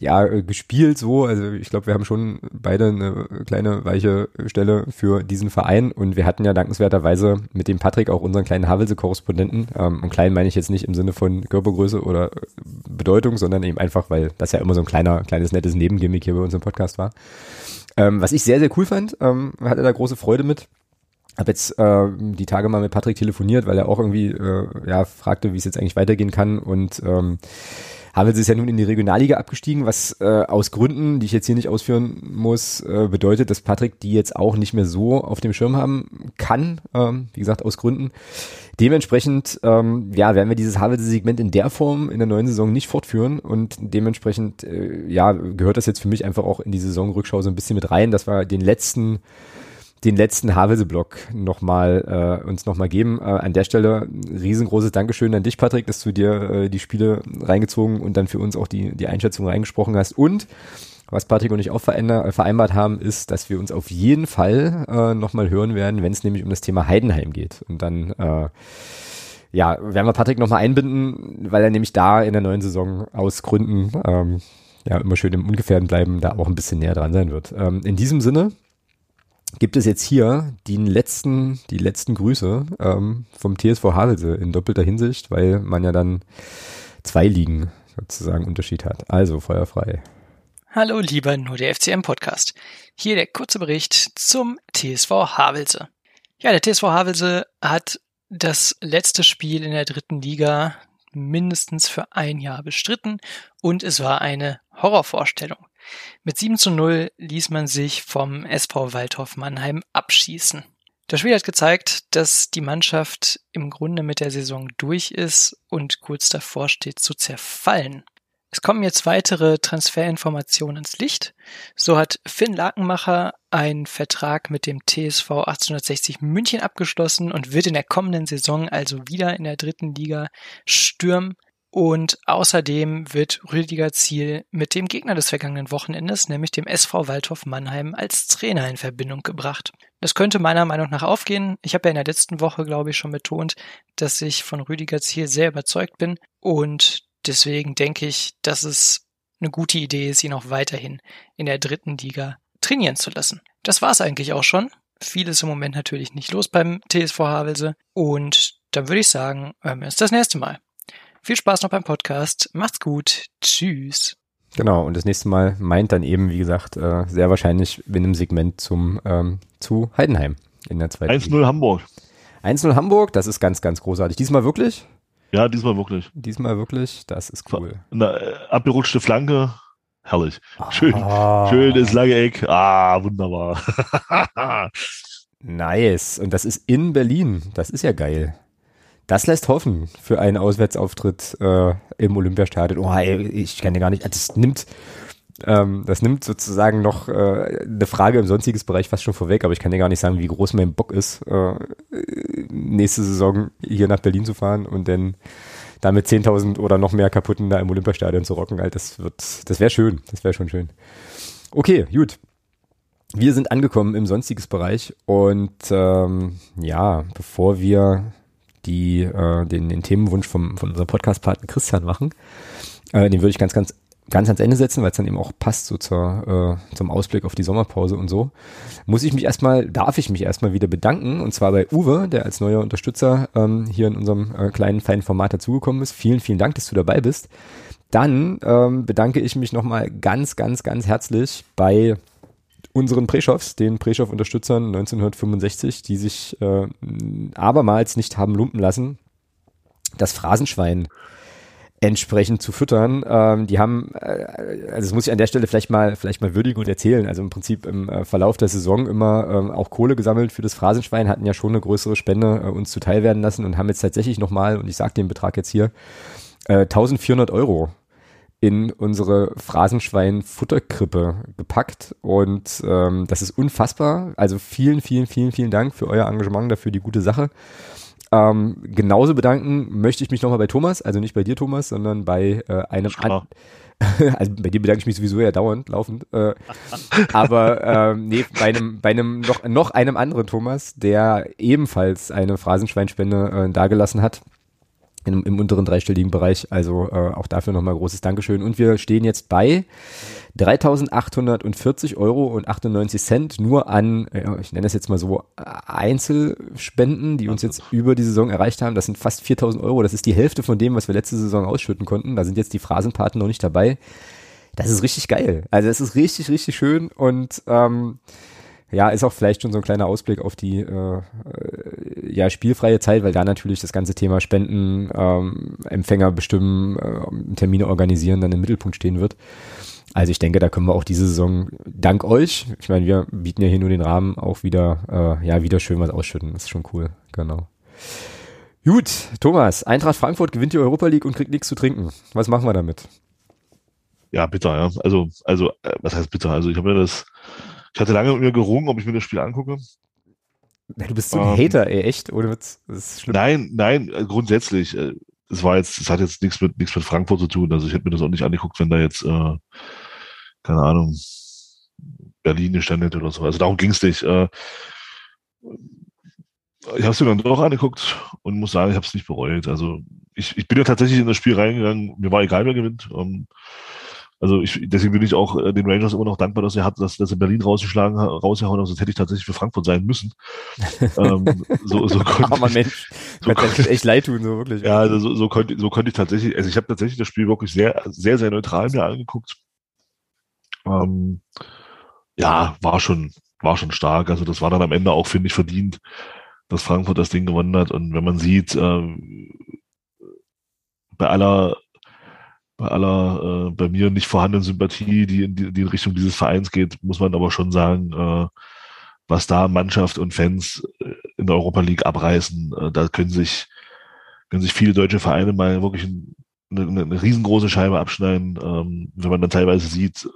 S1: ja, äh, gespielt so. Also ich glaube, wir haben schon beide eine kleine weiche Stelle für diesen Verein und wir hatten ja dankenswerterweise mit dem Patrick auch unseren kleinen Havelse-Korrespondenten. Ähm, und klein meine ich jetzt nicht im Sinne von Körpergröße oder Bedeutung, sondern eben einfach, weil das ja immer so ein kleiner, kleines nettes Nebengimmick hier bei uns im Podcast war. Ähm, was ich sehr, sehr cool fand, ähm, hatte da große Freude mit. Hab jetzt äh, die Tage mal mit Patrick telefoniert, weil er auch irgendwie äh, ja fragte, wie es jetzt eigentlich weitergehen kann und ähm, Havels ist ja nun in die Regionalliga abgestiegen, was äh, aus Gründen, die ich jetzt hier nicht ausführen muss, äh, bedeutet, dass Patrick die jetzt auch nicht mehr so auf dem Schirm haben kann. Ähm, wie gesagt, aus Gründen. Dementsprechend, ähm, ja, werden wir dieses Havels-Segment in der Form in der neuen Saison nicht fortführen und dementsprechend, äh, ja, gehört das jetzt für mich einfach auch in die Saisonrückschau so ein bisschen mit rein, dass wir den letzten den letzten Havelse-Block nochmal äh, uns nochmal geben. Äh, an der Stelle riesengroßes Dankeschön an dich, Patrick, dass du dir äh, die Spiele reingezogen und dann für uns auch die, die Einschätzung reingesprochen hast. Und was Patrick und ich auch äh, vereinbart haben, ist, dass wir uns auf jeden Fall äh, nochmal hören werden, wenn es nämlich um das Thema Heidenheim geht. Und dann äh, ja, werden wir Patrick nochmal einbinden, weil er nämlich da in der neuen Saison aus Gründen ähm, ja immer schön im Ungefährden bleiben, da auch ein bisschen näher dran sein wird. Ähm, in diesem Sinne gibt es jetzt hier die letzten, die letzten Grüße ähm, vom TSV Havelse in doppelter Hinsicht, weil man ja dann zwei Ligen sozusagen Unterschied hat. Also feuerfrei.
S3: Hallo lieber nur der FCM Podcast. Hier der kurze Bericht zum TSV Havelse. Ja, der TSV Havelse hat das letzte Spiel in der dritten Liga mindestens für ein Jahr bestritten und es war eine Horrorvorstellung. Mit 7 zu 0 ließ man sich vom SV Waldhof Mannheim abschießen. Das Spiel hat gezeigt, dass die Mannschaft im Grunde mit der Saison durch ist und kurz davor steht zu zerfallen. Es kommen jetzt weitere Transferinformationen ins Licht. So hat Finn Lakenmacher einen Vertrag mit dem TSV 1860 München abgeschlossen und wird in der kommenden Saison also wieder in der dritten Liga stürmen. Und außerdem wird Rüdiger Ziel mit dem Gegner des vergangenen Wochenendes, nämlich dem SV Waldhof Mannheim, als Trainer in Verbindung gebracht. Das könnte meiner Meinung nach aufgehen. Ich habe ja in der letzten Woche, glaube ich, schon betont, dass ich von Rüdiger Ziel sehr überzeugt bin. Und deswegen denke ich, dass es eine gute Idee ist, ihn auch weiterhin in der dritten Liga trainieren zu lassen. Das war's eigentlich auch schon. Viel ist im Moment natürlich nicht los beim TSV Havelse. Und dann würde ich sagen, hören wir uns das nächste Mal. Viel Spaß noch beim Podcast. Macht's gut. Tschüss.
S1: Genau, und das nächste Mal meint dann eben, wie gesagt, äh, sehr wahrscheinlich in einem Segment zum ähm, zu Heidenheim in der zweiten
S2: 1-0 Hamburg.
S1: 1-0 Hamburg, das ist ganz, ganz großartig. Diesmal wirklich?
S2: Ja, diesmal wirklich.
S1: Diesmal wirklich, das ist cool.
S2: Eine äh, abgerutschte Flanke, herrlich. Schön, oh. schönes lange Eck. Ah, wunderbar.
S1: nice. Und das ist in Berlin. Das ist ja geil. Das lässt hoffen für einen Auswärtsauftritt äh, im Olympiastadion. Oh, ey, ich kann ja gar nicht. Das nimmt, ähm, das nimmt sozusagen noch äh, eine Frage im sonstiges Bereich fast schon vorweg, aber ich kann dir gar nicht sagen, wie groß mein Bock ist, äh, nächste Saison hier nach Berlin zu fahren und dann damit 10.000 oder noch mehr kaputten da im Olympiastadion zu rocken. Halt, das wird, das wäre schön. Das wäre schon schön. Okay, gut. Wir sind angekommen im sonstiges Bereich und ähm, ja, bevor wir die äh, den, den Themenwunsch vom, von unserem Podcast-Partner Christian machen. Äh, den würde ich ganz, ganz ganz ans Ende setzen, weil es dann eben auch passt so zur, äh, zum Ausblick auf die Sommerpause und so. Muss ich mich erstmal, darf ich mich erstmal wieder bedanken und zwar bei Uwe, der als neuer Unterstützer ähm, hier in unserem äh, kleinen feinen Format dazugekommen ist. Vielen, vielen Dank, dass du dabei bist. Dann ähm, bedanke ich mich nochmal ganz, ganz, ganz herzlich bei unseren Preschows, den Preschow-Unterstützern 1965, die sich äh, abermals nicht haben lumpen lassen, das Phrasenschwein entsprechend zu füttern. Ähm, die haben, äh, also das muss ich an der Stelle vielleicht mal, vielleicht mal würdigen und erzählen. Also im Prinzip im äh, Verlauf der Saison immer ähm, auch Kohle gesammelt für das Phrasenschwein, hatten ja schon eine größere Spende äh, uns zuteil werden lassen und haben jetzt tatsächlich nochmal, und ich sage den Betrag jetzt hier, äh, 1400 Euro in unsere Phrasenschwein-Futterkrippe gepackt und ähm, das ist unfassbar. Also vielen, vielen, vielen, vielen Dank für euer Engagement dafür, die gute Sache. Ähm, genauso bedanken möchte ich mich nochmal bei Thomas, also nicht bei dir, Thomas, sondern bei äh, einem an also bei dir bedanke ich mich sowieso ja dauernd, laufend. Äh, aber ähm, nee, bei einem, bei einem noch, noch einem anderen Thomas, der ebenfalls eine Phrasenschweinspende äh, dagelassen hat im, im unteren dreistelligen Bereich. Also äh, auch dafür nochmal großes Dankeschön. Und wir stehen jetzt bei 3.840 Euro und 98 Cent nur an, äh, ich nenne das jetzt mal so, Einzelspenden, die uns jetzt über die Saison erreicht haben. Das sind fast 4.000 Euro. Das ist die Hälfte von dem, was wir letzte Saison ausschütten konnten. Da sind jetzt die Phrasenpaten noch nicht dabei. Das ist richtig geil. Also es ist richtig, richtig schön und ähm, ja, ist auch vielleicht schon so ein kleiner Ausblick auf die äh, äh, ja, spielfreie Zeit, weil da natürlich das ganze Thema Spenden, ähm, Empfänger bestimmen, äh, Termine organisieren dann im Mittelpunkt stehen wird. Also ich denke, da können wir auch diese Saison dank euch, ich meine, wir bieten ja hier nur den Rahmen, auch wieder, äh, ja, wieder schön was ausschütten. Das ist schon cool, genau. Gut, Thomas, Eintracht Frankfurt gewinnt die Europa League und kriegt nichts zu trinken. Was machen wir damit?
S2: Ja, bitter, ja. Also, also, äh, was heißt bitter? Also ich habe mir das ich hatte lange mit mir gerungen, ob ich mir das Spiel angucke.
S1: Du bist so ein ähm, Hater, ey, echt? Ohne Witz.
S2: Das ist schlimm. Nein, nein, äh, grundsätzlich. Äh, es war jetzt, es hat jetzt nichts mit, nichts mit Frankfurt zu tun. Also ich hätte mir das auch nicht angeguckt, wenn da jetzt, äh, keine Ahnung, Berlin gestanden hätte oder so. Also darum ging es nicht. Äh, ich habe es mir dann doch angeguckt und muss sagen, ich habe es nicht bereut. Also ich, ich bin ja tatsächlich in das Spiel reingegangen. Mir war egal, wer gewinnt. Ähm, also ich, deswegen bin ich auch äh, den Rangers immer noch dankbar, dass er hat, dass, dass er Berlin rausgeschlagen rausgehauen hat, sonst hätte ich tatsächlich für Frankfurt sein müssen. ähm, so, so konnte
S1: Armer Mensch, so konnte, echt leid tun, so wirklich.
S2: Ja, also so, so konnte, so konnte ich tatsächlich, also ich habe tatsächlich das Spiel wirklich sehr, sehr, sehr neutral mir angeguckt. Ähm, ja, war schon, war schon stark. Also das war dann am Ende auch, finde ich, verdient, dass Frankfurt das Ding gewonnen hat. Und wenn man sieht, ähm, bei aller bei aller äh, bei mir nicht vorhandenen Sympathie, die in, die, die in Richtung dieses Vereins geht, muss man aber schon sagen, äh, was da Mannschaft und Fans äh, in der Europa League abreißen, äh, da können sich, können sich viele deutsche Vereine mal wirklich eine, eine, eine riesengroße Scheibe abschneiden, ähm, wenn man dann teilweise sieht,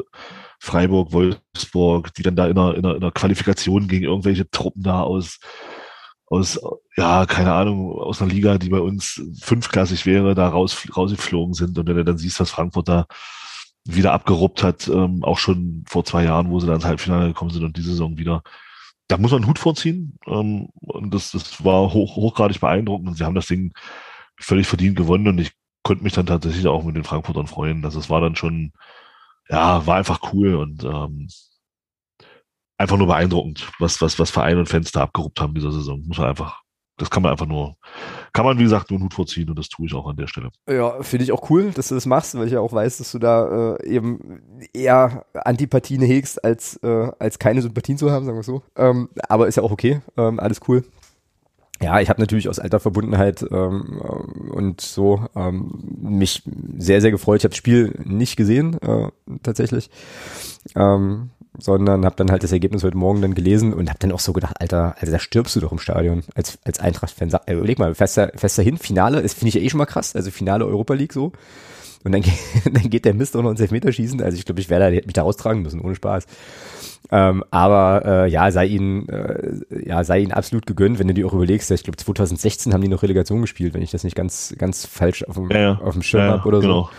S2: Freiburg, Wolfsburg, die dann da in einer, in einer, in einer Qualifikation gegen irgendwelche Truppen da aus aus, ja, keine Ahnung, aus einer Liga, die bei uns fünfklassig wäre, da raus, rausgeflogen sind. Und wenn du dann siehst, was Frankfurt da wieder abgeruppt hat, ähm, auch schon vor zwei Jahren, wo sie dann ins Halbfinale gekommen sind und diese Saison wieder, da muss man einen Hut vorziehen. Ähm, und das, das war hoch, hochgradig beeindruckend. Und sie haben das Ding völlig verdient gewonnen. Und ich konnte mich dann tatsächlich auch mit den Frankfurtern freuen. Das, das war dann schon, ja, war einfach cool und ähm, einfach nur beeindruckend, was, was, was Verein und Fans da abgeruppt haben dieser Saison. Muss man einfach, das kann man einfach nur, kann man wie gesagt nur Hut vorziehen und das tue ich auch an der Stelle.
S1: Ja, finde ich auch cool, dass du das machst, weil ich ja auch weiß, dass du da äh, eben eher Antipathien hegst, als, äh, als keine Sympathien zu haben, sagen wir so. Ähm, aber ist ja auch okay, ähm, alles cool. Ja, ich habe natürlich aus alter Verbundenheit ähm, und so ähm, mich sehr, sehr gefreut. Ich habe das Spiel nicht gesehen, äh, tatsächlich. Ähm, sondern habe dann halt das Ergebnis heute Morgen dann gelesen und habe dann auch so gedacht, Alter, also da stirbst du doch im Stadion als als Eintracht-Fan. Äh, überleg mal, fest, fest dahin, Finale, das finde ich ja eh schon mal krass, also Finale Europa League so. Und dann, dann geht der Mist auch noch ins Elfmeterschießen. Also ich glaube, ich werde mich da austragen müssen, ohne Spaß. Ähm, aber äh, ja, sei ihnen, äh, ja, sei ihnen absolut gegönnt, wenn du dir auch überlegst, ich glaube 2016 haben die noch Relegation gespielt, wenn ich das nicht ganz, ganz falsch auf dem, ja, ja. auf dem Schirm ja, habe oder genau. so.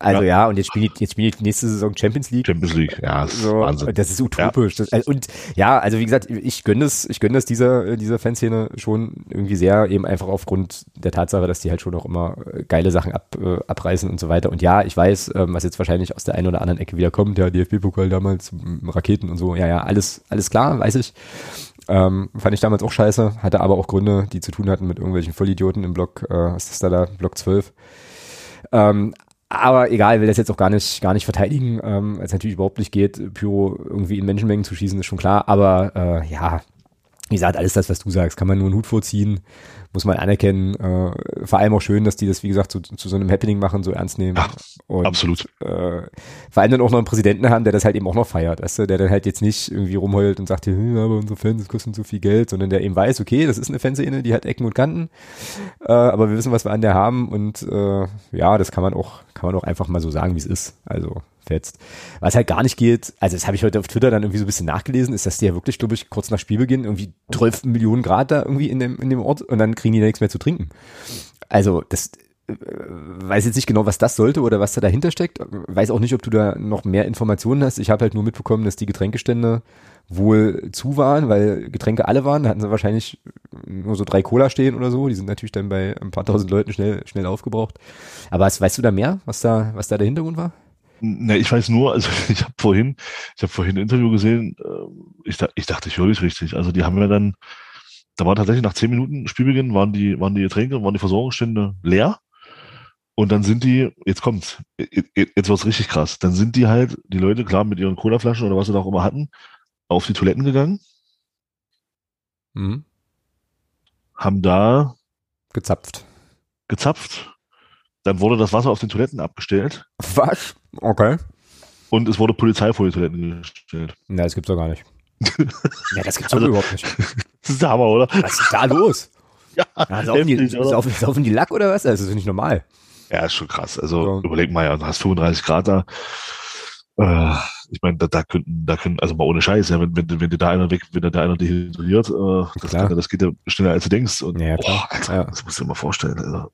S1: Also ja, ja und jetzt spielt jetzt spielt nächste Saison Champions League.
S2: Champions League, ja,
S1: das ist so, Wahnsinn. Das ist utopisch. Ja. Das, und ja, also wie gesagt, ich gönne das, ich gönne das dieser dieser Fanszene schon irgendwie sehr, eben einfach aufgrund der Tatsache, dass die halt schon auch immer äh, geile Sachen ab, äh, abreißen und so weiter. Und ja, ich weiß, ähm, was jetzt wahrscheinlich aus der einen oder anderen Ecke wieder kommt, der DFB-Pokal damals, Raketen und so. Ja, ja, alles alles klar, weiß ich. Ähm, fand ich damals auch scheiße, hatte aber auch Gründe, die zu tun hatten mit irgendwelchen Vollidioten im Block, äh, was ist da da, Block 12. Ähm, aber egal, will das jetzt auch gar nicht, gar nicht verteidigen, ähm, als natürlich überhaupt nicht geht, Pyro irgendwie in Menschenmengen zu schießen, ist schon klar. Aber äh, ja, wie gesagt, alles das, was du sagst, kann man nur einen Hut vorziehen muss man anerkennen. Äh, vor allem auch schön, dass die das, wie gesagt, zu, zu so einem Happening machen, so ernst nehmen. Ja,
S2: und, absolut.
S1: Äh, vor allem dann auch noch einen Präsidenten haben, der das halt eben auch noch feiert, weißt du, der dann halt jetzt nicht irgendwie rumheult und sagt, hm, aber unsere Fans kosten so viel Geld, sondern der eben weiß, okay, das ist eine Fanszene, die hat Ecken und Kanten, äh, aber wir wissen, was wir an der haben und äh, ja, das kann man auch, kann man auch einfach mal so sagen, wie es ist. Also fetzt. Was halt gar nicht geht, also das habe ich heute auf Twitter dann irgendwie so ein bisschen nachgelesen, ist, dass die ja wirklich, glaube ich, kurz nach Spielbeginn irgendwie 12 Millionen Grad da irgendwie in dem, in dem Ort und dann kriegen die da nichts mehr zu trinken. Also das äh, weiß jetzt nicht genau, was das sollte oder was da dahinter steckt. Weiß auch nicht, ob du da noch mehr Informationen hast. Ich habe halt nur mitbekommen, dass die Getränkestände wohl zu waren, weil Getränke alle waren. Da hatten sie wahrscheinlich nur so drei Cola stehen oder so. Die sind natürlich dann bei ein paar tausend Leuten schnell, schnell aufgebraucht. Aber was, weißt du da mehr, was da, was da der Hintergrund war?
S2: Ne, ich weiß nur, also ich habe vorhin, ich habe vorhin ein Interview gesehen, äh, ich, ich dachte, ich höre dich richtig. Also die haben ja dann, da war tatsächlich nach zehn Minuten Spielbeginn, waren die, waren die Getränke, waren die Versorgungsstände leer. Und dann sind die, jetzt kommt's, jetzt wird's richtig krass. Dann sind die halt, die Leute, klar, mit ihren Colaflaschen oder was sie da auch immer hatten, auf die Toiletten gegangen. Mhm. Haben da
S1: gezapft.
S2: Gezapft dann wurde das Wasser auf den Toiletten abgestellt.
S1: Was? Okay.
S2: Und es wurde Polizei vor die Toiletten gestellt.
S1: Na, das gibt's doch gar nicht. ja, das gibt's doch also, überhaupt nicht.
S2: Das ist der Hammer, oder?
S1: Was ist da los? ja, ja saufen, die, saufen, saufen die Lack oder was? Das ist nicht normal.
S2: Ja, ist schon krass. Also ja. überleg mal, ja, du hast 35 Grad da. Äh, ich meine, da, da könnten, da können, also mal ohne Scheiß, ja, wenn, wenn, wenn dir da einer weg, wenn da einer dehydriert, äh, das, kann, das geht ja schneller als du denkst. Und,
S1: ja, klar.
S2: Oh, Alter, ja. Das musst du dir mal vorstellen. Also.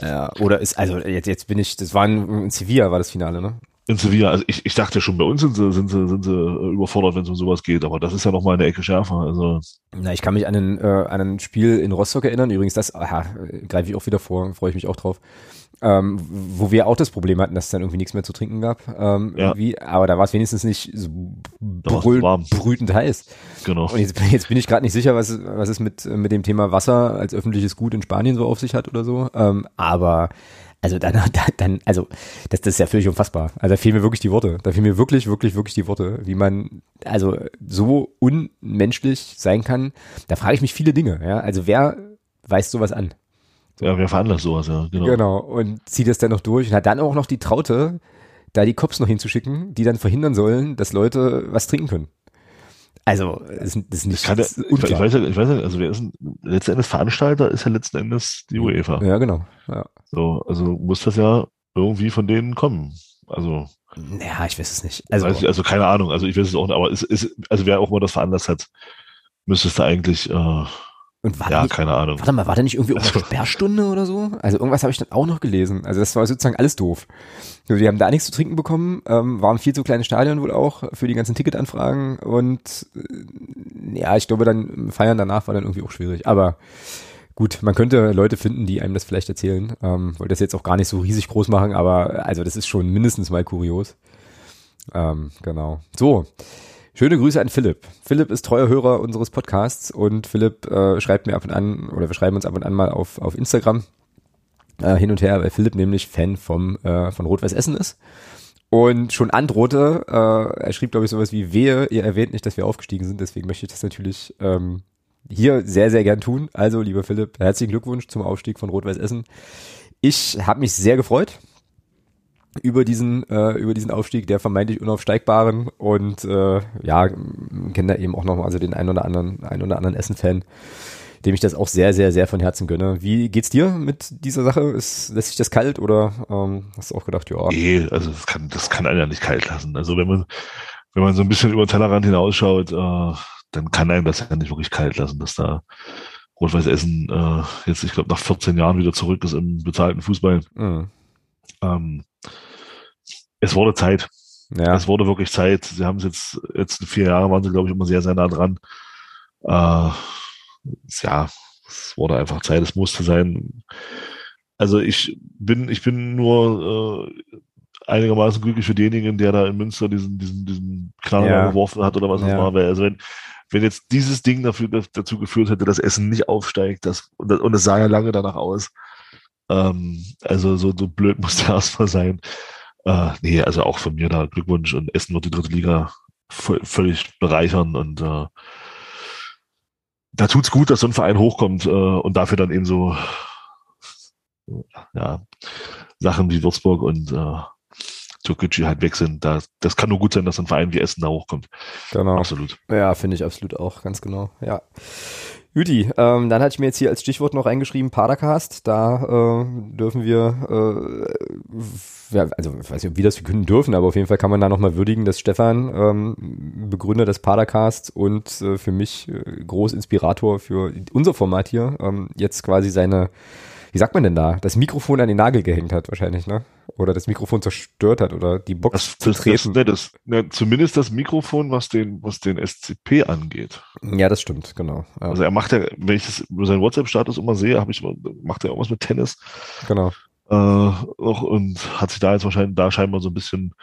S1: Ja, oder ist, also jetzt, jetzt bin ich, das war in, in Sevilla, war das Finale, ne?
S2: In Sevilla, also ich, ich dachte schon, bei uns sind sie, sind sie, sind sie überfordert, wenn es um sowas geht, aber das ist ja nochmal eine Ecke schärfer. Also.
S1: Na, ich kann mich an ein, äh, an ein Spiel in Rostock erinnern, übrigens, das aha, greife ich auch wieder vor, freue ich mich auch drauf ähm, wo wir auch das Problem hatten, dass es dann irgendwie nichts mehr zu trinken gab. Ähm, ja. irgendwie, aber da war es wenigstens nicht so brüll, brütend heiß.
S2: Genau.
S1: Und jetzt, jetzt bin ich gerade nicht sicher, was, was es mit, mit dem Thema Wasser als öffentliches Gut in Spanien so auf sich hat oder so. Ähm, aber also dann, dann, also das, das ist ja völlig unfassbar. Also da fehlen mir wirklich die Worte. Da fehlen mir wirklich, wirklich, wirklich die Worte, wie man also so unmenschlich sein kann. Da frage ich mich viele Dinge. Ja, also wer weist sowas an?
S2: Ja, wer veranlasst sowas, ja,
S1: genau. Genau, und zieht es dann noch durch und hat dann auch noch die Traute, da die Cops noch hinzuschicken, die dann verhindern sollen, dass Leute was trinken können. Also, das, ist, das ist nicht
S2: das
S1: ja,
S2: ich, ich, weiß ja, ich weiß ja, also wer ist ein, letzten Endes Veranstalter ist ja letzten Endes die UEFA.
S1: Ja, genau. Ja.
S2: So, also muss das ja irgendwie von denen kommen. Also.
S1: Ja, ich weiß es nicht. Also,
S2: ich, also keine Ahnung, also ich weiß es auch nicht, aber es ist, also wer auch immer das veranlasst hat, müsste es da eigentlich äh,
S1: und war
S2: ja,
S1: nicht,
S2: keine Ahnung.
S1: Warte mal, war da nicht irgendwie auch eine Sperrstunde oder so? Also irgendwas habe ich dann auch noch gelesen. Also das war sozusagen alles doof. Die haben da nichts zu trinken bekommen, ähm, waren viel zu kleine Stadion wohl auch für die ganzen Ticketanfragen und äh, ja, ich glaube dann Feiern danach war dann irgendwie auch schwierig. Aber gut, man könnte Leute finden, die einem das vielleicht erzählen. Ähm, wollte das jetzt auch gar nicht so riesig groß machen, aber also das ist schon mindestens mal kurios. Ähm, genau. So. Schöne Grüße an Philipp. Philipp ist treuer Hörer unseres Podcasts und Philipp äh, schreibt mir ab und an, oder wir schreiben uns ab und an mal auf, auf Instagram äh, hin und her, weil Philipp nämlich Fan vom, äh, von Rot-Weiß Essen ist. Und schon androhte, äh, er schrieb, glaube ich, sowas wie, wehe, ihr erwähnt nicht, dass wir aufgestiegen sind, deswegen möchte ich das natürlich ähm, hier sehr, sehr gern tun. Also, lieber Philipp, herzlichen Glückwunsch zum Aufstieg von Rot-Weiß Essen. Ich habe mich sehr gefreut über diesen äh, über diesen Aufstieg der vermeintlich unaufsteigbaren und äh, ja kenne da eben auch noch mal also den einen oder anderen einen oder anderen Essen-Fan, dem ich das auch sehr sehr sehr von Herzen gönne. Wie geht's dir mit dieser Sache? Ist lässt sich das kalt oder ähm, hast du auch gedacht, ja?
S2: Nee, also das kann das kann einen ja nicht kalt lassen. Also wenn man wenn man so ein bisschen über den Tellerrand hinausschaut, äh, dann kann einem das ja nicht wirklich kalt lassen, dass da Rot-Weiß Essen äh, jetzt, ich glaube, nach 14 Jahren wieder zurück ist im bezahlten Fußball. Mhm. Ähm, es wurde Zeit. Ja. Es wurde wirklich Zeit. Sie haben es jetzt, jetzt vier Jahren waren sie, glaube ich, immer sehr, sehr nah dran. Äh, ja, es wurde einfach Zeit, es musste sein. Also ich bin, ich bin nur äh, einigermaßen glücklich für denjenigen, der da in Münster diesen, diesen, diesen Knaller ja. geworfen hat oder was das ja. war. Also wenn, wenn jetzt dieses Ding dafür, dazu geführt hätte, dass Essen nicht aufsteigt, das, und es sah ja lange danach aus. Ähm, also so, so blöd muss der erstmal sein. Äh, nee, also auch von mir da Glückwunsch und Essen wird die dritte Liga völlig bereichern und äh, da tut's gut, dass so ein Verein hochkommt äh, und dafür dann eben so ja, Sachen wie Würzburg und äh, Türkgücü halt weg sind. Da, das kann nur gut sein, dass ein Verein wie Essen da hochkommt.
S1: Genau. Absolut. Ja, finde ich absolut auch, ganz genau. Ja. Juti, ähm, dann hatte ich mir jetzt hier als Stichwort noch reingeschrieben, Padercast. Da äh, dürfen wir, äh, ja, also ich weiß nicht, wir das können dürfen, aber auf jeden Fall kann man da nochmal würdigen, dass Stefan, ähm, Begründer des Padercasts und äh, für mich äh, groß für unser Format hier, ähm, jetzt quasi seine wie sagt man denn da, das Mikrofon an den Nagel gehängt hat wahrscheinlich, ne? Oder das Mikrofon zerstört hat oder die Box
S2: das, zu treten. Das, das, ne, zumindest das Mikrofon, was den, was den SCP angeht.
S1: Ja, das stimmt, genau.
S2: Ja. Also er macht ja, wenn ich das seinen WhatsApp-Status immer sehe, habe ich macht er irgendwas mit Tennis.
S1: Genau.
S2: Äh, auch, und hat sich da jetzt wahrscheinlich da scheinbar so ein bisschen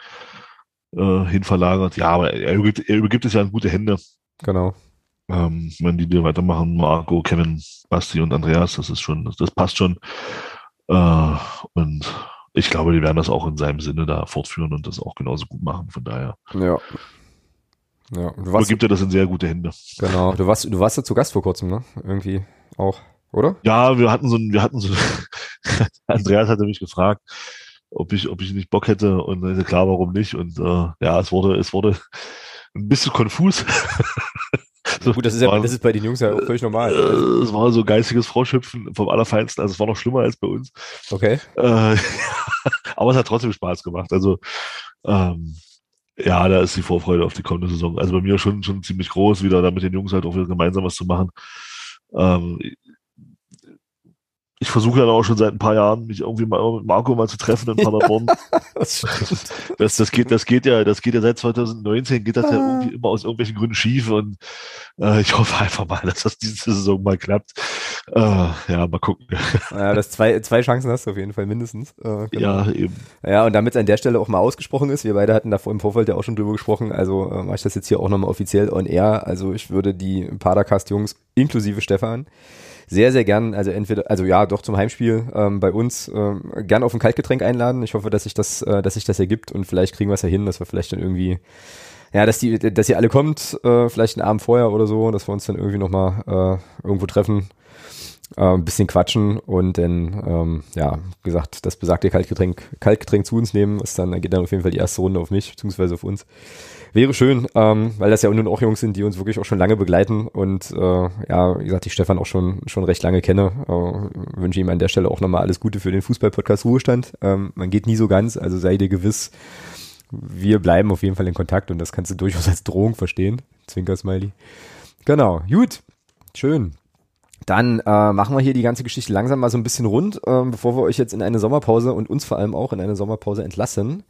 S2: äh, hinverlagert. Ja, aber er übergibt, er übergibt es ja in gute Hände.
S1: Genau.
S2: Ähm, wenn die dir weitermachen, Marco, Kevin, Basti und Andreas, das ist schon, das, das passt schon. Äh, und ich glaube, die werden das auch in seinem Sinne da fortführen und das auch genauso gut machen. Von daher.
S1: Ja.
S2: Ja, du warst, gibt er das in sehr gute Hände.
S1: Genau. Du warst, du warst ja zu Gast vor kurzem, ne? Irgendwie auch, oder?
S2: Ja, wir hatten so ein, wir hatten so, Andreas hatte mich gefragt, ob ich, ob ich nicht Bock hätte und klar, warum nicht? Und äh, ja, es wurde, es wurde ein bisschen konfus.
S1: So, Gut, das ist ja das ist bei den Jungs ja auch völlig normal.
S2: Äh, es war so geistiges Froschhüpfen vom Allerfeinsten. Also es war noch schlimmer als bei uns.
S1: Okay.
S2: Äh, aber es hat trotzdem Spaß gemacht. Also ähm, ja, da ist die Vorfreude auf die kommende Saison. Also bei mir schon schon ziemlich groß, wieder da mit den Jungs halt auch wieder gemeinsam was zu machen. Ähm, ich versuche ja auch schon seit ein paar Jahren, mich irgendwie mal mit Marco mal zu treffen in Paderborn. das, das, das, geht, das geht ja, das geht ja seit 2019, geht das ja ah. irgendwie immer aus irgendwelchen Gründen schief und äh, ich hoffe einfach mal, dass das diese Saison mal klappt. Äh, ja, mal gucken.
S1: Ja, das zwei, zwei Chancen hast du auf jeden Fall mindestens.
S2: Äh, genau. Ja, eben.
S1: Ja, und damit es an der Stelle auch mal ausgesprochen ist, wir beide hatten davor im Vorfeld ja auch schon drüber gesprochen, also äh, mache ich das jetzt hier auch nochmal offiziell on air. Also ich würde die Padercast-Jungs inklusive Stefan sehr, sehr gern, also entweder, also ja, doch zum Heimspiel ähm, bei uns ähm, gern auf ein Kaltgetränk einladen. Ich hoffe, dass sich das, äh, dass sich das ergibt und vielleicht kriegen wir es ja hin, dass wir vielleicht dann irgendwie, ja, dass die, dass ihr alle kommt, äh, vielleicht einen Abend vorher oder so, dass wir uns dann irgendwie nochmal äh, irgendwo treffen, äh, ein bisschen quatschen und dann, ähm, ja, gesagt, das besagte Kaltgetränk, Kaltgetränk zu uns nehmen, was dann, dann geht dann auf jeden Fall die erste Runde auf mich, beziehungsweise auf uns. Wäre schön, ähm, weil das ja nun auch Jungs sind, die uns wirklich auch schon lange begleiten und äh, ja, wie gesagt, ich Stefan auch schon schon recht lange kenne. Äh, wünsche ihm an der Stelle auch nochmal alles Gute für den Fußball-Podcast Ruhestand. Ähm, man geht nie so ganz, also sei dir gewiss, wir bleiben auf jeden Fall in Kontakt und das kannst du durchaus als Drohung verstehen. Zwinker-Smiley. Genau, gut, schön. Dann äh, machen wir hier die ganze Geschichte langsam mal so ein bisschen rund, äh, bevor wir euch jetzt in eine Sommerpause und uns vor allem auch in eine Sommerpause entlassen.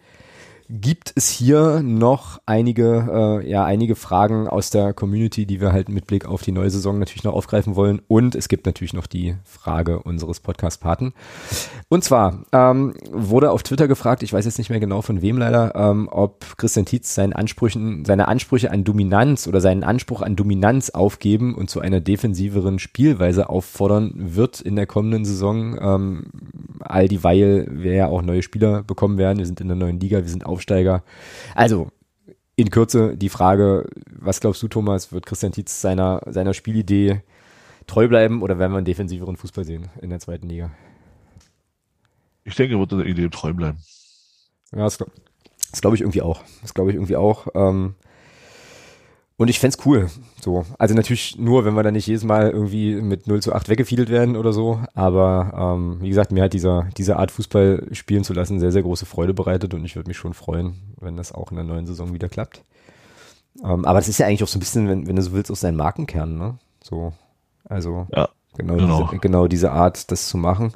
S1: Gibt es hier noch einige, äh, ja, einige Fragen aus der Community, die wir halt mit Blick auf die neue Saison natürlich noch aufgreifen wollen. Und es gibt natürlich noch die Frage unseres Podcast-Paten. Und zwar ähm, wurde auf Twitter gefragt, ich weiß jetzt nicht mehr genau von wem leider, ähm, ob Christian Tietz seinen Ansprüchen, seine Ansprüche an Dominanz oder seinen Anspruch an Dominanz aufgeben und zu einer defensiveren Spielweise auffordern wird in der kommenden Saison. Ähm, all dieweil wir ja auch neue Spieler bekommen werden. Wir sind in der neuen Liga, wir sind Aufsteiger. Also in Kürze die Frage, was glaubst du, Thomas, wird Christian Tietz seiner, seiner Spielidee treu bleiben oder werden wir einen defensiveren Fußball sehen in der zweiten Liga?
S2: Ich denke, er wird der Idee treu bleiben.
S1: Ja, das, das glaube ich irgendwie auch. Das glaube ich irgendwie auch. Ähm, und ich fände cool. So. Also natürlich nur, wenn wir dann nicht jedes Mal irgendwie mit 0 zu 8 weggefiedelt werden oder so. Aber ähm, wie gesagt, mir hat dieser, diese Art Fußball spielen zu lassen sehr, sehr große Freude bereitet und ich würde mich schon freuen, wenn das auch in der neuen Saison wieder klappt. Ähm, aber das ist ja eigentlich auch so ein bisschen, wenn, wenn du so willst, aus seinem Markenkern, ne? So. Also
S2: ja,
S1: genau, genau. Diese, genau diese Art, das zu machen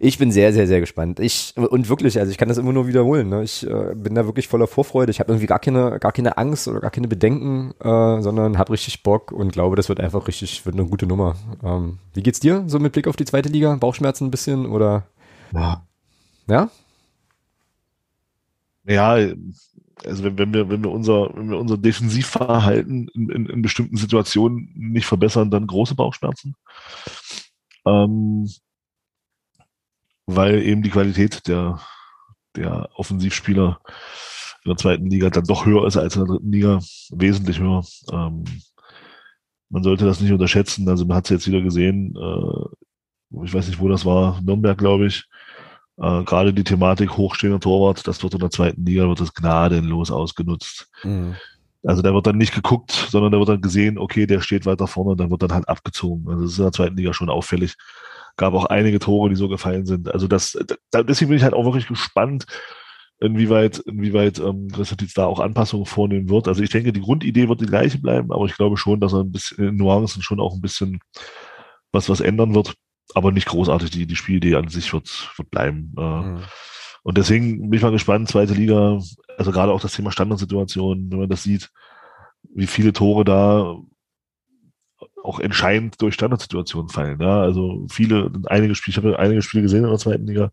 S1: ich bin sehr, sehr, sehr gespannt. Ich, und wirklich, also ich kann das immer nur wiederholen. Ne? Ich äh, bin da wirklich voller Vorfreude. Ich habe irgendwie gar keine, gar keine Angst oder gar keine Bedenken, äh, sondern habe richtig Bock und glaube, das wird einfach richtig, wird eine gute Nummer. Ähm, wie geht's dir so mit Blick auf die zweite Liga? Bauchschmerzen ein bisschen oder?
S2: Ja.
S1: Ja?
S2: Ja, also wenn, wenn wir, wenn wir unser, wenn wir unser Defensivverhalten in, in, in bestimmten Situationen nicht verbessern, dann große Bauchschmerzen. Ähm, weil eben die Qualität der, der Offensivspieler in der zweiten Liga dann doch höher ist als in der dritten Liga, wesentlich höher. Ähm, man sollte das nicht unterschätzen. Also man hat es jetzt wieder gesehen, äh, ich weiß nicht, wo das war, Nürnberg, glaube ich. Äh, Gerade die Thematik hochstehender Torwart, das wird in der zweiten Liga, wird das gnadenlos ausgenutzt. Mhm. Also da wird dann nicht geguckt, sondern da wird dann gesehen, okay, der steht weiter vorne, dann wird dann halt abgezogen. Also das ist in der zweiten Liga schon auffällig gab auch einige Tore, die so gefallen sind. Also das, da, deswegen bin ich halt auch wirklich gespannt, inwieweit, inwieweit ähm, Christian Tietz da auch Anpassungen vornehmen wird. Also ich denke, die Grundidee wird die gleiche bleiben, aber ich glaube schon, dass er ein bisschen in Nuancen schon auch ein bisschen was, was ändern wird. Aber nicht großartig. Die, die Spielidee an sich wird, wird bleiben. Äh, mhm. Und deswegen bin ich mal gespannt, zweite Liga, also gerade auch das Thema Standardsituation, wenn man das sieht, wie viele Tore da auch entscheidend durch Standardsituationen fallen. Ja? Also viele, einige Spiele, ich habe einige Spiele gesehen in der zweiten Liga.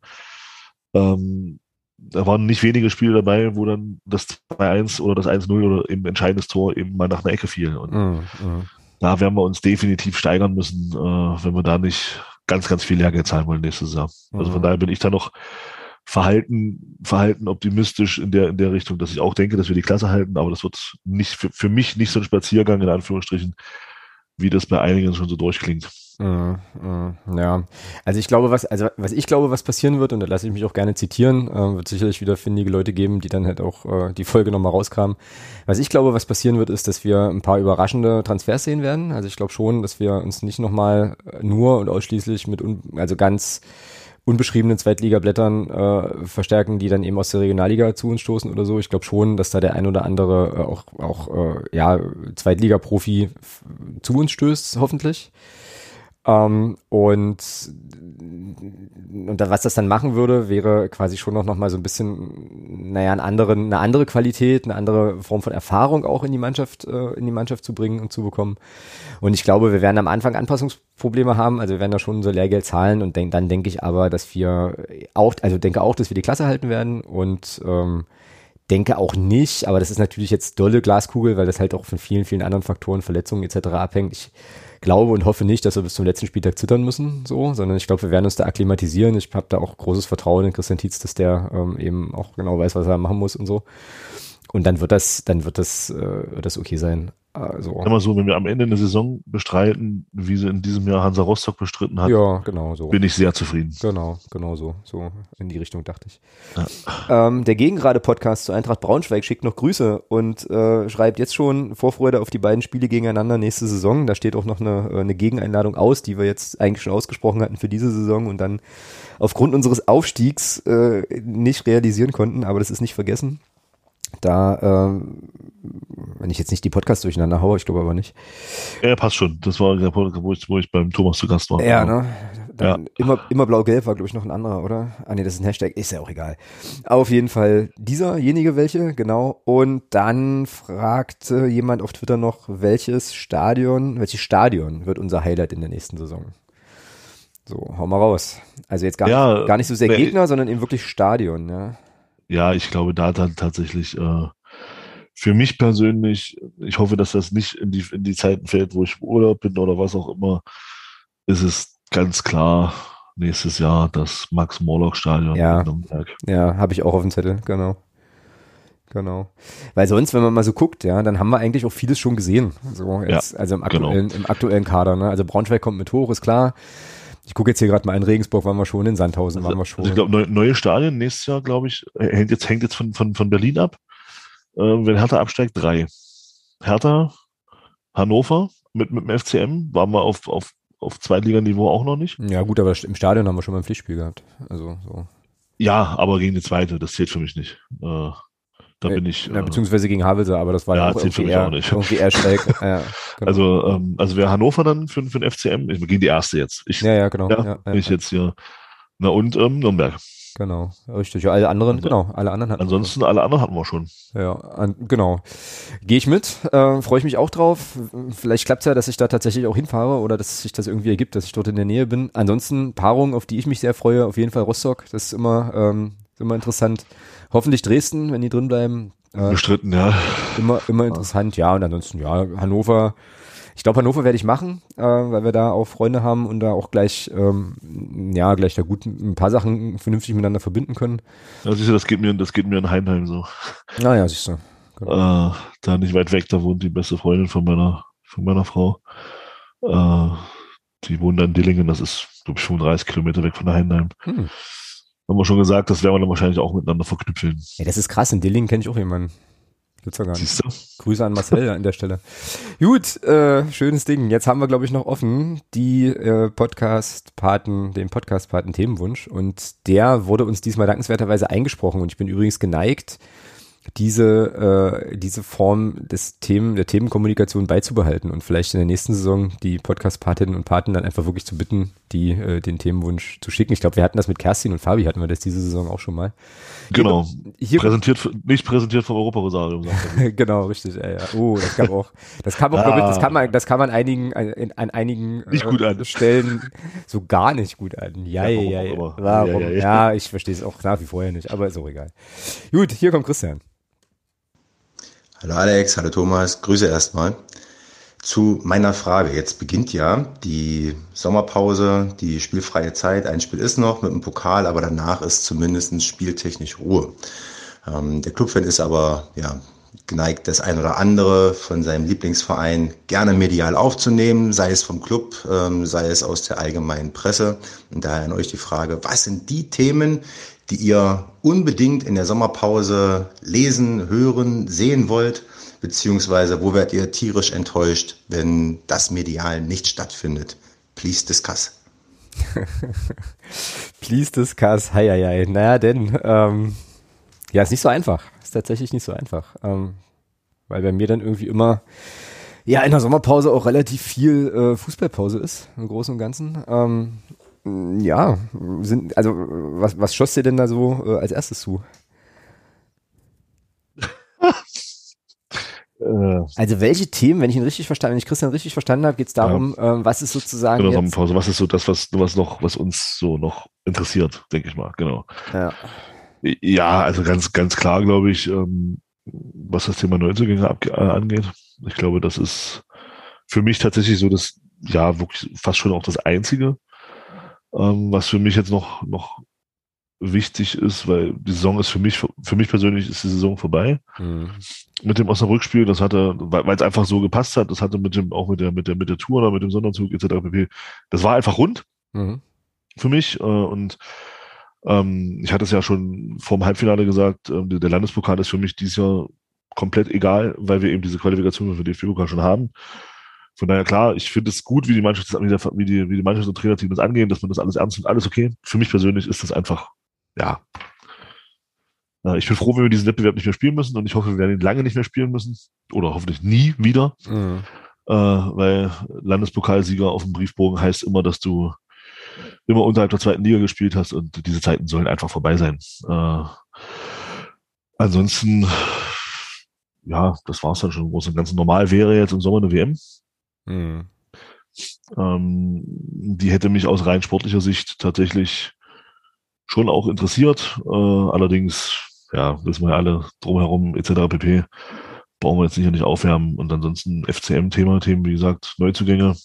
S2: Ähm, da waren nicht wenige Spiele dabei, wo dann das 2-1 oder das 1-0 oder eben entscheidendes Tor eben mal nach einer Ecke fiel. Und mm, mm. da werden wir uns definitiv steigern müssen, äh, wenn wir da nicht ganz, ganz viel Lehrgeld zahlen wollen nächste Saison. Mm. Also von mhm. daher bin ich da noch verhalten, verhalten optimistisch in der, in der Richtung, dass ich auch denke, dass wir die Klasse halten, aber das wird nicht für, für mich nicht so ein Spaziergang in Anführungsstrichen, wie das bei einigen schon so durchklingt.
S1: Mm, mm, ja, also ich glaube, was, also was ich glaube, was passieren wird, und da lasse ich mich auch gerne zitieren, äh, wird sicherlich wieder findige Leute geben, die dann halt auch äh, die Folge nochmal rauskramen. Was ich glaube, was passieren wird, ist, dass wir ein paar überraschende Transfers sehen werden. Also ich glaube schon, dass wir uns nicht nochmal nur und ausschließlich mit, also ganz unbeschriebenen Zweitliga-Blättern äh, verstärken, die dann eben aus der Regionalliga zu uns stoßen oder so. Ich glaube schon, dass da der ein oder andere äh, auch, auch äh, ja, Zweitliga-Profi zu uns stößt, hoffentlich. Ähm, und, und was das dann machen würde, wäre quasi schon noch, noch mal so ein bisschen, naja, einen anderen, eine andere Qualität, eine andere Form von Erfahrung auch in die Mannschaft, äh, in die Mannschaft zu bringen und zu bekommen. Und ich glaube, wir werden am Anfang Anpassungsprobleme haben, also wir werden da schon so Lehrgeld zahlen und denk, dann denke ich aber, dass wir auch, also denke auch, dass wir die Klasse halten werden und ähm, denke auch nicht, aber das ist natürlich jetzt dolle Glaskugel, weil das halt auch von vielen, vielen anderen Faktoren, Verletzungen etc. abhängt. Ich glaube und hoffe nicht, dass wir bis zum letzten Spieltag zittern müssen, so, sondern ich glaube, wir werden uns da akklimatisieren. Ich habe da auch großes Vertrauen in Christian Tietz, dass der ähm, eben auch genau weiß, was er machen muss und so. Und dann wird das, dann wird das, äh, wird das okay sein. Also.
S2: Immer so, wenn wir am Ende eine Saison bestreiten, wie sie in diesem Jahr Hansa Rostock bestritten hat,
S1: ja, genau so.
S2: bin ich sehr zufrieden.
S1: Genau, genau so. So in die Richtung dachte ich. Ja. Ähm, der Gegengrade-Podcast zu Eintracht Braunschweig schickt noch Grüße und äh, schreibt jetzt schon Vorfreude auf die beiden Spiele gegeneinander nächste Saison. Da steht auch noch eine, äh, eine Gegeneinladung aus, die wir jetzt eigentlich schon ausgesprochen hatten für diese Saison und dann aufgrund unseres Aufstiegs äh, nicht realisieren konnten, aber das ist nicht vergessen. Da, ähm, wenn ich jetzt nicht die Podcasts durcheinander haue, ich glaube aber nicht.
S2: Ja, passt schon. Das war der Podcast, wo ich, wo ich beim Thomas zu Gast war.
S1: Ja, ne? Dann
S2: Ja.
S1: immer, immer blau-gelb war, glaube ich, noch ein anderer, oder? Ah, nee, das ist ein Hashtag, ist ja auch egal. Auf jeden Fall dieserjenige welche, genau. Und dann fragte jemand auf Twitter noch, welches Stadion, welches Stadion wird unser Highlight in der nächsten Saison? So, hau mal raus. Also jetzt gar,
S2: Ja,
S1: nicht, gar nicht so sehr. Gegner, sondern eben wirklich Stadion, ja.
S2: Ja, ich glaube, da dann tatsächlich äh, für mich persönlich, ich hoffe, dass das nicht in die, in die Zeiten fällt, wo ich im Urlaub bin oder was auch immer, ist es ganz klar nächstes Jahr das Max-Morlock-Stadion
S1: Ja.
S2: in Nürnberg.
S1: Ja, habe ich auch auf dem Zettel, genau. Genau. Weil sonst, wenn man mal so guckt, ja, dann haben wir eigentlich auch vieles schon gesehen. So jetzt, also im
S2: genau.
S1: aktuellen, im aktuellen Kader. Ne? Also Braunschweig kommt mit hoch, ist klar. Ich gucke jetzt hier gerade mal in Regensburg, waren wir schon, in Sandhausen waren wir schon.
S2: Also ich glaube, neue, neue Stadien nächstes Jahr, glaube ich, äh, hängt jetzt, hängt jetzt von, von, von Berlin ab. Äh, wenn Hertha absteigt, drei. Hertha, Hannover mit, mit dem FCM, waren wir auf, auf, auf Zweitliganiveau auch noch nicht.
S1: ja gut, aber im Stadion haben wir schon mal ein Pflichtspiel gehabt. Also so.
S2: Ja, aber gegen die zweite, das zählt für mich nicht. Äh, da bin ich.
S1: Ja,
S2: äh,
S1: beziehungsweise gegen Havelse, aber das war ja,
S2: Ja,
S1: auch irgendwie eher,
S2: auch nicht.
S1: irgendwie eher schräg. ja, genau.
S2: Also, ähm, also wäre Hannover dann für, für den FCM, ich gegen die erste jetzt. Ich,
S1: ja, ja, genau.
S2: ja,
S1: Ja,
S2: ich jetzt hier. Na und ähm, Nürnberg.
S1: genau. Richtig. Ja, alle anderen,
S2: Also,
S1: genau, alle anderen hatten wir
S2: Ansonsten alle anderen hatten wir schon.
S1: Ja, an, genau. Gehe ich mit, äh, freue ich mich auch drauf. Vielleicht klappt es ja, dass ich da tatsächlich auch hinfahre oder dass sich das irgendwie ergibt, dass ich dort in der Nähe bin. Ansonsten Paarung, auf die ich mich sehr freue, auf jeden Fall Rostock. Das ist immer, ähm, ist immer interessant. Hoffentlich Dresden, wenn die drin bleiben. Äh,
S2: Bestritten, ja.
S1: immer, immer interessant. Ja, und ansonsten, ja, Hannover. Ich glaube, Hannover werde ich machen, äh, weil wir da auch Freunde haben und da auch gleich, ähm, ja, gleich da gut ein paar Sachen vernünftig miteinander verbinden können.
S2: ja siehst du, das geht mir, das geht mir in Heimheim so.
S1: Naja, siehst du. Genau.
S2: Äh, da nicht weit weg, da wohnt die beste Freundin von meiner, von meiner Frau. Äh, die wohnt in Dillingen, das ist, glaube ich, 35 Kilometer weg von der Heimheim.
S1: Hm.
S2: Haben wir schon gesagt, das werden wir dann wahrscheinlich auch miteinander verknüpfeln.
S1: Ja, das ist krass. In Dillingen kenne ich auch jemanden. Gibt's ja gar nicht.
S2: Siehst du?
S1: Grüße an Marcel an der Stelle. Gut, äh, schönes Ding. Jetzt haben wir, glaube ich, noch offen die äh, Podcast-Paten, den Podcast-Paten Themenwunsch. Und der wurde uns diesmal dankenswerterweise eingesprochen. Und ich bin übrigens geneigt, diese, äh, diese Form des Themen, der Themenkommunikation beizubehalten und vielleicht in der nächsten Saison die Podcast-Patinnen und Paten dann einfach wirklich zu bitten, die äh, den Themenwunsch zu schicken. Ich glaube, wir hatten das mit Kerstin und Fabi, hatten wir das diese Saison auch schon mal.
S2: Genau.
S1: Hier,
S2: Präsentiert, nicht präsentiert vom Europarosarium.
S1: genau, richtig. Ja, ja. Oh, das kam auch. Das kam auch,
S2: Ah.
S1: ich, das kam, man- das kam an einigen, an, an einigen
S2: Nicht gut an.
S1: Stellen so gar nicht gut an. Ja,
S2: Ja,
S1: ja.
S2: Warum?
S1: Ja,
S2: Ja,
S1: ja,
S2: ja.
S1: ich verstehe es auch nach wie vorher nicht, aber ist auch egal. Gut, hier kommt Christian.
S4: Hallo Alex, hallo Thomas, Grüße erstmal. Zu meiner Frage. Jetzt beginnt ja die Sommerpause, die spielfreie Zeit. Ein Spiel ist noch mit dem Pokal, aber danach ist zumindest spieltechnisch Ruhe. Ähm, der Clubfan ist aber ja, geneigt, das ein oder andere von seinem Lieblingsverein gerne medial aufzunehmen, sei es vom Club, ähm, sei es aus der allgemeinen Presse. Und daher an euch die Frage, was sind die Themen, die ihr unbedingt in der Sommerpause lesen, hören, sehen wollt? Beziehungsweise wo werdet ihr tierisch enttäuscht, wenn das medial nicht stattfindet? Please discuss.
S1: Please discuss. Hei, hei, hei. Naja, denn, ähm, ja, ist nicht so einfach. Ist tatsächlich nicht so einfach. Ähm, weil bei mir dann irgendwie immer, ja, in der Sommerpause auch relativ viel äh, Fußballpause ist, im Großen und Ganzen. Ähm, ja, sind, also, was, was schoss dir denn da so äh, als erstes zu?
S2: Äh,
S1: Also, welche Themen, wenn ich ihn richtig verstanden, wenn ich Christian richtig verstanden habe, geht es darum, ähm, was ist sozusagen
S2: genau,
S1: jetzt.
S2: Was ist so das, was, was noch, was uns so noch interessiert, denke ich mal, genau.
S1: ja,
S2: Ja, also ganz, ganz klar, glaube ich, ähm, was das Thema Neuzugänge äh, angeht. Ich glaube, das ist für mich tatsächlich so das, ja, wirklich fast schon auch das Einzige, ähm, was für mich jetzt noch, noch wichtig ist, weil die Saison ist für mich, für mich persönlich ist die Saison vorbei.
S1: hm.
S2: Mit dem Osnabrück-Spiel, das hatte, weil es einfach so gepasst hat, das hatte mit dem, auch mit der, mit der, mit der Tour oder mit dem Sonderzug etc. pp. Das war einfach rund
S1: Mhm.
S2: für mich. Äh, und ähm, ich hatte es ja schon vor dem Halbfinale gesagt, der der Landespokal ist für mich dieses Jahr komplett egal, weil wir eben diese Qualifikation für den DFB-Pokal schon haben. Von daher klar, ich finde es gut, wie die Mannschaft, wie, der, wie die, wie die Mannschaft und Trainerteam das angehen, dass man das alles ernst nimmt, alles okay. Für mich persönlich ist das einfach, ja. Äh, Ich bin froh, wenn wir diesen Wettbewerb nicht mehr spielen müssen und ich hoffe, wir werden ihn lange nicht mehr spielen müssen oder hoffentlich nie wieder
S1: Mhm.
S2: äh, weil Landespokalsieger auf dem Briefbogen heißt immer, dass du immer unterhalb der zweiten Liga gespielt hast und diese Zeiten sollen einfach vorbei sein. Äh, ansonsten, ja, das war's dann schon. Groß und ganz normal wäre jetzt im Sommer eine WM. Mhm. Ähm, die hätte mich aus rein sportlicher Sicht tatsächlich schon auch interessiert. Äh, allerdings, ja, wissen wir ja alle drumherum etc. pp. Brauchen wir jetzt sicher nicht aufwärmen. Und ansonsten FCM-Thema, Themen, wie gesagt, Neuzugänge.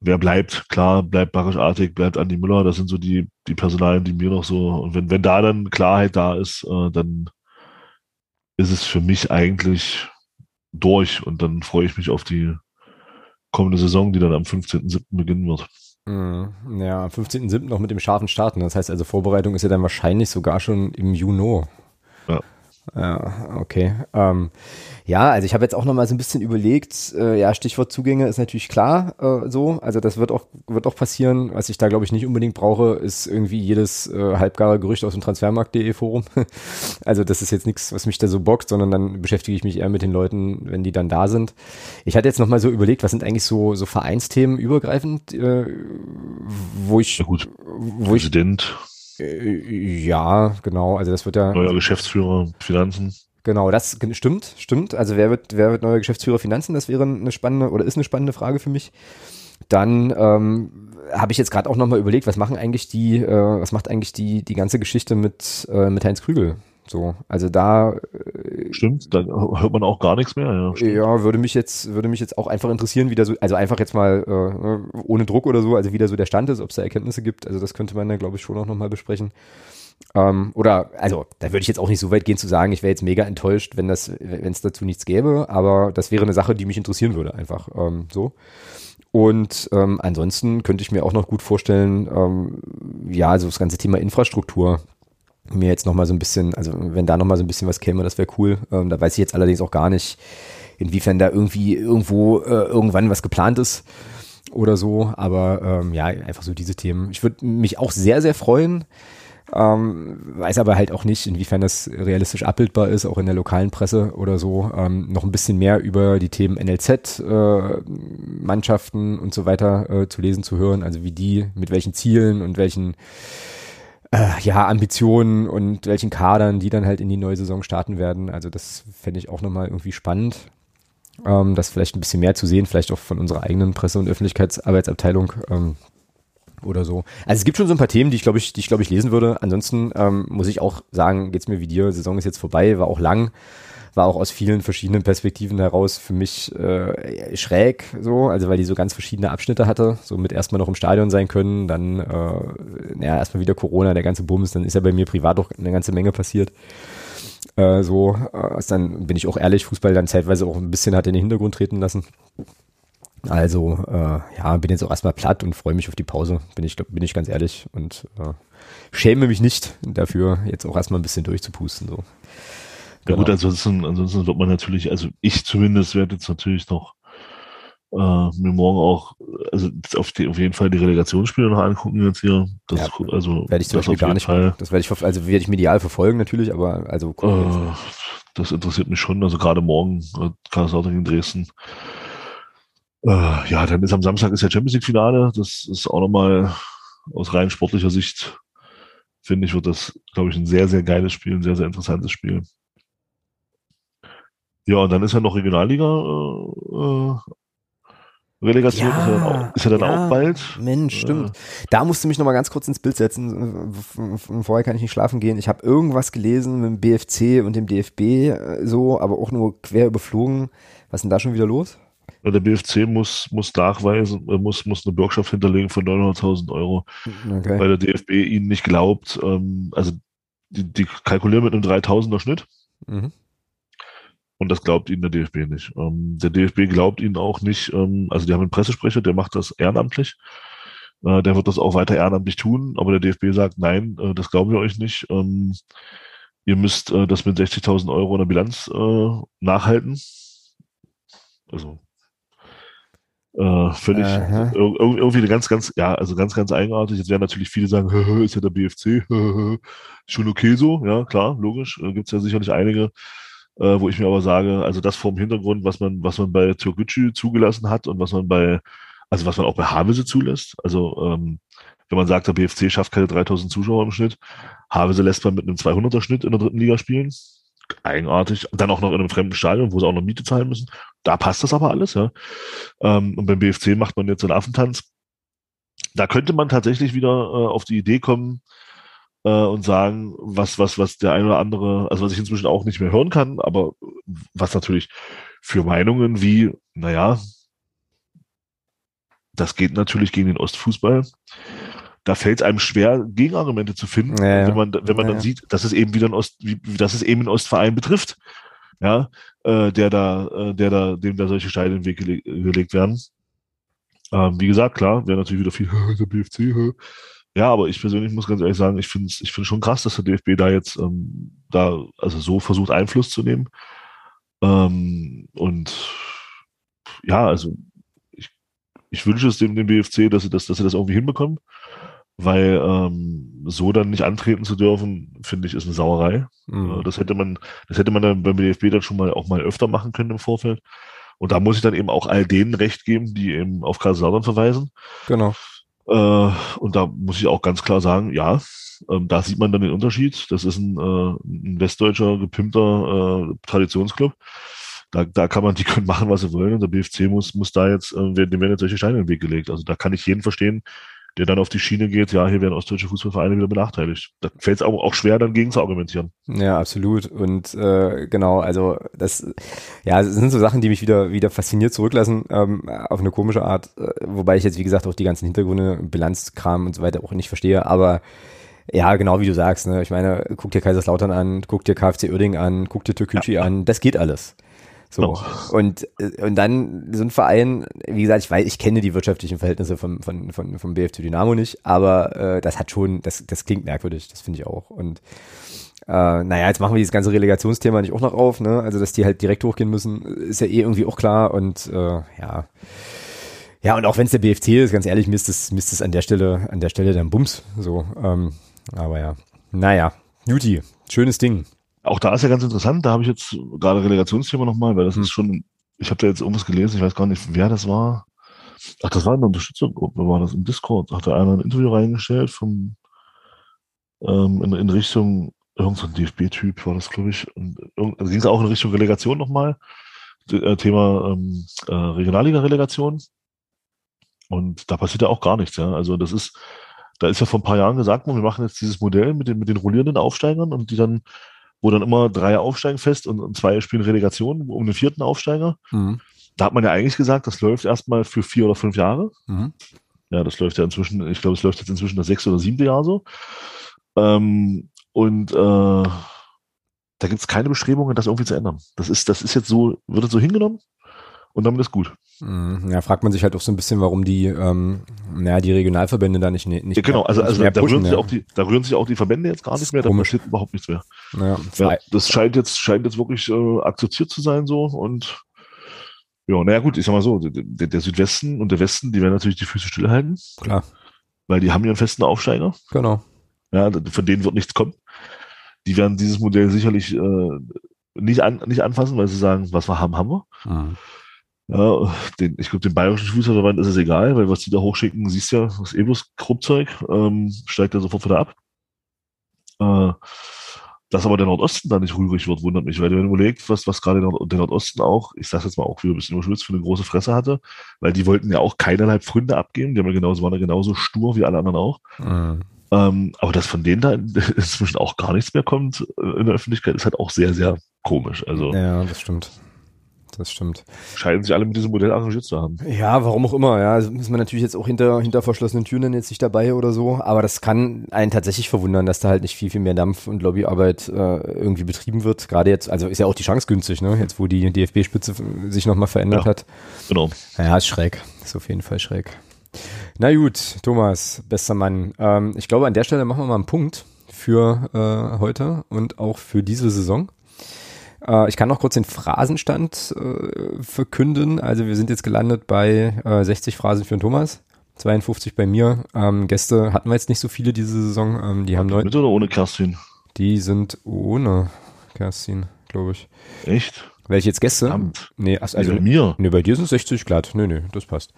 S2: Wer bleibt? Klar, bleibt Barisch Artig, bleibt Andi Müller. Das sind so die, die Personalien, die mir noch so, und wenn, wenn da dann Klarheit da ist, äh, dann ist es für mich eigentlich durch und dann freue ich mich auf die kommende Saison, die dann am 15.07. beginnen wird.
S1: Mhm. Ja, am 15.07. noch mit dem scharfen Starten. Das heißt also, Vorbereitung ist ja dann wahrscheinlich sogar schon im Juni. Ja. Ja, okay. Ähm, ja, also ich habe jetzt auch noch mal so ein bisschen überlegt, äh, ja, Stichwort Zugänge ist natürlich klar äh, so, also das wird auch, wird auch passieren. Was ich da, glaube ich, nicht unbedingt brauche, ist irgendwie jedes äh, halbgare Gerücht aus dem Transfermarkt.de Forum. also das ist jetzt nichts, was mich da so bockt, sondern dann beschäftige ich mich eher mit den Leuten, wenn die dann da sind. Ich hatte jetzt noch mal so überlegt, was sind eigentlich so, so Vereinsthemen übergreifend, äh, wo ich,
S2: ja gut.
S1: wo Präsident. ich ja, genau. Also das wird ja.
S2: Neuer Geschäftsführer Finanzen.
S1: Genau, das stimmt, stimmt. Also wer wird, wer wird neuer Geschäftsführer Finanzen? Das wäre eine spannende oder ist eine spannende Frage für mich. Dann ähm, habe ich jetzt gerade auch nochmal überlegt, was machen eigentlich die, äh, was macht eigentlich die, die ganze Geschichte mit, äh, mit Heinz Krügel? So, also da
S2: äh, stimmt, da hört man auch gar nichts mehr.
S1: Ja, ja, würde mich jetzt würde mich jetzt auch einfach interessieren, wie da so, also einfach jetzt mal äh, ohne Druck oder so, also wie da so der Stand ist, ob es da Erkenntnisse gibt. Also das könnte man dann glaube ich schon auch noch mal besprechen. Ähm, oder also da würde ich jetzt auch nicht so weit gehen zu sagen, ich wäre jetzt mega enttäuscht, wenn das wenn es dazu nichts gäbe, aber das wäre eine Sache, die mich interessieren würde einfach ähm, so. Und ähm, ansonsten könnte ich mir auch noch gut vorstellen, ähm, ja, also das ganze Thema Infrastruktur mir jetzt nochmal so ein bisschen, also wenn da nochmal so ein bisschen was käme, das wäre cool. Ähm, da weiß ich jetzt allerdings auch gar nicht, inwiefern da irgendwie irgendwo äh, irgendwann was geplant ist oder so. Aber ähm, ja, einfach so diese Themen. Ich würde mich auch sehr, sehr freuen. Ähm, weiß aber halt auch nicht, inwiefern das realistisch abbildbar ist, auch in der lokalen Presse oder so, ähm, noch ein bisschen mehr über die Themen NLZ, äh, Mannschaften und so weiter äh, zu lesen, zu hören, also wie die, mit welchen Zielen und welchen äh, ja, Ambitionen und welchen Kadern, die dann halt in die neue Saison starten werden. Also das fände ich auch nochmal irgendwie spannend, ähm, das vielleicht ein bisschen mehr zu sehen, vielleicht auch von unserer eigenen Presse- und Öffentlichkeitsarbeitsabteilung ähm, oder so. Also es gibt schon so ein paar Themen, die ich glaube ich, die ich glaube ich lesen würde. Ansonsten ähm, muss ich auch sagen, geht's mir wie dir. Saison ist jetzt vorbei, war auch lang war auch aus vielen verschiedenen Perspektiven heraus für mich äh, schräg so, also weil die so ganz verschiedene Abschnitte hatte, so mit erstmal noch im Stadion sein können, dann äh, ja, erstmal wieder Corona, der ganze Bums, dann ist ja bei mir privat auch eine ganze Menge passiert. Äh, so, äh, dann bin ich auch ehrlich, Fußball dann zeitweise auch ein bisschen hat in den Hintergrund treten lassen. Also, äh, ja, bin jetzt auch erstmal platt und freue mich auf die Pause, bin ich, bin ich ganz ehrlich und äh, schäme mich nicht dafür, jetzt auch erstmal ein bisschen durchzupusten. So.
S2: Ja genau. gut, ansonsten, ansonsten wird man natürlich, also ich zumindest werde jetzt natürlich noch äh, mir morgen auch, also auf, die, auf jeden Fall die Relegationsspiele noch angucken jetzt hier. Das, ja,
S1: also werde ich zum Beispiel gar nicht. Fall. Das werde ich, also werde ich medial verfolgen natürlich, aber also
S2: äh, das interessiert mich schon. Also gerade morgen, äh, Kaiserslautern in Dresden. Äh, ja, dann ist am Samstag ist ja Champions League Finale. Das ist auch nochmal aus rein sportlicher Sicht finde ich, wird das, glaube ich, ein sehr, sehr geiles Spiel, ein sehr, sehr interessantes Spiel. Ja, und dann ist ja noch Regionalliga. Äh, äh Relegation ja, ist, ja dann, auch, ist ja dann ja, auch bald.
S1: Mensch, stimmt. Äh, da musst du mich noch mal ganz kurz ins Bild setzen. Vorher kann ich nicht schlafen gehen. Ich habe irgendwas gelesen mit dem BFC und dem DFB äh, so, aber auch nur quer überflogen. Was ist denn da schon wieder los?
S2: Der BFC muss, muss nachweisen, äh, muss, muss eine Bürgschaft hinterlegen von 900.000 Euro, okay. weil der DFB ihnen nicht glaubt. Ähm, also die, die kalkulieren mit einem 3000er Schnitt. Mhm. Und das glaubt ihnen der DFB nicht. Ähm, der DFB glaubt ihnen auch nicht, ähm, also die haben einen Pressesprecher, der macht das ehrenamtlich. Äh, der wird das auch weiter ehrenamtlich tun, aber der DFB sagt, nein, äh, das glauben wir euch nicht. Ähm, ihr müsst äh, das mit 60.000 Euro in der Bilanz äh, nachhalten. Also äh, völlig ir irgendwie eine ganz, ganz, ja, also ganz, ganz eigenartig. Jetzt werden natürlich viele sagen, ist ja der BFC, schon okay so, ja, klar, logisch. Äh, Gibt es ja sicherlich einige, äh, wo ich mir aber sage, also das vor dem Hintergrund, was man, was man bei Türkgücü zugelassen hat und was man bei also was man auch bei Havelse zulässt. Also ähm, wenn man sagt, der BFC schafft keine 3000 Zuschauer im Schnitt, Havelse lässt man mit einem 200er Schnitt in der dritten Liga spielen. Eigenartig. Dann auch noch in einem fremden Stadion, wo sie auch noch Miete zahlen müssen. Da passt das aber alles, ja. Ähm, und beim BFC macht man jetzt einen Affentanz. Da könnte man tatsächlich wieder äh, auf die Idee kommen, äh, und sagen, was, was, was der eine oder andere, also was ich inzwischen auch nicht mehr hören kann, aber was natürlich für Meinungen wie, naja, das geht natürlich gegen den Ostfußball. Da fällt es einem schwer, Gegenargumente zu finden, ja. wenn man, wenn man ja, dann sieht, dass es eben wieder ein Ost, wie, dass es eben einen Ostverein betrifft, ja, äh, der da, äh, der da, dem da solche Steine in den Weg gele gelegt werden. Ähm, wie gesagt, klar, wäre natürlich wieder viel, der BFC, ja, aber ich persönlich muss ganz ehrlich sagen, ich finde es ich finde schon krass, dass der DFB da jetzt ähm, da also so versucht Einfluss zu nehmen. Ähm, und ja, also ich, ich wünsche es dem, dem BFC, dass sie das, dass sie das irgendwie hinbekommen, weil ähm, so dann nicht antreten zu dürfen, finde ich, ist eine Sauerei. Mhm. Äh, das hätte man, das hätte man dann beim DFB dann schon mal auch mal öfter machen können im Vorfeld. Und da muss ich dann eben auch all denen recht geben, die eben auf Kaiserslautern verweisen.
S1: Genau.
S2: Äh, und da muss ich auch ganz klar sagen, ja, ähm, da sieht man dann den Unterschied. Das ist ein, äh, ein westdeutscher, gepimpter äh, Traditionsclub. Da, da kann man, die können machen, was sie wollen. Und der BFC muss, muss da jetzt, äh, dem werden jetzt solche Steine in den Weg gelegt. Also da kann ich jeden verstehen, der dann auf die Schiene geht, ja, hier werden ostdeutsche Fußballvereine wieder benachteiligt. Da fällt es auch, auch schwer, dann gegen zu argumentieren.
S1: Ja, absolut. Und äh, genau, also das, ja, das sind so Sachen, die mich wieder wieder fasziniert zurücklassen, ähm, auf eine komische Art, äh, wobei ich jetzt, wie gesagt, auch die ganzen Hintergründe, Bilanzkram und so weiter auch nicht verstehe, aber ja, genau wie du sagst, ne? Ich meine, guck dir Kaiserslautern an, guck dir KfC Uerding an, guck dir Türkgücü ja. an, das geht alles. So. Und, und dann so ein Verein, wie gesagt, ich weiß, ich kenne die wirtschaftlichen Verhältnisse vom, von, von, vom BFC Dynamo nicht, aber äh, das hat schon, das, das klingt merkwürdig, das finde ich auch. Und äh, naja, jetzt machen wir dieses ganze Relegationsthema nicht auch noch auf, ne? Also, dass die halt direkt hochgehen müssen, ist ja eh irgendwie auch klar und äh, ja. Ja, und auch wenn es der BFC ist, ganz ehrlich, misst es, misst es an der Stelle, an der Stelle dann Bums. So, ähm, aber ja. Naja, Juti, schönes Ding
S2: auch da ist ja ganz interessant, da habe ich jetzt gerade Relegationsthema nochmal, weil das hm. ist schon, ich habe da jetzt irgendwas gelesen, ich weiß gar nicht, wer das war. Ach, das war eine Unterstützergruppe, war das im Discord? Hat da einer ein Interview reingestellt vom ähm, in, in Richtung irgendein so DFB-Typ war das, glaube ich. Und also ging es auch in Richtung Relegation nochmal. Äh, Thema ähm, äh, Regionalliga-Relegation. Und da passiert ja auch gar nichts, ja. Also das ist, da ist ja vor ein paar Jahren gesagt worden, wir machen jetzt dieses Modell mit den, mit den rollierenden Aufsteigern und die dann wo dann immer drei aufsteigen fest und, und zwei spielen Relegation um den vierten Aufsteiger. Mhm. Da hat man ja eigentlich gesagt, das läuft erstmal für vier oder fünf Jahre. Mhm. Ja, das läuft ja inzwischen, ich glaube, es läuft jetzt inzwischen das sechste oder siebte Jahr so. Ähm, und äh, da gibt es keine Bestrebungen, das irgendwie zu ändern. Das ist, das ist jetzt so, wird es so hingenommen und damit ist gut.
S1: Mhm. Ja, fragt man sich halt auch so ein bisschen, warum die, ähm, naja, die Regionalverbände da nicht, nicht
S2: ja, genau, also, also da, pushen, rühren sich auch die, da rühren sich auch die Verbände jetzt gar nicht mehr, da passiert überhaupt nichts mehr. Ja, ja, das scheint jetzt, scheint jetzt wirklich äh, akzeptiert zu sein so und ja, naja gut, ich sag mal so, der, der Südwesten und der Westen, die werden natürlich die Füße stillhalten.
S1: Klar.
S2: Weil die haben ja einen festen Aufsteiger.
S1: Genau.
S2: Ja, von denen wird nichts kommen. Die werden dieses Modell sicherlich äh, nicht, an, nicht anfassen, weil sie sagen, was wir haben, haben wir. Mhm. Ja, den, ich glaube, den bayerischen Fußballverband ist es egal, weil was die da hochschicken, siehst ja, das eh bloß Kruppzeug, ähm, steigt er sofort wieder ab. Äh, dass aber der Nordosten da nicht rührig wird, wundert mich, weil wenn du überlegst, was, was gerade der Nordosten auch, ich sag's jetzt mal auch wieder ein bisschen überschwitzt, für eine große Fresse hatte, weil die wollten ja auch keinerlei Pfründe abgeben, die haben ja genauso, waren ja genauso stur wie alle anderen auch. Mhm. Ähm, aber dass von denen da inzwischen auch gar nichts mehr kommt äh, in der Öffentlichkeit, ist halt auch sehr, sehr komisch. Also,
S1: ja, das stimmt das stimmt.
S2: Scheinen sich alle mit diesem Modell arrangiert zu haben.
S1: Ja, warum auch immer, ja. Also ist man natürlich jetzt auch hinter, hinter verschlossenen Türen dann jetzt nicht dabei oder so. Aber das kann einen tatsächlich verwundern, dass da halt nicht viel, viel mehr Dampf und Lobbyarbeit äh, irgendwie betrieben wird. Gerade jetzt, also ist ja auch die Chance günstig, ne? Jetzt, wo die DFB-Spitze sich nochmal verändert ja, hat.
S2: Genau.
S1: Ja, ist schräg. Ist auf jeden Fall schräg. Na gut, Thomas, bester Mann. Ähm, ich glaube, an der Stelle machen wir mal einen Punkt für äh, heute und auch für diese Saison. Äh, ich kann noch kurz den Phrasenstand äh, verkünden. Also wir sind jetzt gelandet bei äh, 60 Phrasen für den Thomas. 52 bei mir. Ähm, Gäste hatten wir jetzt nicht so viele diese Saison. Ähm, die haben
S2: neun. Mit oder ohne Kerstin?
S1: Die sind ohne Kerstin, glaube ich.
S2: Echt?
S1: Welche jetzt Gäste?
S2: Verdammt.
S1: Nee, also,
S2: bei mir.
S1: Nee, bei dir sind 60 glatt. Nee, nee, das passt.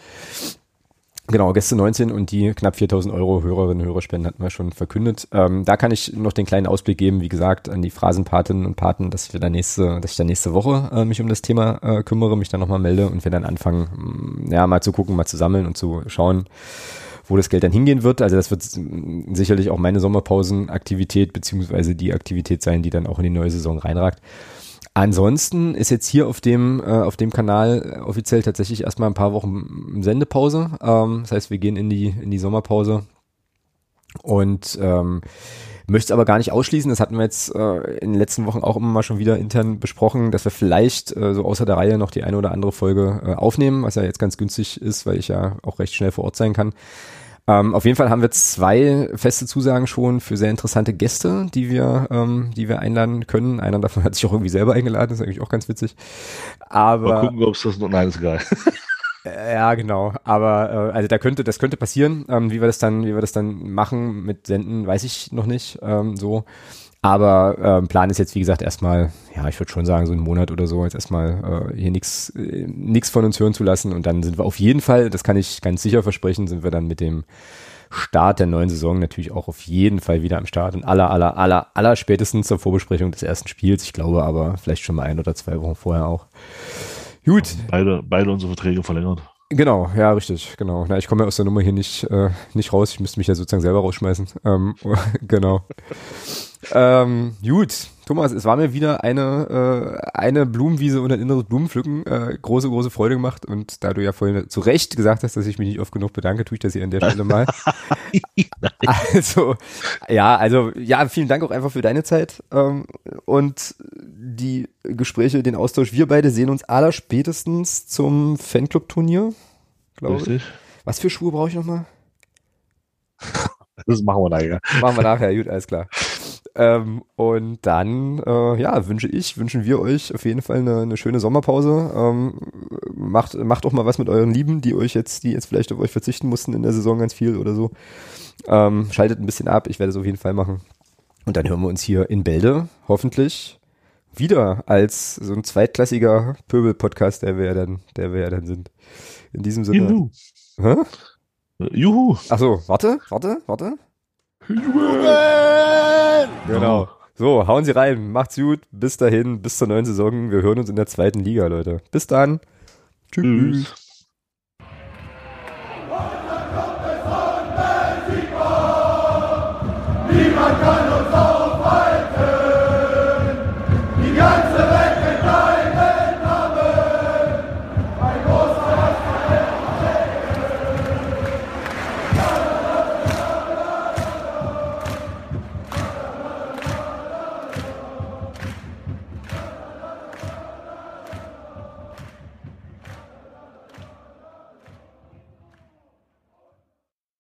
S1: Genau, Gäste 19 und die knapp 4000 Euro Hörerinnen und Hörerspenden hatten wir schon verkündet. Ähm, da kann ich noch den kleinen Ausblick geben, wie gesagt, an die Phrasenpatinnen und Paten, dass wir da nächste, dass ich da nächste Woche äh, mich um das Thema äh, kümmere, mich dann nochmal melde und wir dann anfangen, mm, ja, mal zu gucken, mal zu sammeln und zu schauen, wo das Geld dann hingehen wird. Also das wird mm, sicherlich auch meine Sommerpausenaktivität beziehungsweise die Aktivität sein, die dann auch in die neue Saison reinragt. Ansonsten ist jetzt hier auf dem, äh, auf dem Kanal offiziell tatsächlich erstmal ein paar Wochen Sendepause. Ähm, das heißt, wir gehen in die, in die Sommerpause und ähm, möchte es aber gar nicht ausschließen. Das hatten wir jetzt äh, in den letzten Wochen auch immer mal schon wieder intern besprochen, dass wir vielleicht äh, so außer der Reihe noch die eine oder andere Folge äh, aufnehmen, was ja jetzt ganz günstig ist, weil ich ja auch recht schnell vor Ort sein kann. Ähm, auf jeden Fall haben wir zwei feste Zusagen schon für sehr interessante Gäste, die wir, ähm, die wir einladen können. Einer davon hat sich auch irgendwie selber eingeladen, das ist eigentlich auch ganz witzig. Aber
S2: Mal gucken, ob es das noch. Nein, ist egal.
S1: Äh, ja, genau. Aber äh, also da könnte, das könnte passieren. Ähm, wie wir das dann, wie wir das dann machen mit Senden, weiß ich noch nicht. Ähm, so. Aber ähm, Plan ist jetzt, wie gesagt, erstmal, ja, ich würde schon sagen, so einen Monat oder so, jetzt erstmal äh, hier nichts äh, von uns hören zu lassen. Und dann sind wir auf jeden Fall, das kann ich ganz sicher versprechen, sind wir dann mit dem Start der neuen Saison natürlich auch auf jeden Fall wieder am Start. Und aller, aller, aller, aller spätestens zur Vorbesprechung des ersten Spiels. Ich glaube aber vielleicht schon mal ein oder zwei Wochen vorher auch. Gut.
S2: Beide, beide unsere Verträge verlängert.
S1: Genau, ja, richtig, genau. Na, ich komme ja aus der Nummer hier nicht, äh, nicht raus. Ich müsste mich ja sozusagen selber rausschmeißen. Ähm, genau. ähm, gut, Thomas, es war mir wieder eine, äh, eine Blumenwiese und ein inneres Blumenpflücken äh, große, große Freude gemacht. Und da du ja vorhin zu Recht gesagt hast, dass ich mich nicht oft genug bedanke, tue ich das hier an der Stelle mal. also, ja, also, ja, vielen Dank auch einfach für deine Zeit ähm, und die Gespräche, den Austausch. Wir beide sehen uns aller spätestens zum Fanclub-Turnier, glaube ich. Was für Schuhe brauche ich nochmal?
S2: Das machen wir nachher.
S1: Machen wir nachher, gut, alles klar. Ähm, und dann, äh, ja, wünsche ich, wünschen wir euch auf jeden Fall eine, eine schöne Sommerpause. Ähm, macht, macht auch mal was mit euren Lieben, die euch jetzt, die jetzt vielleicht auf euch verzichten mussten in der Saison ganz viel oder so. Ähm, schaltet ein bisschen ab, ich werde es auf jeden Fall machen. Und dann hören wir uns hier in Bälde, hoffentlich, wieder als so ein zweitklassiger Pöbel-Podcast, der wir ja dann, der wir ja dann sind. In diesem Sinne.
S2: Juhu. Hä? Juhu.
S1: Achso, warte, warte, warte.
S2: Juhu.
S1: Genau. So, hauen Sie rein. Macht's gut. Bis dahin, bis zur neuen Saison. Wir hören uns in der zweiten Liga, Leute. Bis dann. Tschüss. Tschüss. Niemand kann